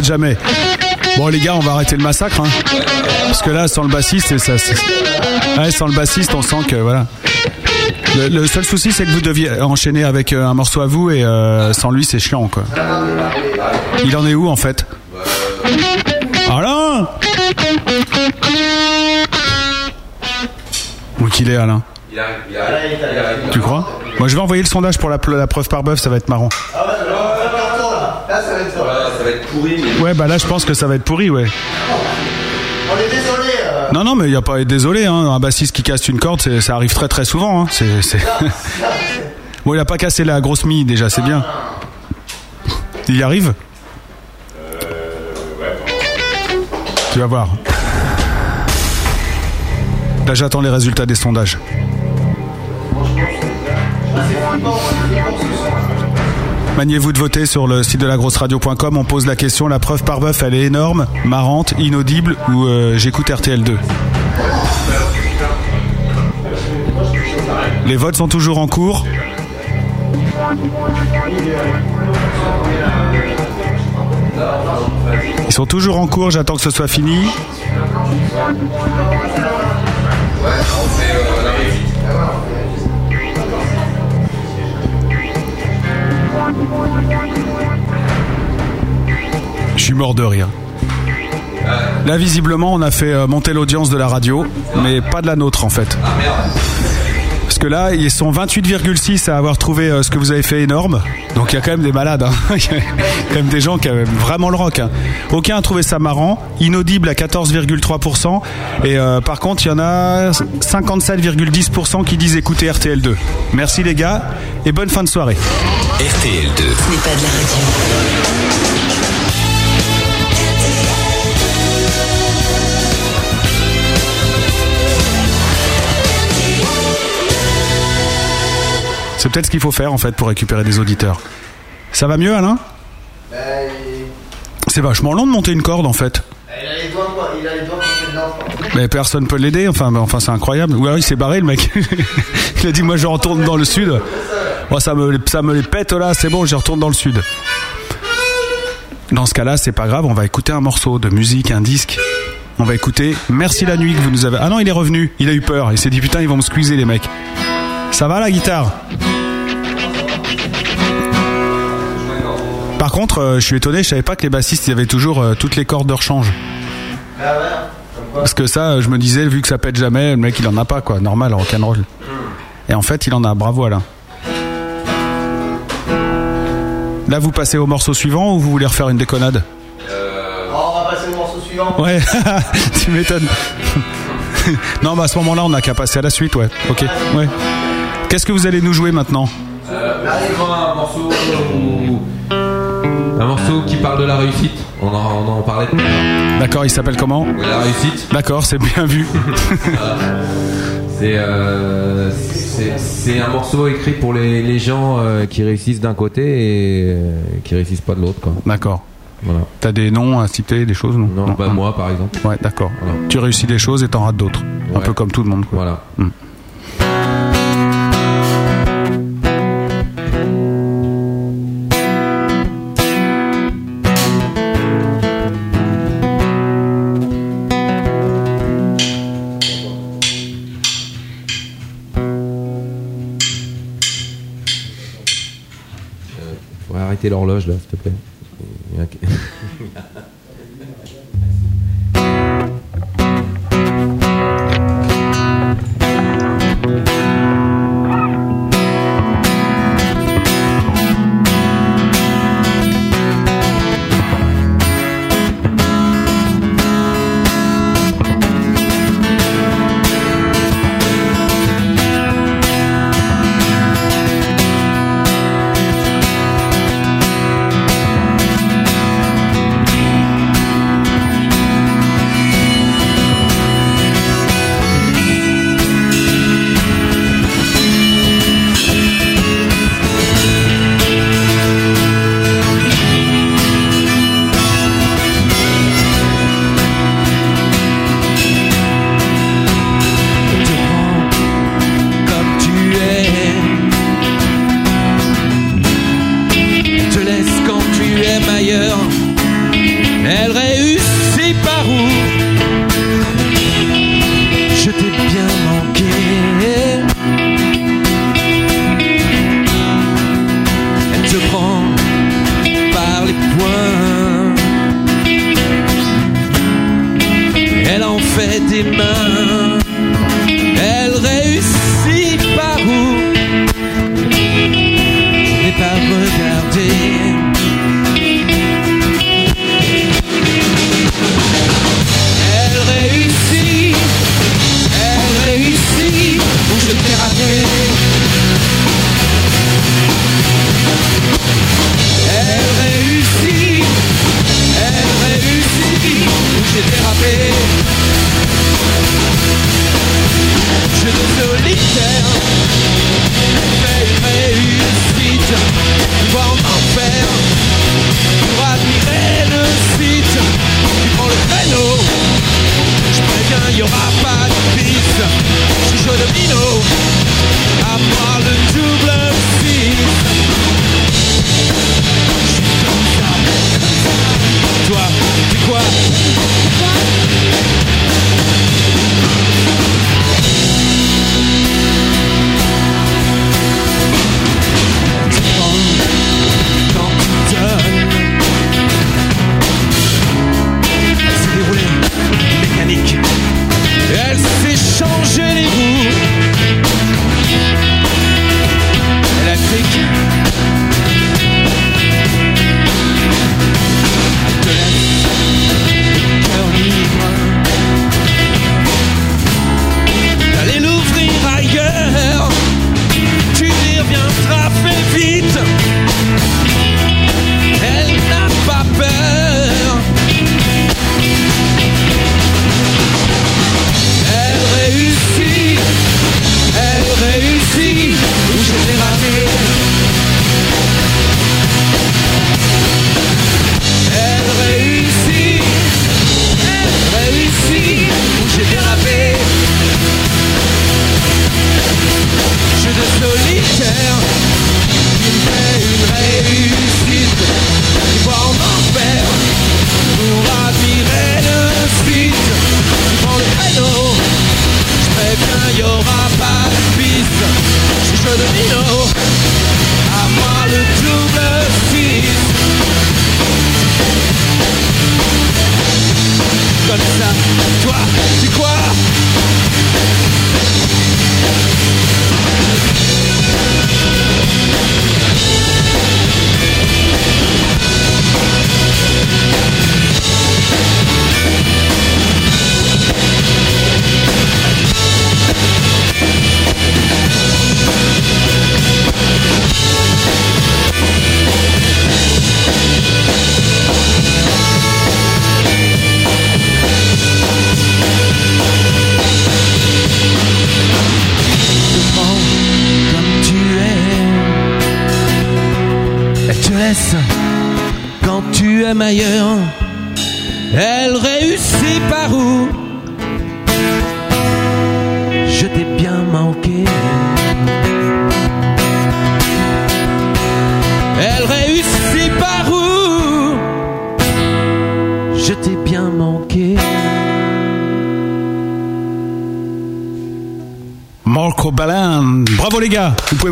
Jamais. Bon, les gars, on va arrêter le massacre. Hein. Parce que là, sans le bassiste, ça. sans le bassiste, on sent que voilà. Le, seul souci, c'est que vous deviez enchaîner avec euh, un morceau à vous et euh, sans lui, c'est chiant, quoi. Il en est où, en fait? Alain Où qu'il est, Alain? Tu crois? Moi, je vais envoyer le sondage pour la, la preuve par bœuf, ça va être marrant. Ça va être ça va être pourri, mais. Ouais, bah là, je pense que ça va être pourri, ouais. On est désolé. euh. Non, non, mais il n'y a pas à être désolé. Hein. Un bassiste qui casse une corde, ça arrive très très souvent. Hein. Bon, il a pas cassé la grosse mie déjà, c'est bien. Il y arrive Tu vas voir. Là, j'attends les résultats des sondages. Maniez-vous de voter sur le site de lagrosseradio.com. On pose la question la preuve par bœuf, elle est énorme, marrante, inaudible ou euh, j'écoute RTL2 Les votes sont toujours en cours. Ils sont toujours en cours, j'attends que ce soit fini. Je suis mort de rire. Là, visiblement, on a fait euh, monter l'audience de la radio, mais pas de la nôtre en fait. Parce que là, ils sont 28,6 à avoir trouvé euh, ce que vous avez fait énorme. Donc il y a quand même des malades. hein. Il y a quand même des gens qui aiment vraiment le rock. hein. Aucun a trouvé ça marrant. Inaudible à 14,3%. Et euh, par contre, il y en a 57,10% qui disent écouter RTL2. Merci les gars et bonne fin de soirée. RTL2. Ce n'est pas de la radio. C'est peut-être ce qu'il faut faire en fait pour récupérer des auditeurs. Ça va mieux Alain? C'est vachement long de monter une corde en fait. il a les doigts, il a les doigts coincés dedans. Mais personne peut l'aider, enfin, enfin c'est incroyable. Ouais, il s'est barré le mec. il a dit moi je retourne dans le sud. Moi ça me, ça me les pète là, c'est bon, je retourne dans le sud. Dans ce cas-là, c'est pas grave, on va écouter un morceau de musique, un disque. On va écouter Merci la nuit que vous nous avez. Ah non, il est revenu, il a eu peur, il s'est dit putain, ils vont me squeezer les mecs. Ça va la guitare? Par contre, euh, je suis étonné, je savais pas que les bassistes ils avaient toujours euh, toutes les cordes de rechange. Parce que ça, je me disais, vu que ça pète jamais, le mec il en a pas quoi, normal, rock'n'roll. Et en fait, il en a, bravo Alain. Là, vous passez au morceau suivant ou vous voulez refaire une déconnade Oh, on va passer au morceau suivant. Ouais, tu m'étonnes. non, bah à ce moment-là, on n'a qu'à passer à la suite, ouais. Ok, ouais. Qu'est-ce que vous allez nous jouer maintenant Euh, là, un morceau Un morceau qui parle de la réussite. On en, on en parlait. D'accord, il s'appelle comment La réussite. D'accord, c'est bien vu. C'est euh, c'est- un morceau écrit pour les, les gens euh, qui réussissent d'un côté et euh, qui réussissent pas de l'autre. quoi. D'accord. Voilà. T'as des noms à citer, des choses Non, Non, bah moi par exemple. Ouais, d'accord. Tu réussis des choses et t'en rates d'autres. Un Ouais. peu comme tout le monde. Quoi. Voilà. Hmm. L'horloge là, s'il te plaît.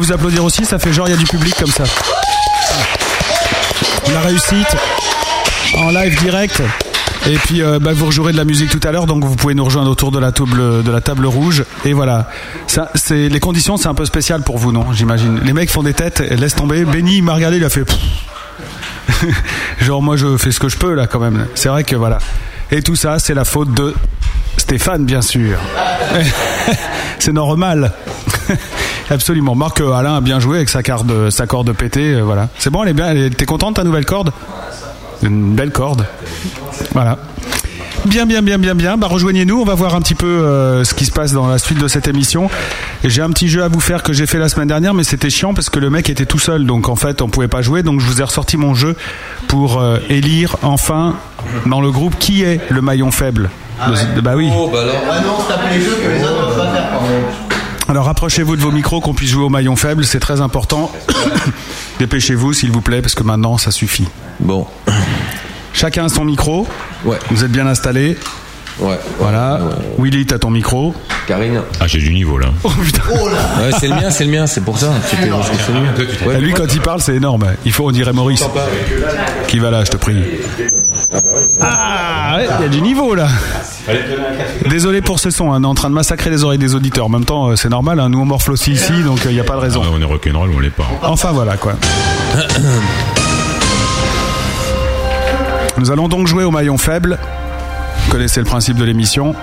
Vous applaudir aussi, ça fait genre il y a du public comme ça. La réussite en live direct. Et puis euh, bah, vous rejouerez de la musique tout à l'heure, donc vous pouvez nous rejoindre autour de la table rouge. Et voilà, c'est les conditions, c'est un peu spécial pour vous, non J'imagine. Les mecs font des têtes, et laisse tomber. Benny m'a regardé, il a fait. Genre moi je fais ce que je peux là quand même. C'est vrai que voilà. Et tout ça, c'est la faute de Stéphane, bien sûr. c'est normal. Absolument. Marc euh, Alain a bien joué avec sa corde, sa corde pétée. euh, voilà. C'est bon, elle est bien. elle est- T'es content de ta nouvelle corde? Une belle corde. Voilà. Bien, bien, bien, bien, bien. Bah, rejoignez-nous. On va voir un petit peu euh, ce qui se passe dans la suite de cette émission. J'ai un petit jeu à vous faire que j'ai fait la semaine dernière, mais c'était chiant parce que le mec était tout seul. Donc en fait, on pouvait pas jouer. Donc je vous ai ressorti mon jeu pour euh, élire enfin dans le groupe qui est le maillon faible. De- bah oui. Ah non, se tape les jeux que les autres ne peuvent pas faire quand même. Alors rapprochez-vous de vos micros qu'on puisse jouer au maillon faible, c'est très important. Dépêchez-vous s'il vous plaît parce que maintenant ça suffit. Bon. Chacun a son micro. Ouais. Vous êtes bien installés. Ouais. Voilà. Willy, t'as ton micro. Karine. Ah, j'ai du niveau là. Oh putain. Ouais, c'est le mien, c'est le mien, c'est pour ça. C'était-. Ouais. Et lui quand il parle c'est énorme. Il faut on dirait Maurice. Qui va là, je te prie Ah, ouais, il y a du niveau là. Désolé pour ce son, hein, on est en train de massacrer les oreilles des auditeurs. En même temps, euh, c'est normal, hein, nous on morfle aussi ici, donc il n'y a pas de raison. Ah, on est rock'n'roll, on l'est pas. Enfin voilà quoi. Nous allons donc jouer au maillon faible. Vous connaissez le principe de l'émission.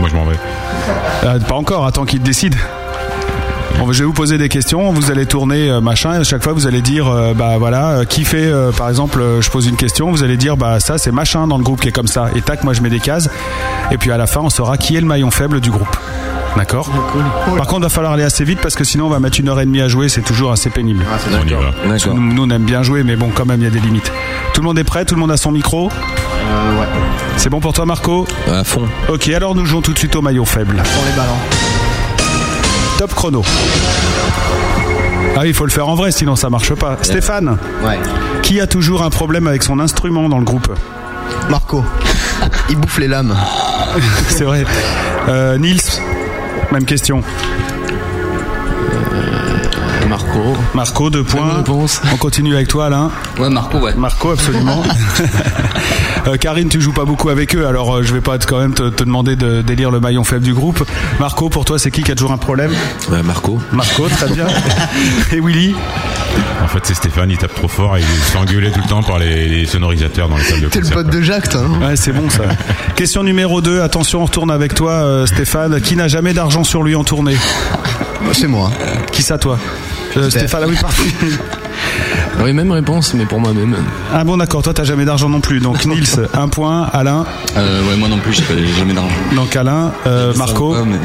Moi je m'en vais. Euh, pas encore, attends qu'il décide. Je vais vous poser des questions, vous allez tourner euh, machin, et à chaque fois vous allez dire, euh, bah voilà, euh, qui fait, euh, par exemple, euh, je pose une question, vous allez dire, bah ça c'est machin dans le groupe qui est comme ça, et tac, moi je mets des cases, et puis à la fin on saura qui est le maillon faible du groupe. D'accord Par contre, il va falloir aller assez vite parce que sinon on va mettre une heure et demie à jouer, c'est toujours assez pénible. On y va. Parce que nous, nous, on aime bien jouer, mais bon, quand même, il y a des limites. Tout le monde est prêt? Tout le monde a son micro? Ouais. C'est bon pour toi, Marco? À fond. Ok, alors nous jouons tout de suite au maillot faible. Pour les ballons. Top chrono. Ah oui, il faut le faire en vrai, sinon ça marche pas. Stéphane, Ouais. qui a toujours un problème avec son instrument dans le groupe Marco. Il bouffe les lames. C'est vrai. Euh, Nils, même question. Marco. Marco, deux points. réponse. On continue avec toi, Alain. Ouais, Marco, ouais. Marco, absolument. Euh, Karine, tu joues pas beaucoup avec eux, alors euh, je vais pas te- quand même te, te demander de délire le maillon faible du groupe. Marco, pour toi, c'est qui qui a toujours un problème? Euh, Marco. Marco, très bien. Et Willy? En fait, c'est Stéphane, il tape trop fort et il se fait engueuler tout le temps par les, les sonorisateurs dans les salles de T'es le pote de Jacques, toi. Ouais, c'est bon ça. Question numéro 2, attention, on retourne avec toi, euh, Stéphane. Qui n'a jamais d'argent sur lui en tournée? Bah, C'est moi. Qui ça, toi? Euh. Stéphane, ah oui, parfait. Oui, même réponse, mais pour moi-même. Ah bon, d'accord, toi, t'as jamais d'argent non plus. Donc, Nils, un point. Alain, Euh, ouais, moi non plus, j'ai jamais d'argent. donc Alain, euh, Marco. Pas, mais-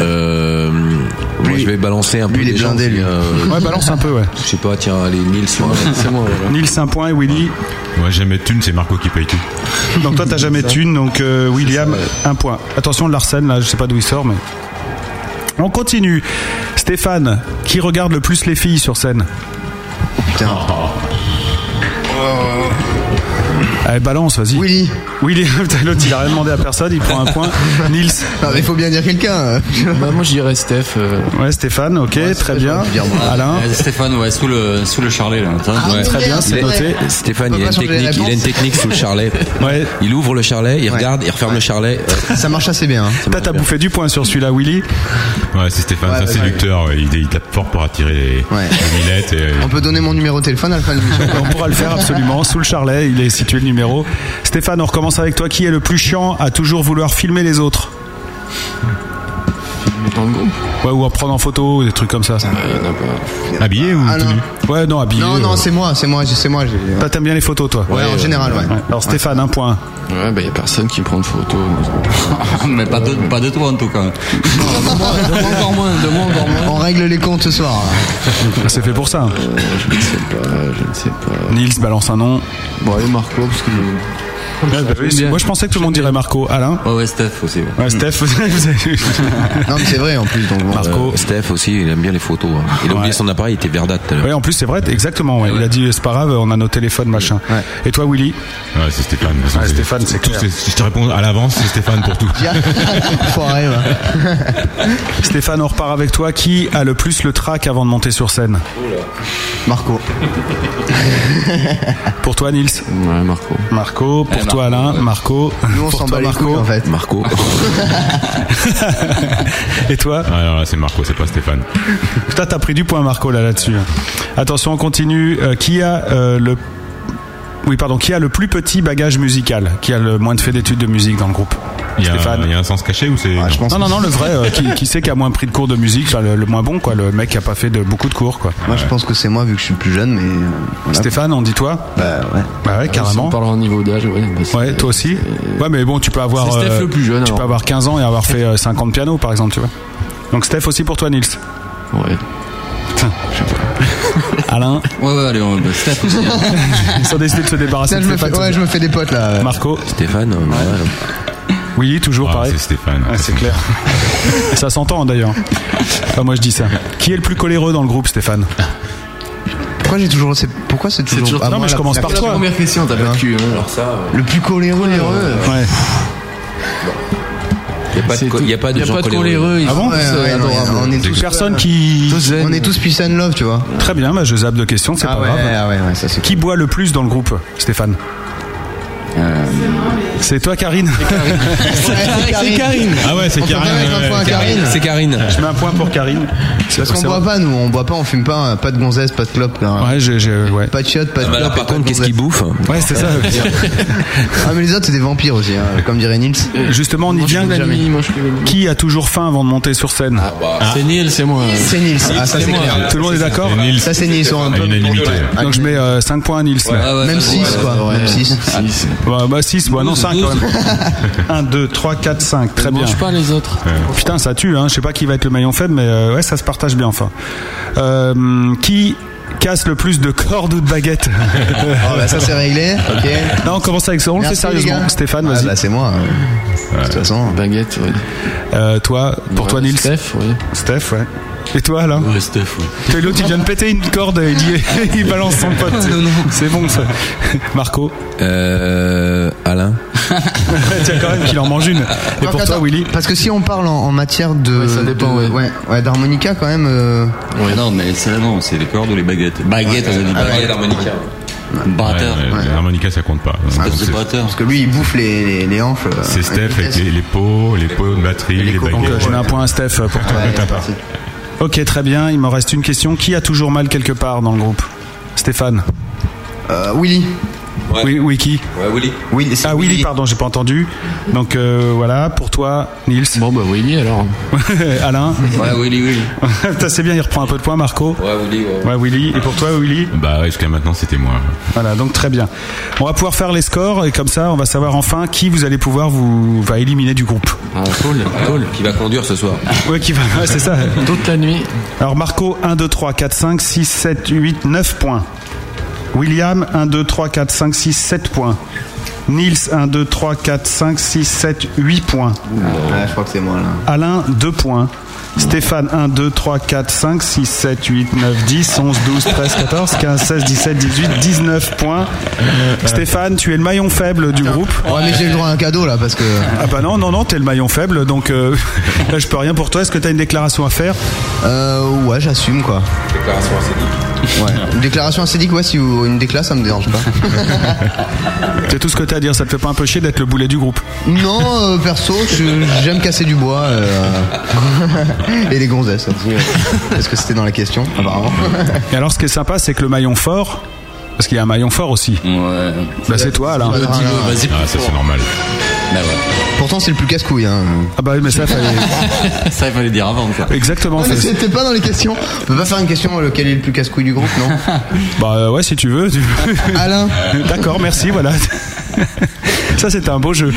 Euh, moi, je vais balancer un peu lui, il est gens blindé, lui. euh, Ouais, balance un peu, ouais. je sais pas, tiens, allez, Nils. C'est moi, voilà. Nils, un point et Willy. Moi, jamais de thune, c'est Marco qui paye tout. Donc, toi, t'as jamais de thune. Donc, euh, William, un point. Attention, Larsen, là, je sais pas d'où il sort, mais. On continue. Stéphane, qui regarde le plus les filles sur scène? Putain. Allez, balance, vas-y. Willy. Willy, l'autre, il a rien demandé à personne, il prend un point. Nils. Non, mais il faut bien dire quelqu'un. euh. Bah, moi, je dirais Steph. euh, Ouais, Stéphane, ok, très bien. Alain, Euh, Stéphane, ouais, sous le, sous le charlet, là. Ah, ouais. très bien, c'est noté. Stéphane, il a, une technique, il a une réponses technique sous le charlet. Ouais. Il ouvre le charlet, il Ouais. regarde, il referme le charlet. Ça marche assez bien. hein. T'as bouffé du point sur celui-là, Willy. Ouais, c'est Stéphane, Ouais, c'est un ouais, séducteur. ouais. Il, il tape fort pour attirer les, les minettes. Et, On peut donner mon numéro de téléphone à la fin de l'émission. On pourra le faire absolument. Sous le charlet, il est situé le Stéphane, on recommence avec toi. Qui est le plus chiant à toujours vouloir filmer les autres? Dans le groupe. Ouais, ou à prendre en photo, ou des trucs comme ça. Habillé ou Ah, non. Ouais, non, habillé. Non, non, euh. c'est moi, c'est moi, c'est moi. Toi, t'aimes bien les photos, toi Ouais, en général, ouais. Alors, Stéphane, un point. Ouais, bah, y a personne qui prend de photos. Mais pas de, pas de toi, en tout cas. de moi encore moins, de moi encore moins. On règle les comptes ce soir. là. C'est fait pour ça. Je ne sais pas, je ne sais pas. Nils balance un nom. Bon, allez, Marco, parce que. Ouais, bah oui. Moi, je pensais que tout le monde dirait Marco. Alain Ouais, ouais, Steph aussi. Ouais. Ouais, Steph, vous avez- Non, mais c'est vrai en plus. Donc. Marco. Euh, Steph aussi, il aime bien les photos. hein. Il a oublié Ouais. son appareil, il était verdâtre tout à l'heure. Ouais, en plus, c'est vrai, exactement. ouais. Il a dit, c'est pas grave, on a nos téléphones, machin. Et toi, Willy Ouais, c'est Stéphane. Ouais, Stéphane, c'est tout, clair. Je te réponds à l'avance, c'est Stéphane pour tout. Foiré, va. Stéphane, on repart avec toi. Qui a le plus le trac avant de monter sur scène Marco. Pour toi, Nils Ouais, Marco. Marco. Pour toi, Alain. Marco. Nous, on s'en bat les Marco. couilles, en fait. Marco. Et toi Ah, non, là, c'est Marco, c'est pas Stéphane. Toi, t'as pris du point, Marco, là, là-dessus. Attention, on continue. Euh, qui a euh, le. Oui, pardon. Qui a le plus petit bagage musical Qui a le moins de fait d'études de musique dans le groupe Il y, a, Stéphane. il y a un sens caché ou c'est. Ouais, pense Non, non, non, le vrai. euh, qui, qui c'est qui a moins pris de cours de musique enfin, le, le moins bon, quoi. Le mec qui a pas fait de beaucoup de cours, quoi. Moi, je pense que c'est moi vu que je suis le plus jeune, mais. euh, voilà. Stéphane, on dit toi Bah ouais. Bah ouais, Si carrément. on parle en niveau d'âge, ouais. bah, Ouais, toi aussi. Ouais, mais bon, tu peux avoir. Steph euh, le plus jeune, Tu alors. peux avoir 15 ans et avoir fait euh, 50 pianos, par exemple, tu vois. Donc Steph aussi pour toi, Nils. Ouais. Alain. Ouais, ouais, allez, on, bah, Steph aussi. hein. Ils sont décidés de se débarrasser Tiens, de je me fais, Stéphane. ouais, je me fais des potes là. Marco. Stéphane, euh, ouais. Oui, toujours Ah, pareil. c'est Stéphane. C'est clair. ça s'entend d'ailleurs. Enfin, moi je dis ça. Qui est le plus coléreux dans le groupe, Stéphane? Pourquoi j'ai toujours. c'est- Pourquoi c'est toujours. toujours- ah, Non, moi, mais je la- commence la- par La toi. première question, t'as pas de cul. hein, alors ça. Le plus coléreux. Ouais. Il n'y a pas de, co- y a pas de Y a gens coléreux. Ah bon euh, on est tous Personne qui. On est tous peace and love, tu vois. Très bien, bah, je zappe de questions, c'est Ah pas grave. Qui boit le plus dans le groupe, Stéphane? C'est toi, Karine C'est Karine. Ah ouais, c'est Karine. C'est Karine. Je mets un point pour Karine. Parce qu'on C'est boit pas, nous, on boit pas, on fume pas, pas de gonzesse, pas de clope. là. Ouais, j'ai, j'ai- ouais. Pas de chiottes, pas de Ah, mais clope. alors, par contre, de qu'est-ce qu'ils bouffent Ouais, c'est ça. Ah, mais les autres, c'est des vampires aussi, hein, comme dirait Nils. Justement, on y vient. moi je nuit. Qui a toujours faim avant de monter sur scène C'est Neil, c'est moi. C'est Nils. Ah, ça c'est clair. Tout le monde est d'accord C'est Nils. Ça c'est Nils. Donc je mets 5 points à Nils. Même 6 quoi, même 6. Bah, bah 6, bah non 5 quand même. 1, 2, 3, 4, 5. Très bien. mange pas les autres. Putain, ça tue, hein. Je sais pas qui va être le maillon faible, mais euh, ouais, ça se partage bien, enfin. Euh, qui casse le plus de cordes ou de baguettes Oh, bah, ça c'est réglé, ok. Non, on commence avec ça. On le fait Merci, les sérieusement. gars. Stéphane, Ah, vas-y. bah, c'est moi. euh, De toute façon. Baguette, oui. Euh, toi, pour toi, Ouais, Nils Steph, oui. Steph, ouais. Et toi, Alain Ouais, Steph, ouais. L'autre, il vient de péter une corde et il, dit- il balance son pote. C'est bon, ça. Marco Euh, Alain. Tiens, quand même qu'il en mange une. Et pour toi, Willy Parce que si on parle en, en matière de. Ouais, ça dépend, de- ouais. ouais, d'harmonica quand même. euh, Ouais, non, mais ça, non, c'est les cordes ou les baguettes. Baguettes, on a dit baguettes. harmonica. Batteur. Ouais, ouais, L'harmonica, ça compte pas. Ah, Donc, C'est c'est- batteur. Parce que lui, il bouffe les, les, les hanches. euh, C'est Steph avec les les, les pots, les pots de batterie, les cocos. Donc, euh, baguettes. je mets un point à Steph pour toi. Ouais, de ta part. Ok, très bien. Il me reste une question. Qui a toujours mal quelque part dans le groupe? Stéphane Euh, Willy. Ouais. Oui, oui, qui Ouais, Willy. Willy, Ah, Willy, pardon, j'ai pas entendu. Donc euh, voilà, pour toi, Nils. Bon, bah Willy alors. Alain. Ouais, Willy, Willy. C'est bien, il reprend un peu de points, Marco. Ouais, Willy, ouais. Ouais, Willy. Et pour toi, Willy Bah jusqu'à maintenant, c'était moi. Voilà, donc très bien. On va pouvoir faire les scores et comme ça, on va savoir enfin qui vous allez pouvoir vous va éliminer du groupe. Ah, cool, cool. Qui va conduire ce soir Ouais, qui va, ouais, c'est ça. Toute la nuit. Alors Marco, 1, 2, 3, 4, 5, 6, 7, 8, 9 points. William, 1, 2, 3, 4, 5, 6, 7 points. Nils, 1, 2, 3, 4, 5, 6, 7, 8 points. Ouais, je crois que c'est moi là. Alain, 2 points. Stéphane, 1, 2, 3, 4, 5, 6, 7, 8, 9, 10, 11, 12, 13, 14, 15, 16, 17, 18, 19 points. Stéphane, tu es le maillon faible du groupe. Ouais, mais j'ai le droit à un cadeau là parce que. Ah bah non, non, non, t'es le maillon faible, donc euh, là je peux rien pour toi. Est-ce que t'as une déclaration à faire? Euh, ouais, j'assume quoi. Déclaration acédique. Ouais. Une déclaration acédique, ouais, si vous, une déclaration, ça me dérange pas. Tout ce que t'as à dire, ça te fait pas un peu chier d'être le boulet du groupe non, euh, perso, je- j'aime casser du bois. euh, et les gonzesses Est-ce que c'était dans la question Apparemment. Et alors ce qui est sympa, c'est que le maillon fort, parce qu'il y a un maillon fort aussi, Ouais. bah c'est toi vas-y. Ah, ça c'est normal. Bah ouais. Pourtant, c'est le plus casse-couille. Hein. Ah bah oui, mais ça fallait... Ça, il fallait dire avant, quoi. Exactement. Non, mais c'était pas dans les questions. On peut pas faire une question euh, lequel est le plus casse-couille du groupe, non Bah euh, ouais, si tu veux. tu- Alain D'accord, merci, voilà. Ça c'était un beau jeu.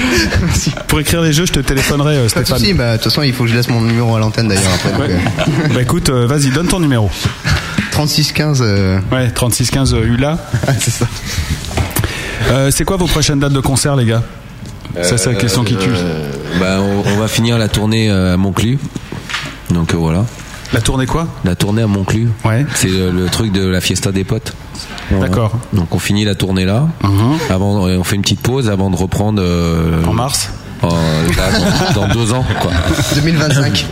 Pour écrire les jeux, je te téléphonerai euh, Stéphane. bah, de toute façon, il faut que je laisse mon numéro à l'antenne d'ailleurs après. donc, euh, Bah écoute, euh, vas-y, donne ton numéro. 36 15. euh, Ouais, 3615 euh, ULA. c'est ça. Euh, c'est quoi vos prochaines dates de concert, les gars? Ça, c'est la question qui tue. Bah, on, on va finir la tournée euh, à Montclus. Donc euh, voilà. La tournée quoi? La tournée à Montclus. Ouais. C'est le, le truc de la fiesta des potes. Voilà. D'accord. Donc on finit la tournée là. Mhm. Avant, on fait une petite pause avant de reprendre. euh, En mars? là, dans, dans deux ans, quoi. 2025.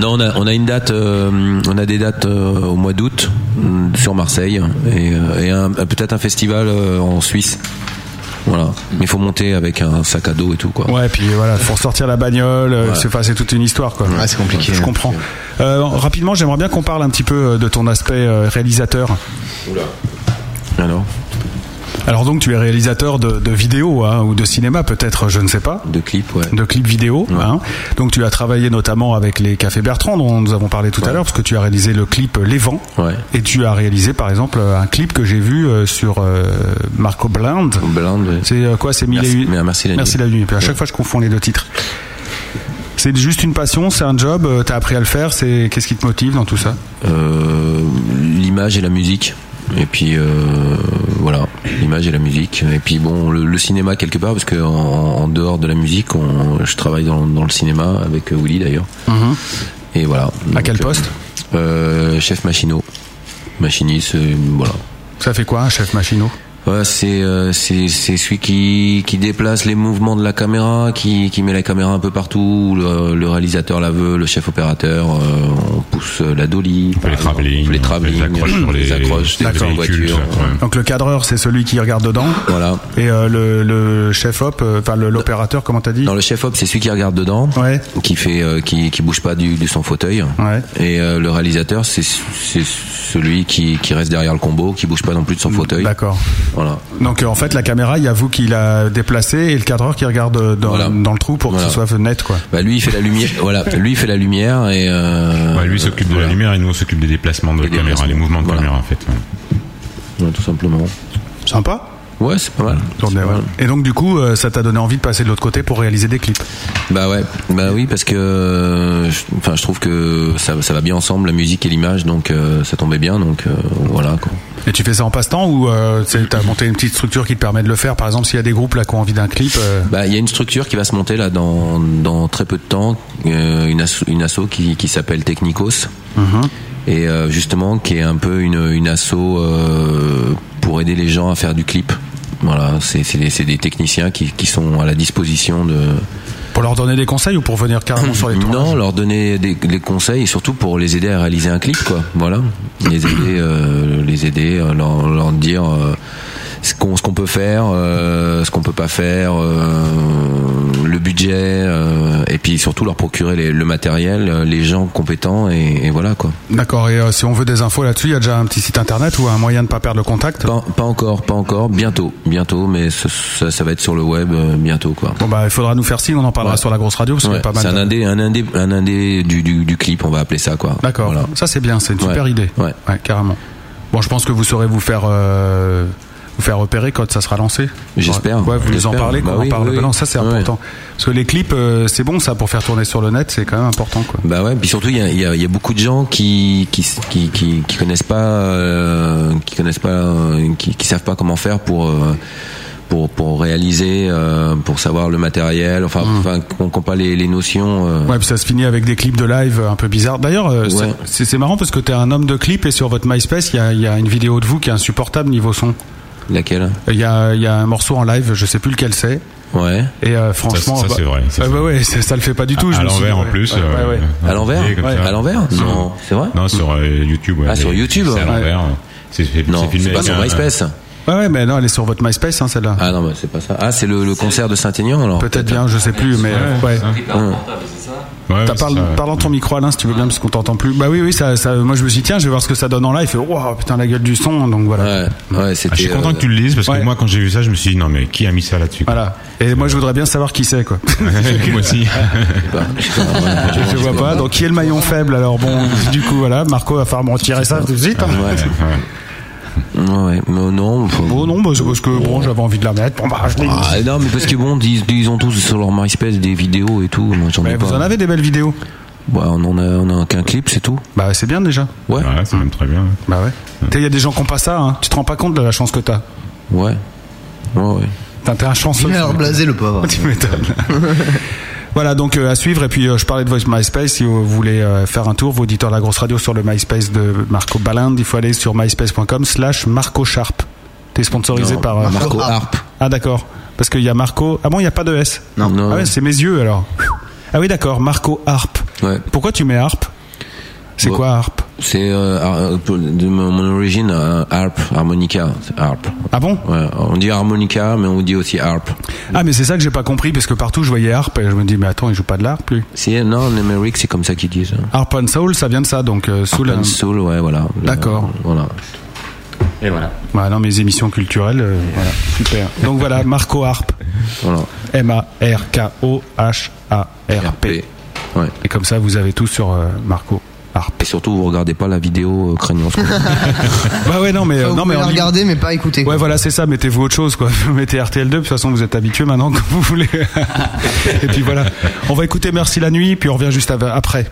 Non, on a, on a une date, euh, on a des dates euh, au mois d'août euh, sur Marseille et, euh, peut-être un festival euh, en Suisse. Voilà. Mais il faut monter avec un sac à dos et tout, quoi. Ouais, puis voilà, faut sortir la bagnole, euh, Ouais. c'est enfin, c'est toute une histoire quoi. Ouais, c'est compliqué. Je hein. comprends. Euh, rapidement, j'aimerais bien qu'on parle un petit peu euh, de ton aspect euh, réalisateur. Alors, Alors donc, tu es réalisateur de, de vidéos hein, ou de cinéma peut-être, je ne sais pas. de clips, ouais. de clips vidéo. hein. Donc tu as travaillé notamment avec les Cafés Bertrand dont nous avons parlé tout à l'heure parce que tu as réalisé le clip Les Vents Ouais. et tu as réalisé par exemple un clip que j'ai vu euh, sur euh, Marco Blind. Blind, ouais. C'est euh, quoi C'est Mille Merci- et une- mais merci la Merci nuit. la nuit. Puis à chaque fois je confonds les deux titres. C'est juste une passion, c'est un job, euh, t'as appris à le faire, c'est qu'est-ce qui te motive dans tout ça? Euh, l'image et la musique. Et puis euh, voilà, l'image et la musique. Et puis bon, le, le cinéma quelque part, parce que en, en dehors de la musique, on, je travaille dans, dans le cinéma avec euh, Willy d'ailleurs. Et voilà. À quel euh, poste? euh, Chef machinot, machiniste, voilà. Ça fait quoi un chef machinot Ouais, c'est euh, c'est c'est celui qui qui déplace les mouvements de la caméra, qui qui met la caméra un peu partout. Le, le réalisateur la veut, le chef opérateur. euh, on pousse la dolly, les travelling, les travelling, les accroches sur les- accroches des D'accord. voitures. ouais. Donc le cadreur, c'est celui qui regarde dedans. Voilà. Et euh, le, le chef op, euh, enfin l'opérateur, comment t'as dit? Non, le chef op, c'est celui qui regarde dedans, qui fait, euh, qui, qui bouge pas du, de son fauteuil. Et euh, le réalisateur, c'est c'est celui qui, qui reste derrière le combo, qui bouge pas non plus de son fauteuil. D'accord. Voilà. Donc euh, en fait, la caméra, il y a vous qui l'a déplacée et le cadreur qui regarde euh, dans, dans le trou pour que ce soit net, quoi. Bah lui, il fait la lumière. voilà, lui il fait la lumière et. Euh, Ouais, lui s'occupe de la lumière et nous on s'occupe des déplacements de la caméra, les mouvements de caméra en fait. Ouais, tout simplement. Sympa. Ouais, c'est pas mal. Ouais. Et donc du coup, euh, ça t'a donné envie de passer de l'autre côté pour réaliser des clips. Bah ouais, bah oui parce que, euh, je- enfin, je trouve que ça, ça va bien ensemble, la musique et l'image, donc euh, ça tombait bien, donc euh, voilà. Quoi. Et tu fais ça en passe-temps ou euh, tu as monté une petite structure qui te permet de le faire? Par exemple, s'il y a des groupes là qui ont envie d'un clip. Bah, il y a une structure qui va se monter là dans, dans très peu de temps, une, asso, une asso qui, qui s'appelle Technicos. Et euh, justement, qui est un peu une, une asso pour aider les gens à faire du clip. Voilà, c'est des, c'est des techniciens qui, qui sont à la disposition de. Pour leur donner des conseils ou pour venir carrément sur les tours Non, leur donner des, des conseils et surtout pour les aider à réaliser un clip, quoi. Voilà, les aider, euh, les aider, euh, leur, leur dire euh, ce qu'on peut faire, euh, ce qu'on peut pas faire, budget, euh, et puis surtout leur procurer les- le matériel, euh, les gens compétents et, et voilà quoi. D'accord. Et euh, si on veut des infos là-dessus, il y a déjà un petit site internet ou un moyen de pas perdre le contact? Pas, pas encore, pas encore, bientôt, bientôt, mais ce- ça, ça va être sur le web bientôt quoi. Bon bah il faudra nous faire signe, on en parlera sur la grosse radio parce qu'il y a Ouais, pas mal. c'est un indé, un indé, un indé du, du, du clip, on va appeler ça quoi. D'accord. Voilà. Ça c'est bien, c'est une super Ouais. idée. Ouais. carrément. Bon, je pense que vous saurez vous faire euh, vous faire repérer quand ça sera lancé. J'espère. Ouais, vous nous en parlez, Bah qu'on en oui, parle. oui, Bah non, ça c'est important. Parce que les clips, euh, c'est bon ça pour faire tourner sur le net, c'est quand même important quoi. Bah ouais, puis surtout il y a, il y a- il y a beaucoup de gens qui qui qui qui, qui connaissent pas euh, qui connaissent pas euh, qui, qui savent pas comment faire pour euh, pour pour réaliser euh, pour savoir le matériel enfin enfin qu'on pas les, les notions euh, Ouais, puis ça se finit avec des clips de live un peu bizarres. D'ailleurs, euh, c'est- Ouais. c'est c'est marrant parce que t'es un homme de clip et sur votre MySpace, il y a, il y a une vidéo de vous qui est insupportable niveau son. Laquelle Il y a, y a un morceau en live, je sais plus lequel c'est. Ouais. Et euh, franchement, ça, bah- c'est vrai, ça, Ouais, c'est ouais, ouais, ça le fait pas du tout. À- à l'envers, en ouais. plus, Ouais, ouais, euh, ouais. À l'envers Ouais. ça. À l'envers Non, c'est vrai Non, sur euh, YouTube. ouais. Ah, sur YouTube C'est à Ouais. l'envers. C'est filmé c'est pas sur MySpace. Ouais, ouais, mais non, elle est sur votre MySpace, hein, celle-là. Ah non, bah, c'est pas ça. Ah, c'est le, le concert de Saint-Aignan alors. Peut-être bien, je sais plus, mais euh, ouais. Ouais, T'as parle, ça. parle dans ton micro Alain si tu veux bien parce qu'on t'entend plus. Bah oui oui ça, ça moi je me suis dit tiens je vais voir ce que ça donne en live. Il fait wow putain la gueule du son donc voilà. Ouais, ouais, Ah, c'était. je suis content euh, que tu le lises parce Ouais. que moi quand j'ai vu ça je me suis dit non mais qui a mis ça là-dessus. Voilà. Et moi je voudrais bien savoir qui c'est quoi. Moi aussi. je vois pas. Donc qui est le maillon faible alors? Bon du coup voilà Marco va falloir me retirer ça tout de suite. hein. Ouais, mais non. faut- Bon non bah, c'est parce que bon j'avais envie de la mettre. Bon bah je l'ai mis. Ah, non, mais parce que bon, ils, ils ont tous sur leur MySpace des vidéos et tout. Moi, j'en ai Mais pas. vous en avez des belles vidéos. Ouais, on en a, on a qu'un clip, c'est tout. Bah c'est bien déjà. Ouais. Ouais, c'est même très bien. Bah ouais. Il y a des gens qui ont pas ça. Hein. Tu te rends pas compte de la chance que t'as. Ouais. Ouais, ouais. Putain, T'es un chanceux. Il a l'air blasé le pauvre. Tu m'étonnes. Voilà, donc euh, à suivre. Et puis euh, je parlais de votre MySpace. Si vous voulez euh, faire un tour, vos auditeurs de la grosse radio sur le MySpace de Marco Balinde, il faut aller sur myspace.com slash Marco Sharp. T'es sponsorisé Non, par euh, Marco Harp. Ah d'accord. Parce qu'il y a Marco. Ah bon, il n'y a pas de S. Non, non. Ah ouais, c'est mes yeux alors. Ah oui, d'accord. Marco Harp. Ouais. Pourquoi tu mets Harp? C'est Bon. quoi Harp? C'est euh, euh, de mon origine, euh, harp, harmonica, harp. Ah bon? Ouais, on dit harmonica, mais on dit aussi harp. Ah mais c'est ça que j'ai pas compris parce que partout je voyais Harp et je me dis mais attends il joue pas de l'harp lui. C'est non, en Amérique, c'est comme ça qu'ils disent. Harp and Soul ça vient de ça donc euh, Soul. Harp and soul, ouais, voilà. D'accord. Voilà. Et voilà. Dans mes émissions culturelles, euh, voilà, super. Donc voilà, Marco Harp. Voilà. M-A-R-K-O-H-A-R-P. Ouais. Et comme ça, vous avez tout sur euh, Marco Harp. Et surtout, vous regardez pas la vidéo euh, craignant. Bah ouais, non, mais, euh, Enfin, non, mais en regarder, mais pas écouter. Ouais, voilà, c'est ça, mettez-vous autre chose, quoi. Mettez RTL2, de toute façon, vous êtes habitués maintenant, comme vous voulez. et puis voilà. On va écouter Merci la nuit, puis on revient juste après.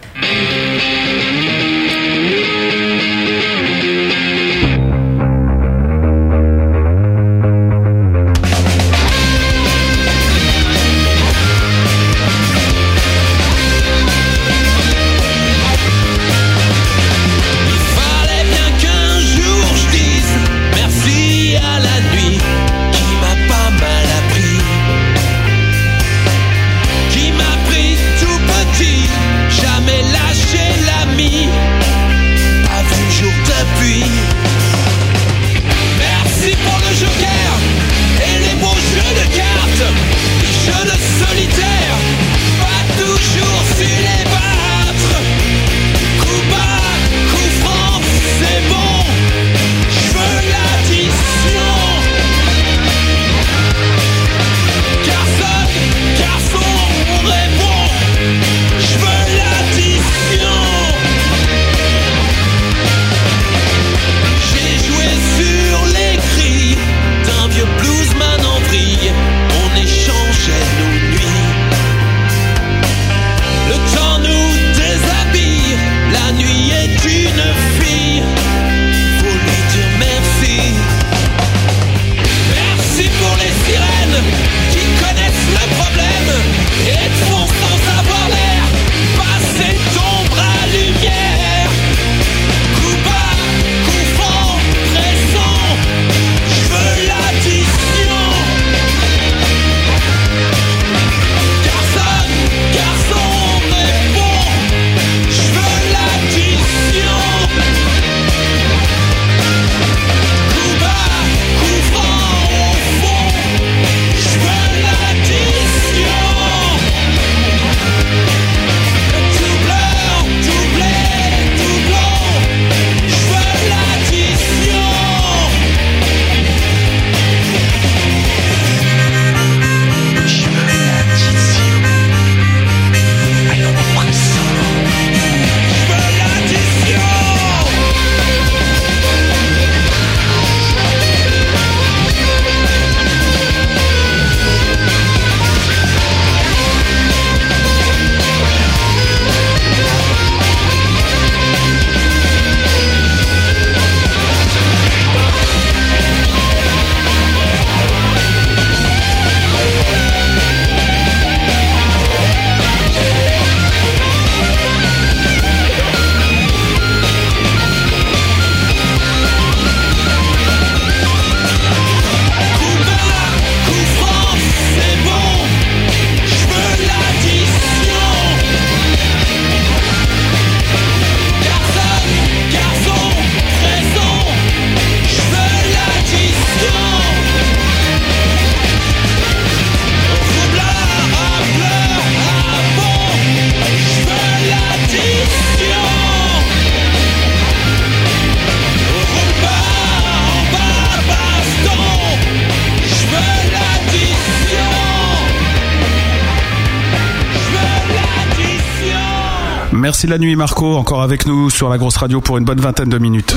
Merci la nuit Marco, encore avec nous sur la grosse radio pour une bonne vingtaine de minutes.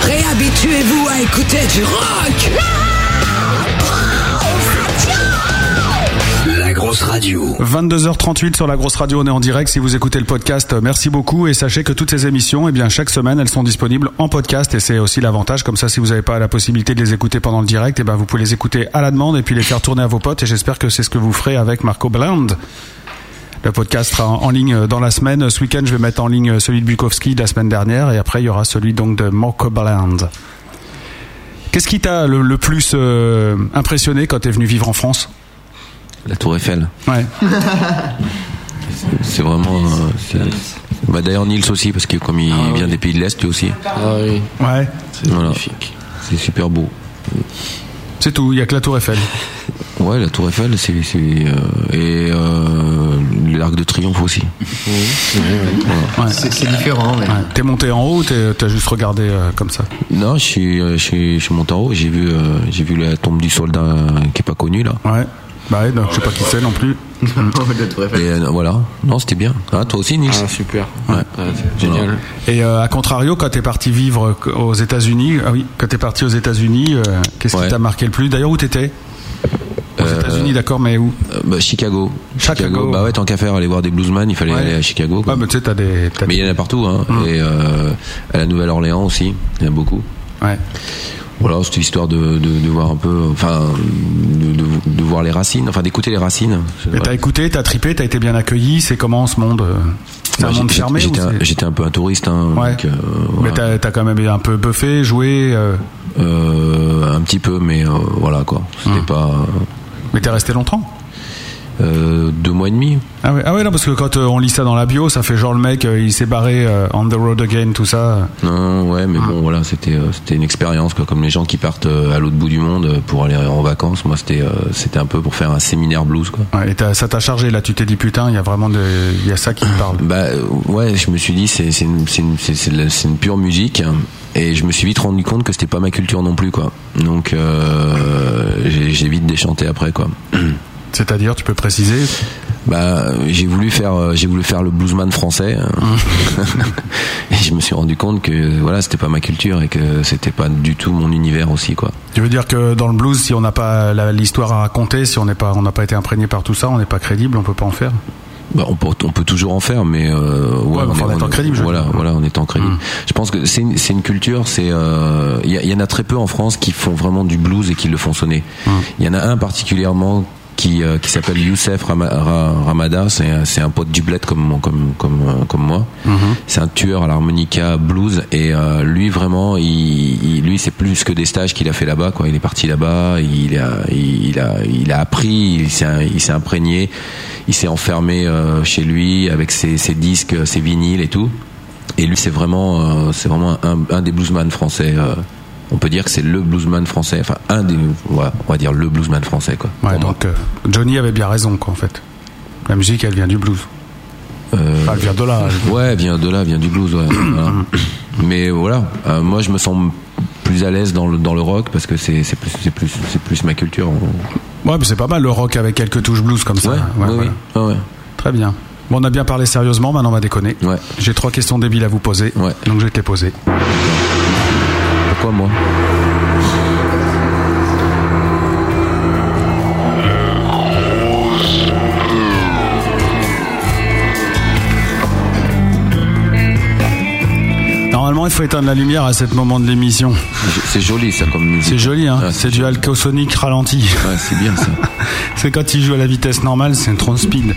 Réhabituez-vous à écouter du rock. Grosse radio. 22h38 sur la grosse radio, on est en direct. Si vous écoutez le podcast, euh, merci beaucoup et sachez que toutes ces émissions, eh bien chaque semaine, elles sont disponibles en podcast et c'est aussi l'avantage. Comme ça, si vous n'avez pas la possibilité de les écouter pendant le direct, eh ben vous pouvez les écouter à la demande et puis les faire tourner à vos potes. Et j'espère que c'est ce que vous ferez avec Marco Bland. Le podcast sera en ligne dans la semaine. Ce week-end, je vais mettre en ligne celui de Bukowski de la semaine dernière et après, il y aura celui donc de Marco Bland. Qu'est-ce qui t'a le, plus euh, impressionné quand tu es venu vivre en France? La Tour Eiffel. Ouais. C'est vraiment. euh, bah, D'ailleurs, Nils aussi, parce que comme il vient des pays de l'Est, lui aussi. Ah oui. Ouais. C'est magnifique. C'est super beau. C'est tout, il y a que la Tour Eiffel. Ouais, la Tour Eiffel, c'est. euh, et euh, l'Arc de Triomphe aussi. Ouais. C'est c'est différent, mais. Ouais. T'es monté en haut ou t'as juste regardé euh, comme ça? Non, je suis, je suis, je suis monté en haut, j'ai vu, euh, j'ai vu la tombe du soldat qui est pas connu là. Ouais. Bah ouais, donc je sais pas qui c'est non plus. Et euh, voilà, non, c'était bien. Ah, toi aussi, Nils Ah, super. Ouais. Génial. Et euh, à contrario, quand t'es parti vivre aux États-Unis, ah oui, quand t'es parti aux États-Unis, euh, qu'est-ce qui t'a marqué le plus? D'ailleurs, où t'étais? Aux Euh, États-Unis, d'accord, mais où? bah, Chicago. Chicago. Bah ouais, tant qu'à faire aller voir des bluesman, il fallait Ouais. aller à Chicago. quoi. Ouais, mais tu sais, t'as des. t'as Mais il y en a partout, hein. Hum. Et euh, à la Nouvelle-Orléans aussi, il y en a beaucoup. Ouais. Voilà, c'était histoire de, de, de voir un peu, enfin, de, voir les racines, enfin d'écouter les racines. Mais t'as écouté, t'as tripé, t'as été bien accueilli. C'est comment ce monde euh, C'est un monde fermé J'étais un, peu un touriste, hein, Ouais. donc, euh, Mais t'as quand même un peu buffé, joué. euh, Euh, un petit peu, mais voilà quoi. C'était pas Mais t'es resté longtemps euh, deux mois et demi. ah ouais, ah non, parce que quand euh, on lit ça dans la bio, ça fait genre le mec, euh, il s'est barré on the road again, tout ça. Non, ouais, mais bon, voilà, c'était c'était une expérience quoi, comme les gens qui partent à l'autre bout du monde pour aller en vacances. Moi, c'était c'était un peu pour faire un séminaire blues quoi. Ouais, et ça t'a chargé là, tu t'es dit putain, il y a vraiment de, il y a ça qui me parle. Bah ouais, je me suis dit c'est c'est une, une, pure musique et je me suis vite rendu compte que c'était pas ma culture non plus quoi. Donc euh, j'ai vite déchanté après quoi. C'est-à-dire, tu peux préciser Bah j'ai voulu faire euh, j'ai voulu faire le bluesman français hein. et je me suis rendu compte que voilà c'était pas ma culture et que c'était pas du tout mon univers aussi quoi. Tu veux dire que dans le blues, si on n'a pas l'histoire à raconter, si on n'est pas, on n'a pas été imprégné par tout ça, on n'est pas crédible, on peut pas en faire? Bah, on, peut, on peut toujours en faire, mais euh, ouais, mais enfin, en étant crédible, je Voilà, voilà, en étant crédible. Je pense que c'est une, culture. C'est euh, il y, a- il y en a très peu en France qui font vraiment du blues et qui le font sonner. Il y en a un particulièrement qui euh, qui s'appelle Youssef Rama- Ra- Ramada. C'est un- pote du bled comme comme comme comme moi. C'est un tueur à l'harmonica blues et euh, lui vraiment, il, il- lui c'est plus que des stages qu'il a fait là-bas. Quoi, il est parti là-bas, il a il a il a appris, il s'est il s'est imprégné, il s'est enfermé euh, chez lui avec ses, ses disques, ses vinyles et tout. Et lui c'est vraiment euh, c'est vraiment un, un des bluesman français. euh, on peut dire que c'est le bluesman français, enfin un des, ouais, on va dire le bluesman français quoi. Ouais, donc euh, Johnny avait bien raison, quoi, en fait. La musique, elle vient du blues. Euh, Enfin, elle vient de là. elle- Ouais, vient de là, vient du blues. Ouais, voilà. Mais voilà, euh, moi je me sens plus à l'aise dans le dans le rock parce que c'est c'est plus c'est plus c'est plus ma culture. Ouais, mais c'est pas mal le rock avec quelques touches blues comme ça. Ouais, Ouais, oui, voilà. Très bien. Bon, on a bien parlé sérieusement, maintenant on va déconner. Ouais. J'ai trois questions débiles à vous poser, donc je vais te les poser. Pourquoi moi Normalement, il faut éteindre la lumière à ce moment de l'émission. C'est joli ça comme musique. C'est joli, hein. Ouais, c'est du alcosonique ralenti. Ouais, c'est bien ça. c'est quand il joue à la vitesse normale, c'est un trop speed.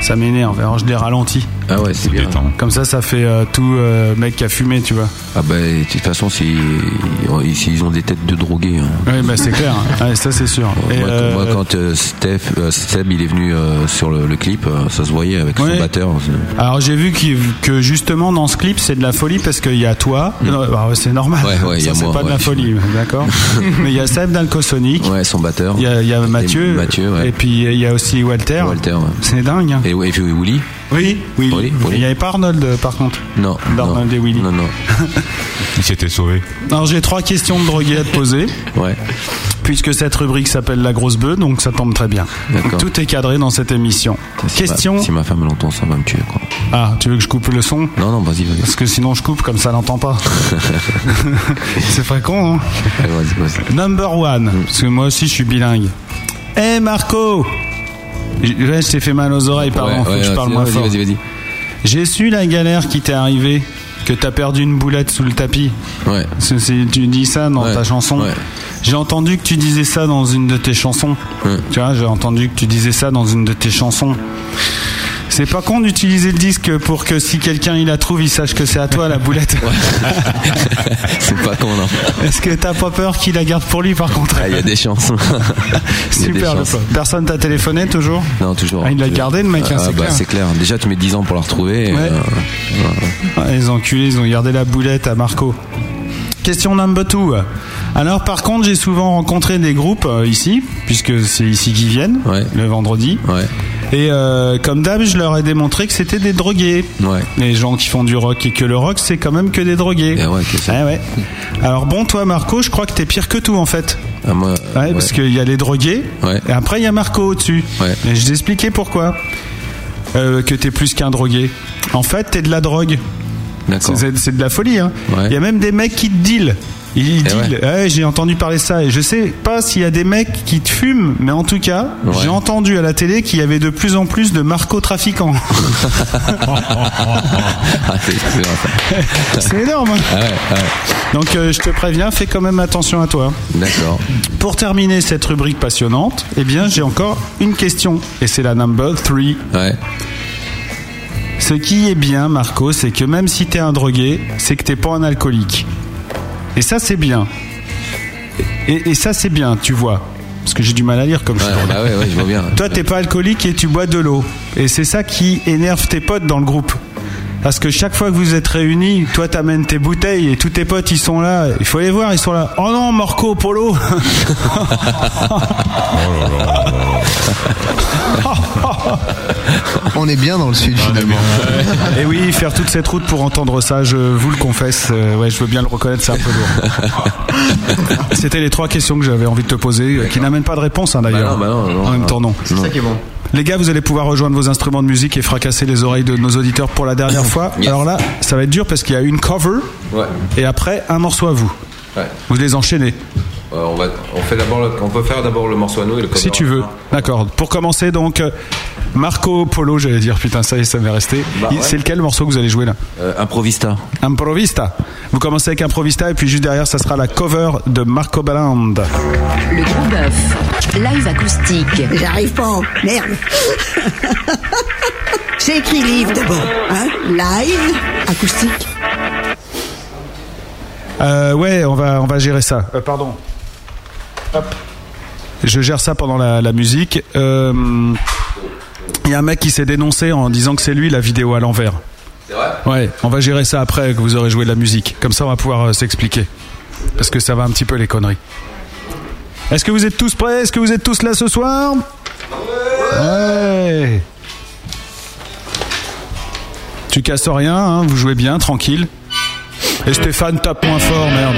Ça m'énerve. Alors je les ralentis. Ah ouais, c'est bien. Comme ça, ça fait euh, tout euh, mec qui a fumé, tu vois. Ah bah de toute façon c'est ils ont des têtes de drogués. hein. Oui, bah c'est clair. Ouais, ça c'est sûr. Et, moi, euh, moi, quand euh, Steph, euh, Seb il est venu euh, sur le, le clip, euh, ça se voyait avec Ouais. son batteur. c'est- Alors j'ai vu qu'il- que justement dans ce clip c'est de la folie parce qu'il y a toi, Non, bah, c'est normal, Mm. Ouais, ouais, il y ça a c'est moi, pas de la ouais. folie, d'accord Mais il y a Seb d'Alcosonic, Ouais, son batteur. il y a, il y a Mathieu, Mathieu, ouais. et puis il y a aussi Walter. Walter. ouais. C'est dingue. hein. Et, et puis Willy Oui, oui. Willy, Willy. Il n'y avait pas Arnold euh, par contre. Non. D'Arnold et Willy. Non, non. Il s'était sauvé. Alors j'ai trois questions de drogués à te poser. Ouais. puisque cette rubrique s'appelle la grosse bœuf, donc ça tombe très bien. D'accord. Tout est cadré dans cette émission. Si Question. ma- Si ma femme l'entend, ça va me tuer, quoi. Ah, tu veux que je coupe le son? Non, non, vas-y, vas-y. Parce que sinon je coupe comme ça, elle n'entend pas. C'est pas con, hein Allez, vas-y, vas-y. Number one, parce que moi aussi je suis bilingue. Eh Marco Ouais, je t'ai fait mal aux oreilles, pardon, Ouais, faut ouais, que je ouais, parle moins vas-y, fort. vas-y, vas-y. J'ai su la galère qui t'est arrivée, que t'as perdu une boulette sous le tapis. Ouais. Tu dis ça dans ta chanson. J'ai entendu que tu disais ça dans une de tes chansons. Tu vois, j'ai entendu que tu disais ça dans une de tes chansons. C'est pas con d'utiliser le disque pour que si quelqu'un il la trouve, il sache que c'est à toi la boulette. C'est pas con, non. Est-ce que t'as pas peur qu'il la garde pour lui par contre Ah, Il y a des chances. Des Super. chances. Personne t'a téléphoné toujours Non, toujours. Ah, il l'a gardé le mec, hein, Ah, c'est bah, clair. c'est clair. Déjà, tu mets 10 ans pour la retrouver. Ouais. euh, Ah, les enculés, ils ont gardé la boulette à Marco. Question number two. Alors, par contre, j'ai souvent rencontré des groupes euh, ici, puisque c'est ici qu'ils viennent, le vendredi. Et euh, comme d'hab, je leur ai démontré que c'était des drogués. Les gens qui font du rock et que le rock, c'est quand même que des drogués. Eh ouais, que ouais. Alors bon, toi, Marco, je crois que t'es pire que tout en fait. Ah, moi, Ouais, parce qu'il y a les drogués, et après il y a Marco au-dessus. Et je t'ai expliqué pourquoi. Euh, que t'es plus qu'un drogué. En fait, t'es de la drogue. C'est de la folie. hein. Il y a même des mecs qui te dealent. Ils dealent. Ouais, j'ai entendu parler de ça et je sais pas s'il y a des mecs qui te fument, mais en tout cas, j'ai entendu à la télé qu'il y avait de plus en plus de narcotrafiquants. Ah, c'est énorme. hein. Ah ouais, ah. Donc euh, je te préviens, fais quand même attention à toi. D'accord. Pour terminer cette rubrique passionnante, eh bien j'ai encore une question et c'est la number 3. Ce qui est bien, Marco, c'est que même si t'es un drogué, c'est que t'es pas un alcoolique. Et ça c'est bien. Et, et ça c'est bien, tu vois. Parce que j'ai du mal à lire comme je suis Ouais, bah ouais, ouais, je vois bien. Toi, t'es pas alcoolique et tu bois de l'eau. Et c'est ça qui énerve tes potes dans le groupe. Parce que chaque fois que vous êtes réunis, toi t'amènes tes bouteilles et tous tes potes ils sont là. Il faut les voir, ils sont là. Oh non, Marco Polo On est bien dans le sud finalement. Et oui, faire toute cette route pour entendre ça, je vous le confesse, euh, ouais, je veux bien le reconnaître, c'est un peu lourd. C'était les trois questions que j'avais envie de te poser, euh, qui n'amènent pas de réponse hein, d'ailleurs. Bah non, bah non, non, en même temps, non. C'est ça qui est bon. Les gars, vous allez pouvoir rejoindre vos instruments de musique et fracasser les oreilles de nos auditeurs pour la dernière fois. Alors là, ça va être dur parce qu'il y a une cover Ouais. et après un morceau à vous. Ouais. Vous les enchaînez. Euh, on, va, on, fait d'abord le- on peut faire d'abord le morceau à nous et le cover Si tu veux. D'accord. Pour commencer, donc, euh, Marco Polo, j'allais dire, putain, ça y est, ça m'est resté. Bah ouais. C'est lequel morceau que vous allez jouer là Euh, Improvista. Improvista. Vous commencez avec Improvista et puis juste derrière, ça sera la cover de Marco Balland. Le gros bœuf. Live acoustique. J'arrive pas. Merde. J'ai écrit livre d'abord. Hein Live, acoustique. Euh, ouais, on va, on va gérer ça. Euh, pardon. Hop. Je gère ça pendant la, la musique. Euh, Il y a un mec qui s'est dénoncé en disant que c'est lui la vidéo à l'envers. C'est vrai? Ouais, on va gérer ça après que vous aurez joué de la musique. Comme ça, on va pouvoir euh, s'expliquer. Parce que ça va un petit peu les conneries. Est-ce que vous êtes tous prêts? Est-ce que vous êtes tous là ce soir? Ouais Tu casses rien, hein, vous jouez bien, tranquille. Et Stéphane tape moins fort, merde.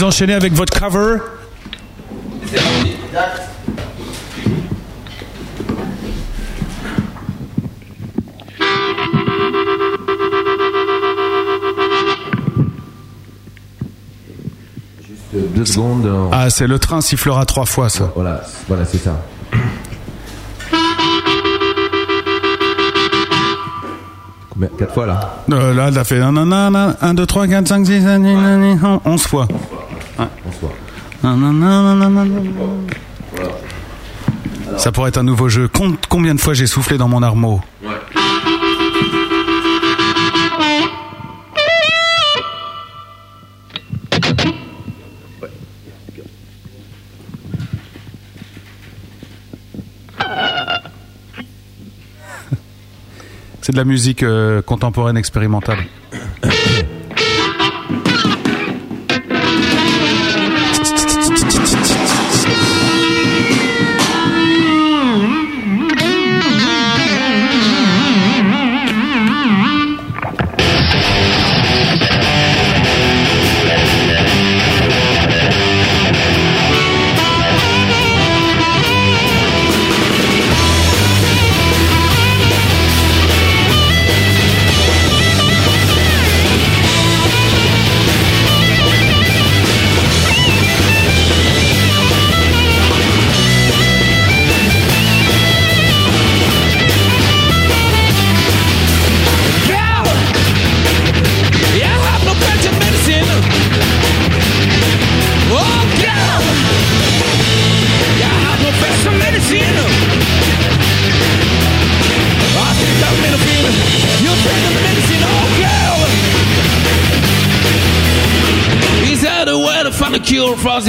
Vous enchaînez avec votre cover. Deux secondes. euh, Ah, c'est le train sifflera trois fois ça. Voilà, voilà, c'est ça. Combien? Quatre fois là? Euh, là, elle a fait 1, 2, 3, 4, 5, 6, 7, 11 fois. Ouais. 11 fois. Ça pourrait être un nouveau jeu. Compte combien de fois j'ai soufflé dans mon armeau C'est de la musique euh, contemporaine expérimentale.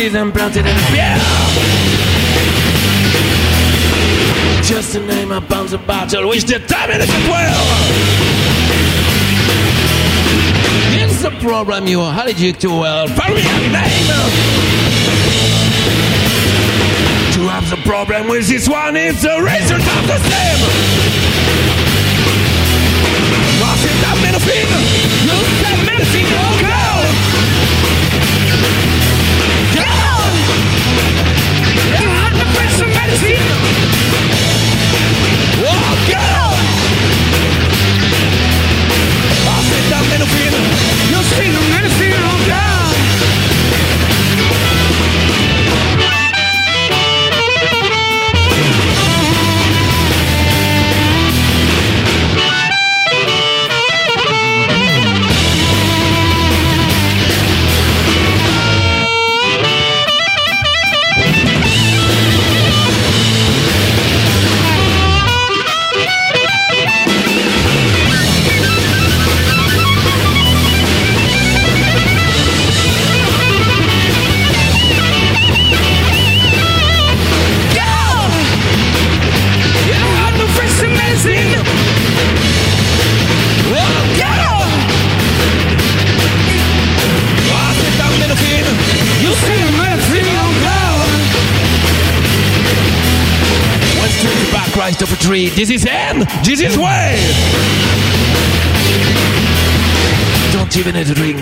see them planted in the field. Just to name upon the battle which. It's the problem you are allergic to, well, for me, name. To have the problem with this one is the result of the same. Was it that medicine? You that medicine, oh girl! You see the medicine, oh girl.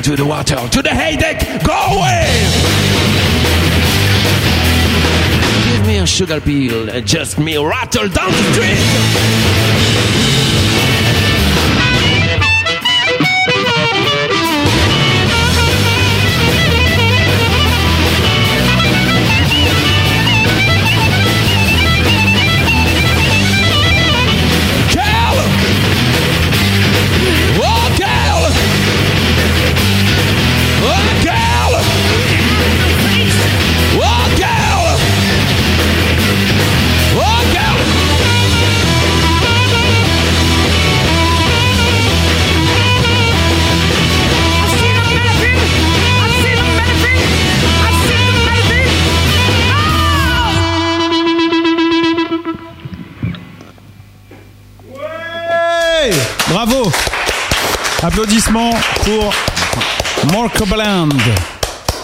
To the water. To the headache. Go away. Give me a sugar pill and just me rattle down the street.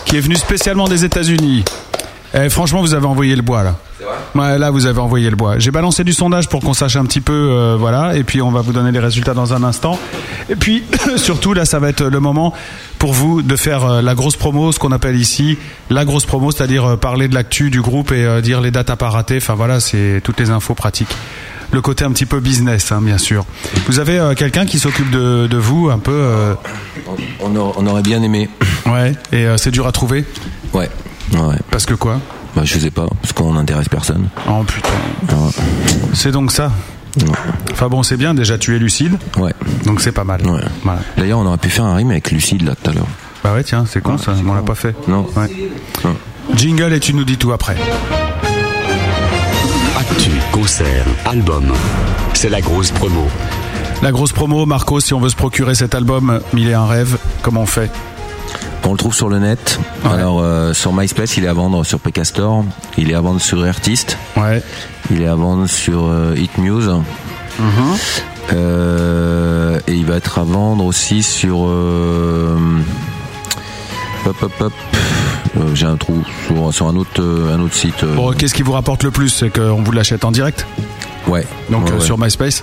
Qui est venu spécialement des États-Unis. Eh, franchement, vous avez envoyé le bois là. Ouais, là, vous avez envoyé le bois. J'ai balancé du sondage pour qu'on sache un petit peu, euh, voilà, et puis on va vous donner les résultats dans un instant. Et puis, surtout, là, ça va être le moment pour vous de faire euh, la grosse promo, ce qu'on appelle ici la grosse promo, c'est-à-dire euh, parler de l'actu du groupe et dire les dates à pas rater. Enfin voilà, c'est toutes les infos pratiques. Le côté un petit peu business, hein, bien sûr. Vous avez euh, quelqu'un qui s'occupe de, de vous un peu. euh, On, aurait bien aimé. Ouais. Et euh, c'est dur à trouver. Ouais. ouais. Parce que quoi bah, Je sais pas, parce qu'on n'intéresse personne. Oh putain. C'est donc ça. Enfin bon, c'est bien. Déjà, tu es lucide. Ouais. Donc c'est pas mal. Voilà. D'ailleurs, on aurait pu faire un rime avec Lucide là tout à l'heure. Bah ouais, tiens, c'est con ça. On l'a pas fait. Non. Ouais. Jingle et tu nous dis tout après. Concert, album. C'est la grosse promo. La grosse promo, Marco, si on veut se procurer cet album, Mille et un rêve, comment on fait On le trouve sur le net. Alors euh, sur MySpace, il est à vendre sur PKstore. Il est à vendre sur Artist. Ouais. Il est à vendre sur euh, Hitmuse. Euh, et il va être à vendre aussi sur. euh, hop hop hop. Euh, J'ai un trou sur, sur un autre euh, un autre site. euh, Bon, qu'est-ce qui vous rapporte le plus C'est qu'on vous l'achète en direct Ouais. Donc Ouais, sur MySpace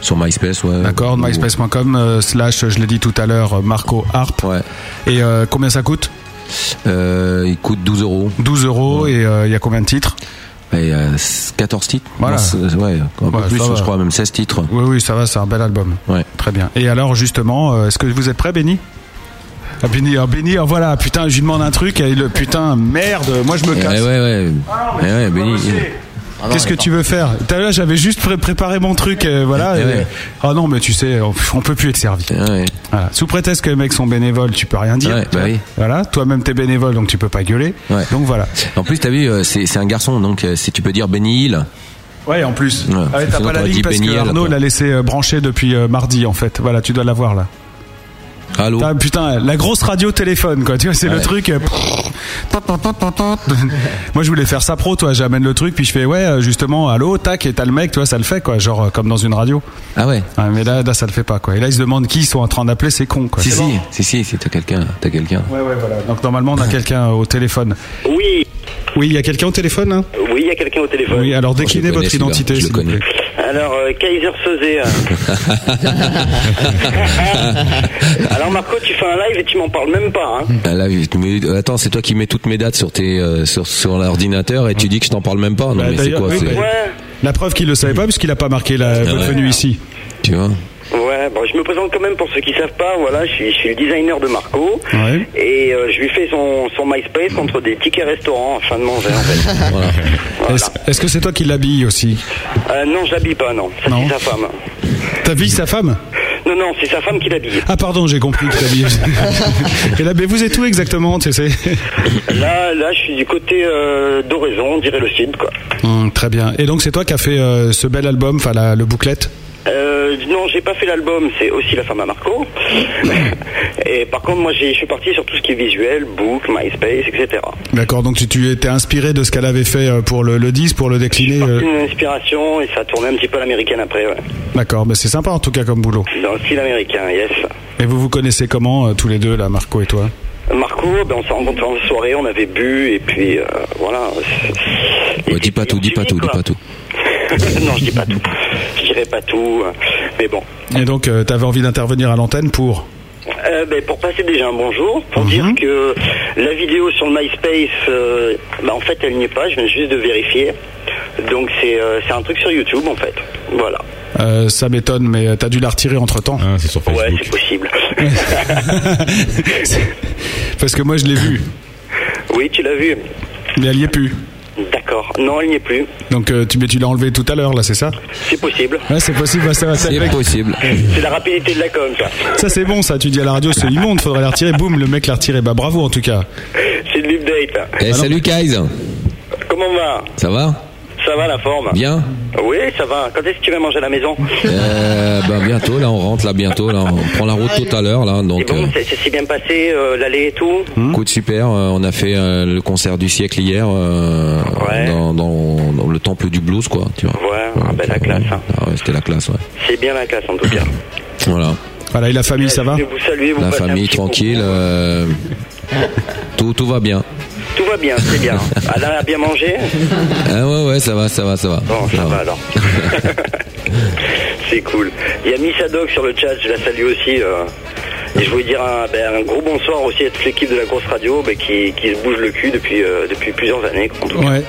Sur MySpace, ouais. D'accord, myspace.com slash, je l'ai dit tout à l'heure, Marco Harp. Ouais. Et combien ça coûte Euh, il coûte 12 euros. 12 euros et euh, il y a combien de titres Et euh, 14 titres. Voilà. Ouais, un peu Ouais, plus, je crois, même 16 titres. Oui, oui, ça va, c'est un bel album. Ouais. Très bien. Et alors, justement, est-ce que vous êtes prêt, Benny? Ah, Benny, ah, Benny, ah, voilà, putain, je lui demande un truc et le putain, merde, moi je me Eh casse. ouais, ouais. Eh ouais, Benny. Qu'est-ce que tu veux faire? T'as vu, là, j'avais juste pré- préparé mon truc, euh, voilà. Eh et- ouais. Ah non, mais tu sais, on, on peut plus être servi. Voilà. Sous prétexte que les mecs sont bénévoles, tu peux rien dire. Ouais, bah oui. Voilà, toi-même t'es bénévole, donc tu peux pas gueuler. Donc voilà. En plus, t'as vu, euh, c'est un garçon, donc euh, si tu peux dire Benny Hill. Ouais, en plus. Ah t'as pas la ligne parce que Arnaud l'a laissé euh, brancher depuis mardi en fait. Voilà, tu dois l'avoir là. Allô Putain, putain, la grosse radio téléphone quoi. Tu vois, c'est le Ouais. truc. euh, Moi, je voulais faire ça pro, toi. J'amène le truc, puis je fais ouais, euh, justement, allô, tac, et t'as le mec, toi, ça le fait, quoi. Genre euh, comme dans une radio. Ah ouais. mais là, là, ça le fait pas, quoi. Et là, ils se demandent qui ils sont en train d'appeler, c'est con, quoi. Si, C'est si, bon. si, si, si, t'as quelqu'un, t'as quelqu'un. Ouais, ouais, voilà. Donc normalement, on a quelqu'un au téléphone. Oui. Oui, il y a quelqu'un au téléphone. Hein? Oui, il y a quelqu'un au téléphone. oui, alors déclinez votre identité, je le s'il vous connais. plaît. Alors, euh, Kaiser Sosé. Alors, Marco, tu fais un live et tu m'en parles même pas. Hein. Ah, là, mais, euh, attends, c'est toi qui mets toutes mes dates sur tes euh, sur, sur l'ordinateur et tu dis que je t'en parle même pas. Non, Bah, mais c'est quoi oui, c'est- La preuve qu'il le savait pas, puisqu'il a pas marqué la, votre ouais. venue ici. Tu vois Ouais, bon, je me présente quand même pour ceux qui savent pas. Voilà, je suis, je suis le designer de Marco. Ouais. Et euh, je lui fais son, son MySpace contre des tickets restaurants afin de manger, en fait. Voilà. Est-ce que c'est toi qui l'habille aussi Euh, non, je l'habille pas, non. C'est sa femme. T'habilles sa femme Non, non, c'est sa femme qui l'habille. Ah pardon, j'ai compris que t'habilles. Et là, mais vous êtes où exactement, tu sais Là, là, je suis du côté euh, d'Oraison, on dirait le sud, quoi. Hum, Très bien. Et donc c'est toi qui as fait euh, ce bel album, enfin la, le bouclette Euh, non, j'ai pas fait l'album, c'est aussi la femme à Marco. Et par contre, moi, j'ai- je suis parti sur tout ce qui est visuel, book, MySpace, etc. D'accord, donc tu, tu étais inspiré de ce qu'elle avait fait euh, pour le, le 10, pour le décliner. euh, Une inspiration et ça a tourné un petit peu à l'américaine après, ouais. D'accord, mais c'est sympa en tout cas comme boulot. Dans le style américain, yes. Et vous vous connaissez comment euh, tous les deux là, Marco et toi? Marco, ben, on s'est rencontrés en soirée, on avait bu, et puis euh, voilà. Ouais, dis pas tout, dis pas tout, dis pas tout. non, je dis pas tout. Je dirais pas tout, euh, mais bon. Et donc euh, t'avais envie d'intervenir à l'antenne pour Euh, ben, pour passer déjà un bonjour, pour dire que la vidéo sur le MySpace, euh, ben, en fait, elle n'y est pas, je viens juste de vérifier. Donc c'est euh, c'est un truc sur YouTube, en fait. Voilà. Euh, ça m'étonne, mais t'as dû la retirer entre temps. Ah, c'est sur Ouais, c'est possible. Parce que moi je l'ai vu, oui, tu l'as vu. mais elle y est plus. D'accord. Non, elle n'y est plus. Donc euh, tu, mais tu l'as enlevé tout à l'heure là, c'est ça C'est possible. Ouais, c'est possible, bah, ça va. ça C'est possible. C'est la rapidité de la com, ça. Ça c'est bon, ça. Tu dis à la radio, c'est immonde, faudrait la retirer. Boum, le mec l'a retiré. Bah bravo en tout cas. C'est de l'update. Eh, salut Kaiz, Comment on va? Ça va? Ça va la forme Bien Oui, ça va. Quand est-ce que tu vas manger à la maison euh, ben, Bientôt, là, on rentre là bientôt. Là, on prend la route tout à l'heure. Là, C'est donc, bon, euh, c'est- ça s'est bien passé, euh, l'aller et tout coup de super. euh, on a fait euh, le concert du siècle hier euh, dans, dans- dans le temple du blues, quoi. Tu vois. Ouais, ah ben la classe. hein. Ah ouais, c'était la classe, ouais. C'est bien la classe en tout cas. Voilà. Voilà, et la famille, ça va vous saluer, vous La famille tranquille. euh, tout, tout va bien. Tout va bien, c'est bien. Alain a bien mangé Ah ouais, ouais, ça va, ça va, ça va. Bon, ça va alors. c'est cool. Il y a Miss Haddock sur le chat, je la salue aussi. euh, et je voulais dire un, ben, un gros bonsoir aussi à toute l'équipe de la grosse radio ben, qui, qui se bouge le cul depuis, euh, depuis plusieurs années. quoi, en tout cas. Ouais.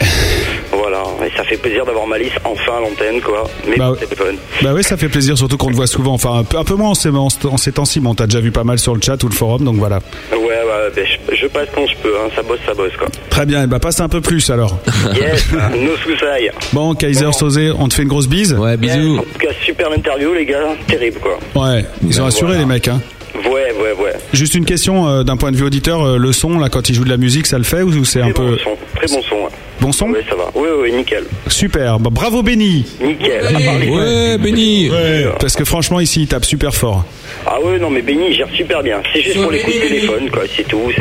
Voilà, et ça fait plaisir d'avoir Malice enfin à l'antenne, quoi. Mais Bah, bon, c'est fun. Bah oui, ça fait plaisir, surtout qu'on te voit souvent. Enfin, un peu, un peu moins en ces, en, en ces temps-ci. Bon, t'as déjà vu pas mal sur le chat ou le forum, donc voilà. Ouais, ouais, ben, je, je passe quand je peux, hein. ça bosse, ça bosse, quoi. Très bien, et bah passe un peu plus alors. Yes, nos sous-sailles. Bon, Kaiser Sosé, on te fait une grosse bise Ouais, bisous. En tout cas, super l'interview, les gars. Terrible, quoi. Ouais, ils ont assuré les mecs. Hein. Ouais, ouais, ouais. Juste une question euh, d'un point de vue auditeur, euh, le son là quand ils jouent de la musique, ça le fait ou c'est un Très peu bon son, très bon son. Ouais, bon son Ouais, ça va. Ouais, ouais, nickel. Super, bah, bravo Benny. Nickel. Les- Ouais, Benny. Parce que franchement ici il tape super fort. Ah ouais, non, mais Benny, il gère super bien. C'est juste pour les coups de téléphone, quoi, c'est tout.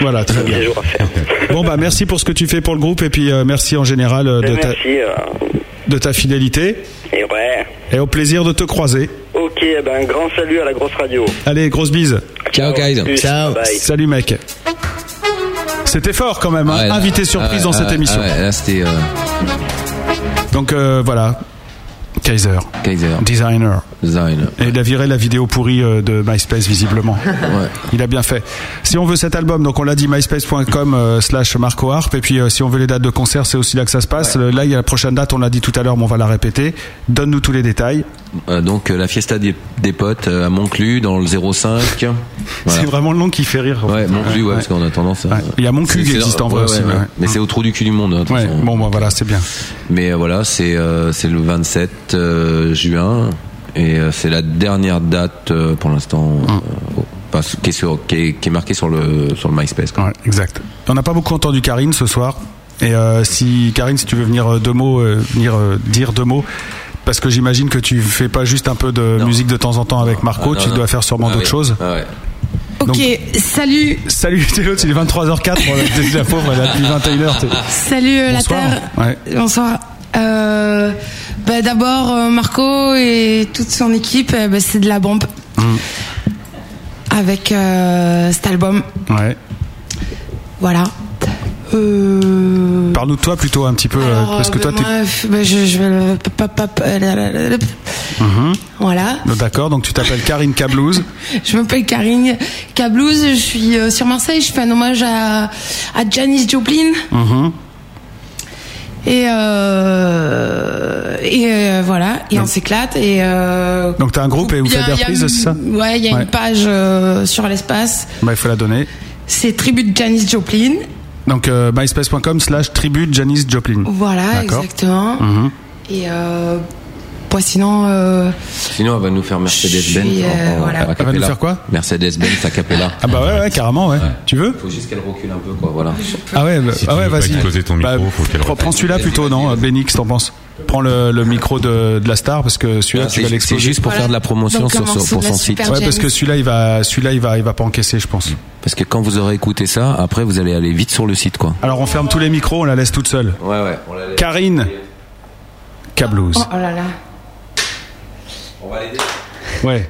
Voilà, très bien. des jours à faire. Bon bah merci pour ce que tu fais pour le groupe et puis euh, merci en général euh, de, ta, Merci. euh, de ta fidélité et ouais. et au plaisir de te croiser. Ok, eh ben, un grand salut à la grosse radio. Allez, grosse bise. Ciao. Plus. Ciao. Bye. Salut mec. C'était fort quand même, hein. Ouais, là- invité surprise ah dans cette ah ouais, émission. ah ouais, là, c'était euh, Donc euh, voilà, Kaiser, Kaiser. designer. Design. Et il a viré la vidéo pourrie euh, de MySpace visiblement. Ouais. Il a bien fait. Si on veut cet album, donc on l'a dit myspace.com euh, slash Marco Harp. Et puis euh, si on veut les dates de concert, c'est aussi là que ça se passe. Là, il y a la prochaine date, on l'a dit tout à l'heure, mais on va la répéter. Donne-nous tous les détails. Euh, donc, la fiesta des, des potes à Montclus, dans le 05. Voilà. C'est vraiment le nom qui fait rire. Ouais, Montclus, ouais, parce qu'on a tendance à. Il y a Montclus qui existe en vrai aussi. Mais c'est au trou du cul du monde. hein, Ouais, bon, bah, voilà, c'est bien. Mais euh, voilà, c'est euh, c'est le 27 euh, juin et euh, c'est la dernière date euh, pour l'instant Hum. euh, qui, est sur, qui, est, qui est marquée sur le sur le MySpace. Quoi. Ouais, exact. On n'a pas beaucoup entendu Karine ce soir. Et euh, si Karine, si tu veux venir euh, deux mots, euh, venir euh, dire deux mots, parce que j'imagine que tu fais pas juste un peu de musique de temps en temps avec Marco, Ah, non, tu non. dois faire sûrement Ah d'autres oui. choses. Ah ouais. Ok, salut, Salut, c'est l'autre, il est 23h04, on a déjà pauvre, elle a depuis 21h. t'es- salut euh, la. Terre. Ouais. Bonsoir. Euh, bah, D'abord, euh, Marco et toute son équipe, euh, bah, c'est de la bombe Mm. avec euh, cet album. Ouais. Voilà. Euh, Parle-nous de toi plutôt un petit peu, alors, parce que toi, t'es. bah, je, je. Voilà. D'accord, donc tu t'appelles Karine Cablouz. Je m'appelle Karine Cablouz, je suis sur Marseille, je fais un hommage à, à Janis Joplin. Mhm. Et, euh, et euh, voilà, et on s'éclate. Et euh, Donc t'as un groupe et vous faites des reprises, c'est ça Ouais, il y a Ouais. une page euh, sur l'espace. Bah, il faut la donner. C'est Tribute Janis Joplin. Donc myspace.com slash tribute Janis Joplin. Voilà, exactement. Mhm. Et bon, sinon, euh, Sinon, elle va nous faire Mercedes-Benz. Euh, voilà. Elle va nous faire quoi Mercedes-Benz a cappella. Ah bah ouais, ouais, carrément, ouais. Tu veux Faut juste qu'elle recule un peu, quoi, voilà. Ah ouais, bah, Si ah ouais vas-y. exposer ton micro, faut qu'elle prends, celui-là plutôt, non Benix, t'en penses Prends le, le micro de, de la star parce que celui-là Ah, tu vas c'est- l'exposer. c'est juste pour Voilà. faire de la promotion Donc, sur pour son site. Ouais, parce que celui-là il va, celui-là il va, il va pas encaisser, je pense. Parce que quand vous aurez écouté ça, après vous allez aller vite sur le site, quoi. Alors on ferme tous les micros, on la laisse toute seule. Ouais, ouais. On la laisse. Karine Cablouz. oh, oh là là. On va l'aider. Ouais.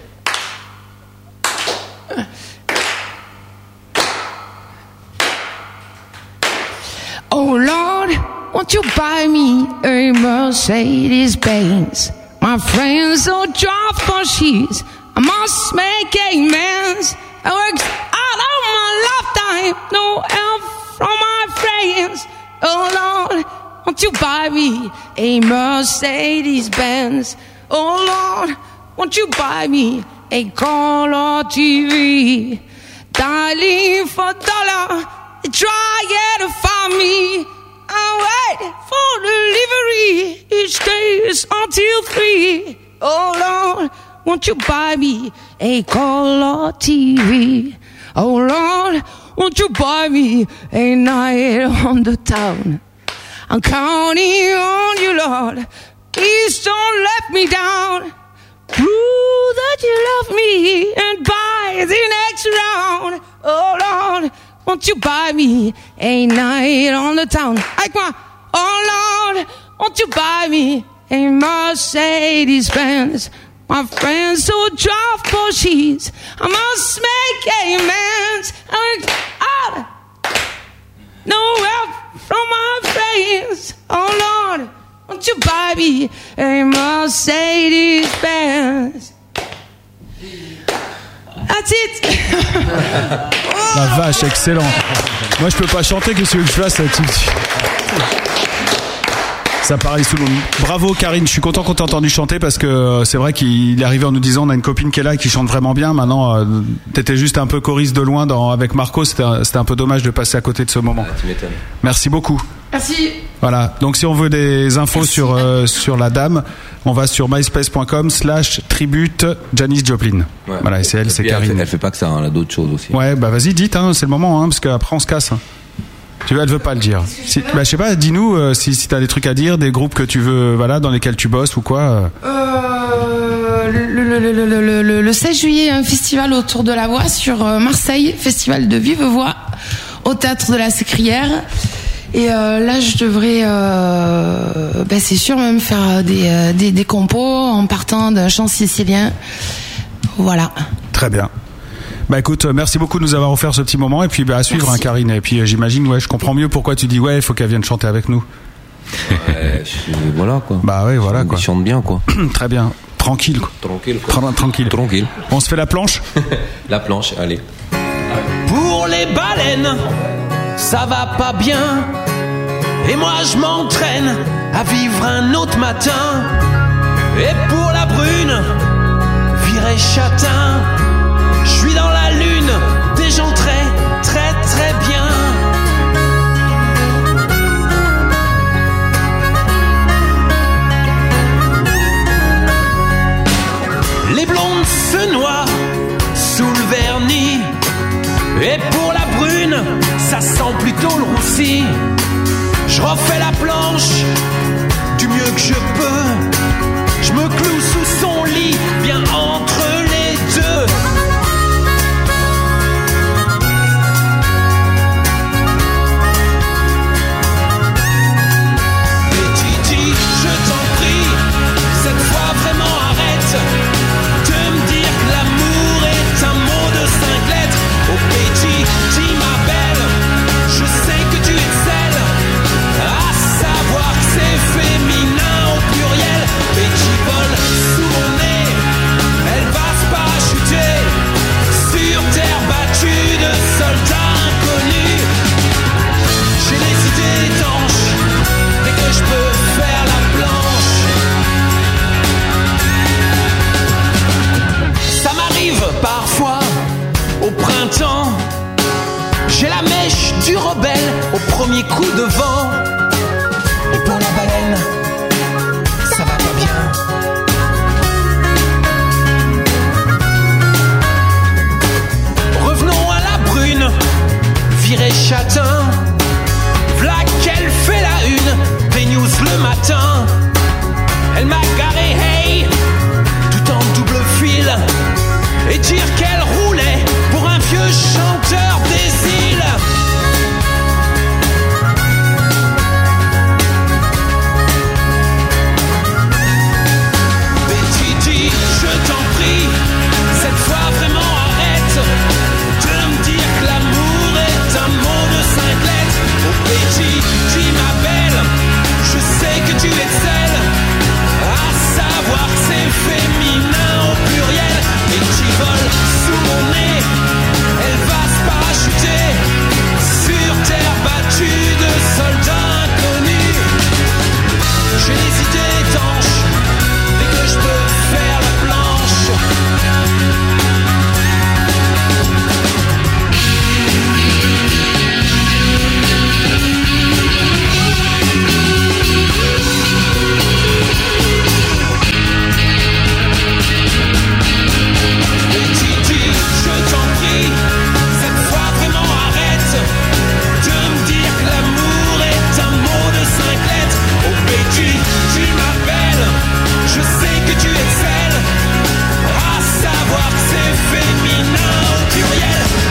Oh Lord, won't you buy me a Mercedes Benz? My friends all drive Porsches. I must make amends. I worked out all my lifetime, no help from my friends. Oh Lord, won't you buy me a Mercedes Benz? Oh Lord, won't you buy me a color TV? Darling, for dollar, try to find me. I wait for delivery each day is until three. Oh Lord, won't you buy me a color TV? Oh Lord, won't you buy me a night on the town? I'm counting on you, Lord. Please don't let me down. Prove that you love me and buy the next round. Oh Lord, won't you buy me a night on the town? Like my, oh Lord, won't you buy me a Mercedes Benz? My friends who drive Porsches, I must make amends. I worked hard, no help from my friends. Oh Lord, won't you buy me a Mercedes Benz? That's it. La vache, excellent. Moi je peux pas chanter, qu'est-ce que je fasse tu- Ça le monde. Bravo Karine, je suis content qu'on t'ait entendu chanter parce que euh, c'est vrai qu'il est arrivé en nous disant on a une copine qui est là et qui chante vraiment bien. Maintenant, euh, t'étais juste un peu choriste de loin dans, avec Marco, c'était un, peu dommage de passer à côté de ce moment. Tu m'étonnes. Merci beaucoup. Merci. Voilà. Donc si on veut des infos sur euh, sur la dame, on va sur myspace.com slash tribute Janis Joplin. Ouais. Voilà, et c'est elle, c'est elle Karine. fait- Elle fait pas que ça, hein, elle a d'autres choses aussi. Ouais, bah vas-y, dites, hein, c'est le moment, hein, parce qu'après on se casse. hein. Tu vois, elle veut pas le dire. Si, bah, je sais pas, dis-nous euh, si, si t'as des trucs à dire, des groupes que tu veux, voilà, dans lesquels tu bosses ou quoi. euh. Le, le- le- le- le- le- le- le 16 juillet, un festival autour de la voix sur Marseille, festival de vive voix au théâtre de la Sécrière. Et euh, là, je devrais, euh, ben, c'est sûr, même faire des, euh, des, des compos en partant d'un chant sicilien. Voilà. Très bien. Bah écoute, merci beaucoup de nous avoir offert ce petit moment et puis bah, à suivre, hein, Karine. Et puis j'imagine, ouais, je comprends mieux pourquoi tu dis ouais, il faut qu'elle vienne chanter avec nous. Ouais, je- voilà quoi. Bah ouais, voilà quoi. Il chante bien quoi. Très bien, tranquille. Quoi. Tranquille. Tra- tranquille. Tranquille. On se fait la planche? La planche, allez. Pour les baleines, ça va pas bien. Et moi je m'entraîne à vivre un autre matin. Et pour la brune, virer châtain. Je suis dans la lune, des très, très, très bien. Les blondes se noient sous le vernis. Et ça sent plutôt le roussi. Je refais la planche du mieux que je peux. Je me cloue sous son lit, bien entre Je peux faire la planche. Ça m'arrive parfois au printemps. J'ai la mèche du rebelle au premier coup de vent. Elle m'a garé, hey, tout en double fil. Et dire qu'elle roulait pour un vieux chanteur des îles. Betty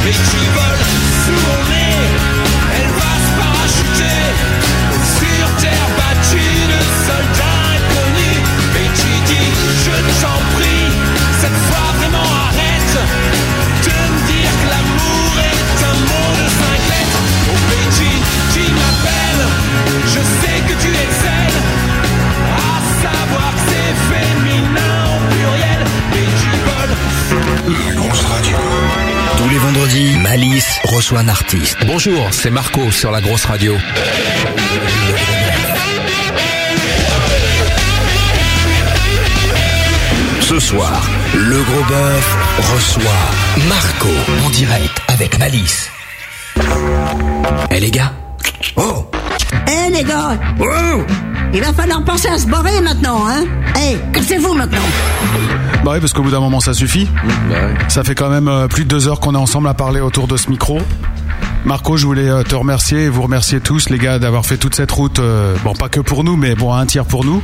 It's true. Reçoit un artiste. Bonjour, c'est Marco sur la grosse radio. Ce soir, le gros bœuf reçoit Marco en direct avec Malice. Eh les gars Oh Eh les gars Il va falloir penser à se barrer maintenant, hein Eh, cassez-vous maintenant Bah oui, parce qu'au bout d'un moment, ça suffit. Ça fait quand même euh, plus de deux heures qu'on est ensemble à parler autour de ce micro. Marco, je voulais euh, te remercier et vous remercier tous, les gars, d'avoir fait toute cette route. euh, bon, pas que pour nous, mais bon, un tiers pour nous.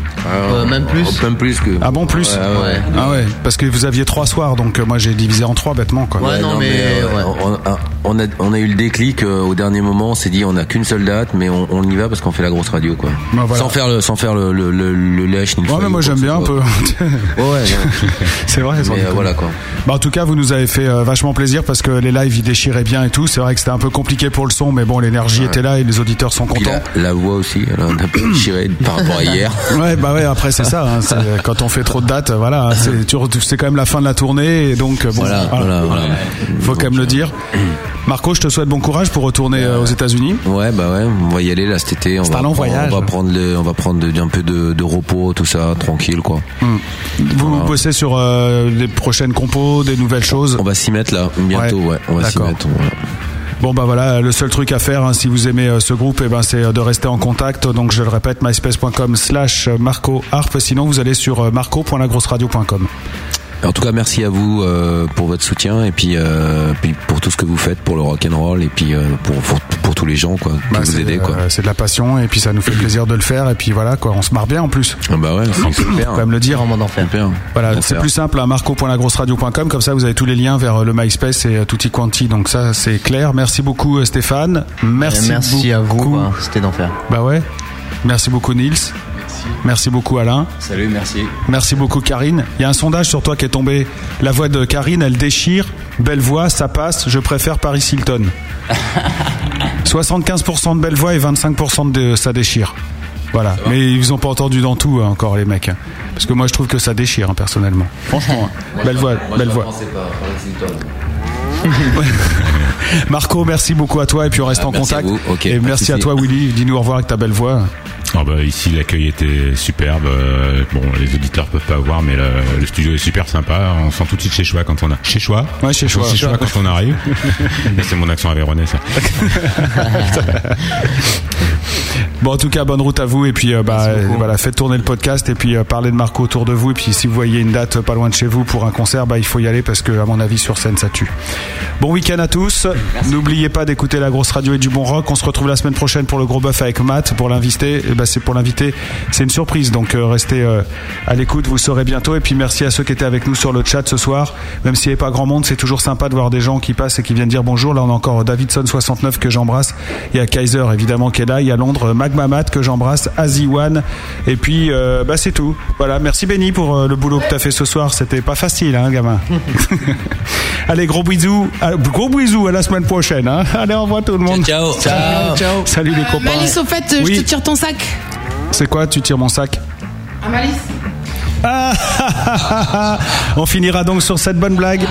même plus. Même plus que. Ah bon, plus Ouais, ouais. Ah ouais, parce que vous aviez trois soirs, donc euh, moi j'ai divisé en trois bêtement, quoi. Ouais, non, mais, euh, on, on a, on a eu le déclic euh, au dernier moment. On s'est dit, on n'a qu'une seule date, mais on, on y va parce qu'on fait la grosse radio, quoi. Bah, voilà. Sans faire le, sans faire le, le, le, le lèche ni le Ouais, mais moi j'aime bien un peu. ouais. C'est vrai, Mais, euh, voilà, quoi. Bah, en tout cas, vous nous avez fait euh, vachement plaisir parce que les lives ils déchiraient bien et tout. C'est vrai que c'était un peu compliqué pour le son, mais bon, l'énergie était là et les auditeurs sont contents. la, la voix aussi, elle a peu déchiré par rapport à hier. Ouais, bah ouais, après c'est ça. hein, quand on fait trop de dates, voilà, c'est quand même la fin de la tournée et donc bon, Voilà, voilà, voilà. faut quand même le dire. Marco, je te souhaite bon courage pour retourner euh, aux États-Unis. Ouais, bah ouais, on va y aller là cet été. On C'est va un long prendre- voyage. On va prendre, on va un peu de, de repos, tout ça, tranquille, quoi. Vous bossez sur euh, les prochaines compos, des nouvelles choses. On va s'y mettre là, bientôt, ouais. On va s'y mettre. voilà. Bon bah voilà, le seul truc à faire hein, si vous aimez euh, ce groupe, eh ben, c'est euh, de rester en contact. Donc je le répète, myspace.com slash Marco Harp. Sinon vous allez sur euh, marco.lagrosseradio.com. En tout cas, merci à vous euh, pour votre soutien et puis, euh, puis pour tout ce que vous faites pour le rock and roll et puis euh, pour, pour, pour tous les gens quoi, qui Bah, vous aidez quoi. euh, c'est de la passion et puis ça nous fait plaisir de le faire et puis voilà quoi, on se marre bien en plus. Ah bah ouais, c'est Faut super. quand même le dire. Super. Voilà, Bon, c'est plus simple à marco.lagrosseradio.com comme ça vous avez tous les liens vers le MySpace et Tutti Quanti donc ça c'est clair. Merci beaucoup Stéphane. Merci, Merci à vous, beaucoup. bah, c'était d'enfer. Bah ouais. Merci beaucoup Nils. Merci beaucoup Alain. Salut, merci. Merci beaucoup Karine. Il y a un sondage sur toi qui est tombé. La voix de Karine, elle déchire. Belle voix, ça passe. Je préfère Paris Hilton. 75% de belle voix et 25% de ça déchire. Voilà. Mais ils ont pas entendu dans tout hein, encore les mecs. hein. Parce que moi je trouve que ça déchire hein, personnellement. Franchement. hein. belle voix, belle voix. Marco, merci beaucoup à toi et puis on reste Ah, en merci à contact. vous. Et merci à toi Willy. Dis-nous au revoir avec ta belle voix. Ah bah, ici l'accueil était superbe. euh, bon, les auditeurs peuvent pas voir, mais le, le studio est super sympa. On sent tout de suite chez Choix quand on a chez Choix? Ouais, chez Choix. Chez Choix quand on arrive. C'est mon accent aveyronais ça. Bon, en tout cas, bonne route à vous. Et puis, euh, bah, voilà, faites tourner le podcast et puis euh, parlez de Marco autour de vous. Et puis, si vous voyez une date pas loin de chez vous pour un concert, bah, il faut y aller parce que, à mon avis, sur scène, ça tue. Bon week-end à tous. N'oubliez pas d'écouter la grosse radio et du bon rock. On se retrouve la semaine prochaine pour le gros bœuf avec Matt. Pour l'inviter, eh c'est pour l'inviter, c'est une surprise. Donc, euh, restez euh, à l'écoute. Vous saurez bientôt. Et puis, merci à ceux qui étaient avec nous sur le chat ce soir. Même s'il n'y avait pas grand monde, c'est toujours sympa de voir des gens qui passent et qui viennent dire bonjour. Là, on a encore Davidson69 que j'embrasse. Il y a Kaiser, évidemment, qui est là. Il y a Londres, Magma Matt que j'embrasse. Azi One. Et puis, euh, bah, c'est tout. Voilà. Merci Benny pour euh, le boulot que tu as fait ce soir. C'était pas facile, hein, gamin. Allez, gros bisous. Ah, Gros bisous à la semaine prochaine. Hein. Allez, au revoir tout le monde. Ciao. Ciao. Ciao. Salut les copains. Malice, au fait, Oui. je te tire ton sac. C'est quoi Tu tires mon sac Ah, Malice Ah, On finira donc sur cette bonne blague.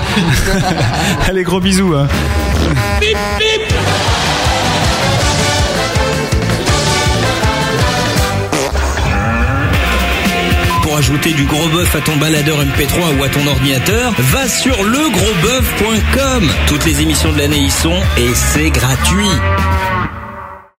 Allez, gros bisous. hein. Bip bip Pour ajouter du gros bœuf à ton baladeur MP3 ou à ton ordinateur, va sur legrosboeuf.com. Toutes les émissions de l'année y sont et c'est gratuit.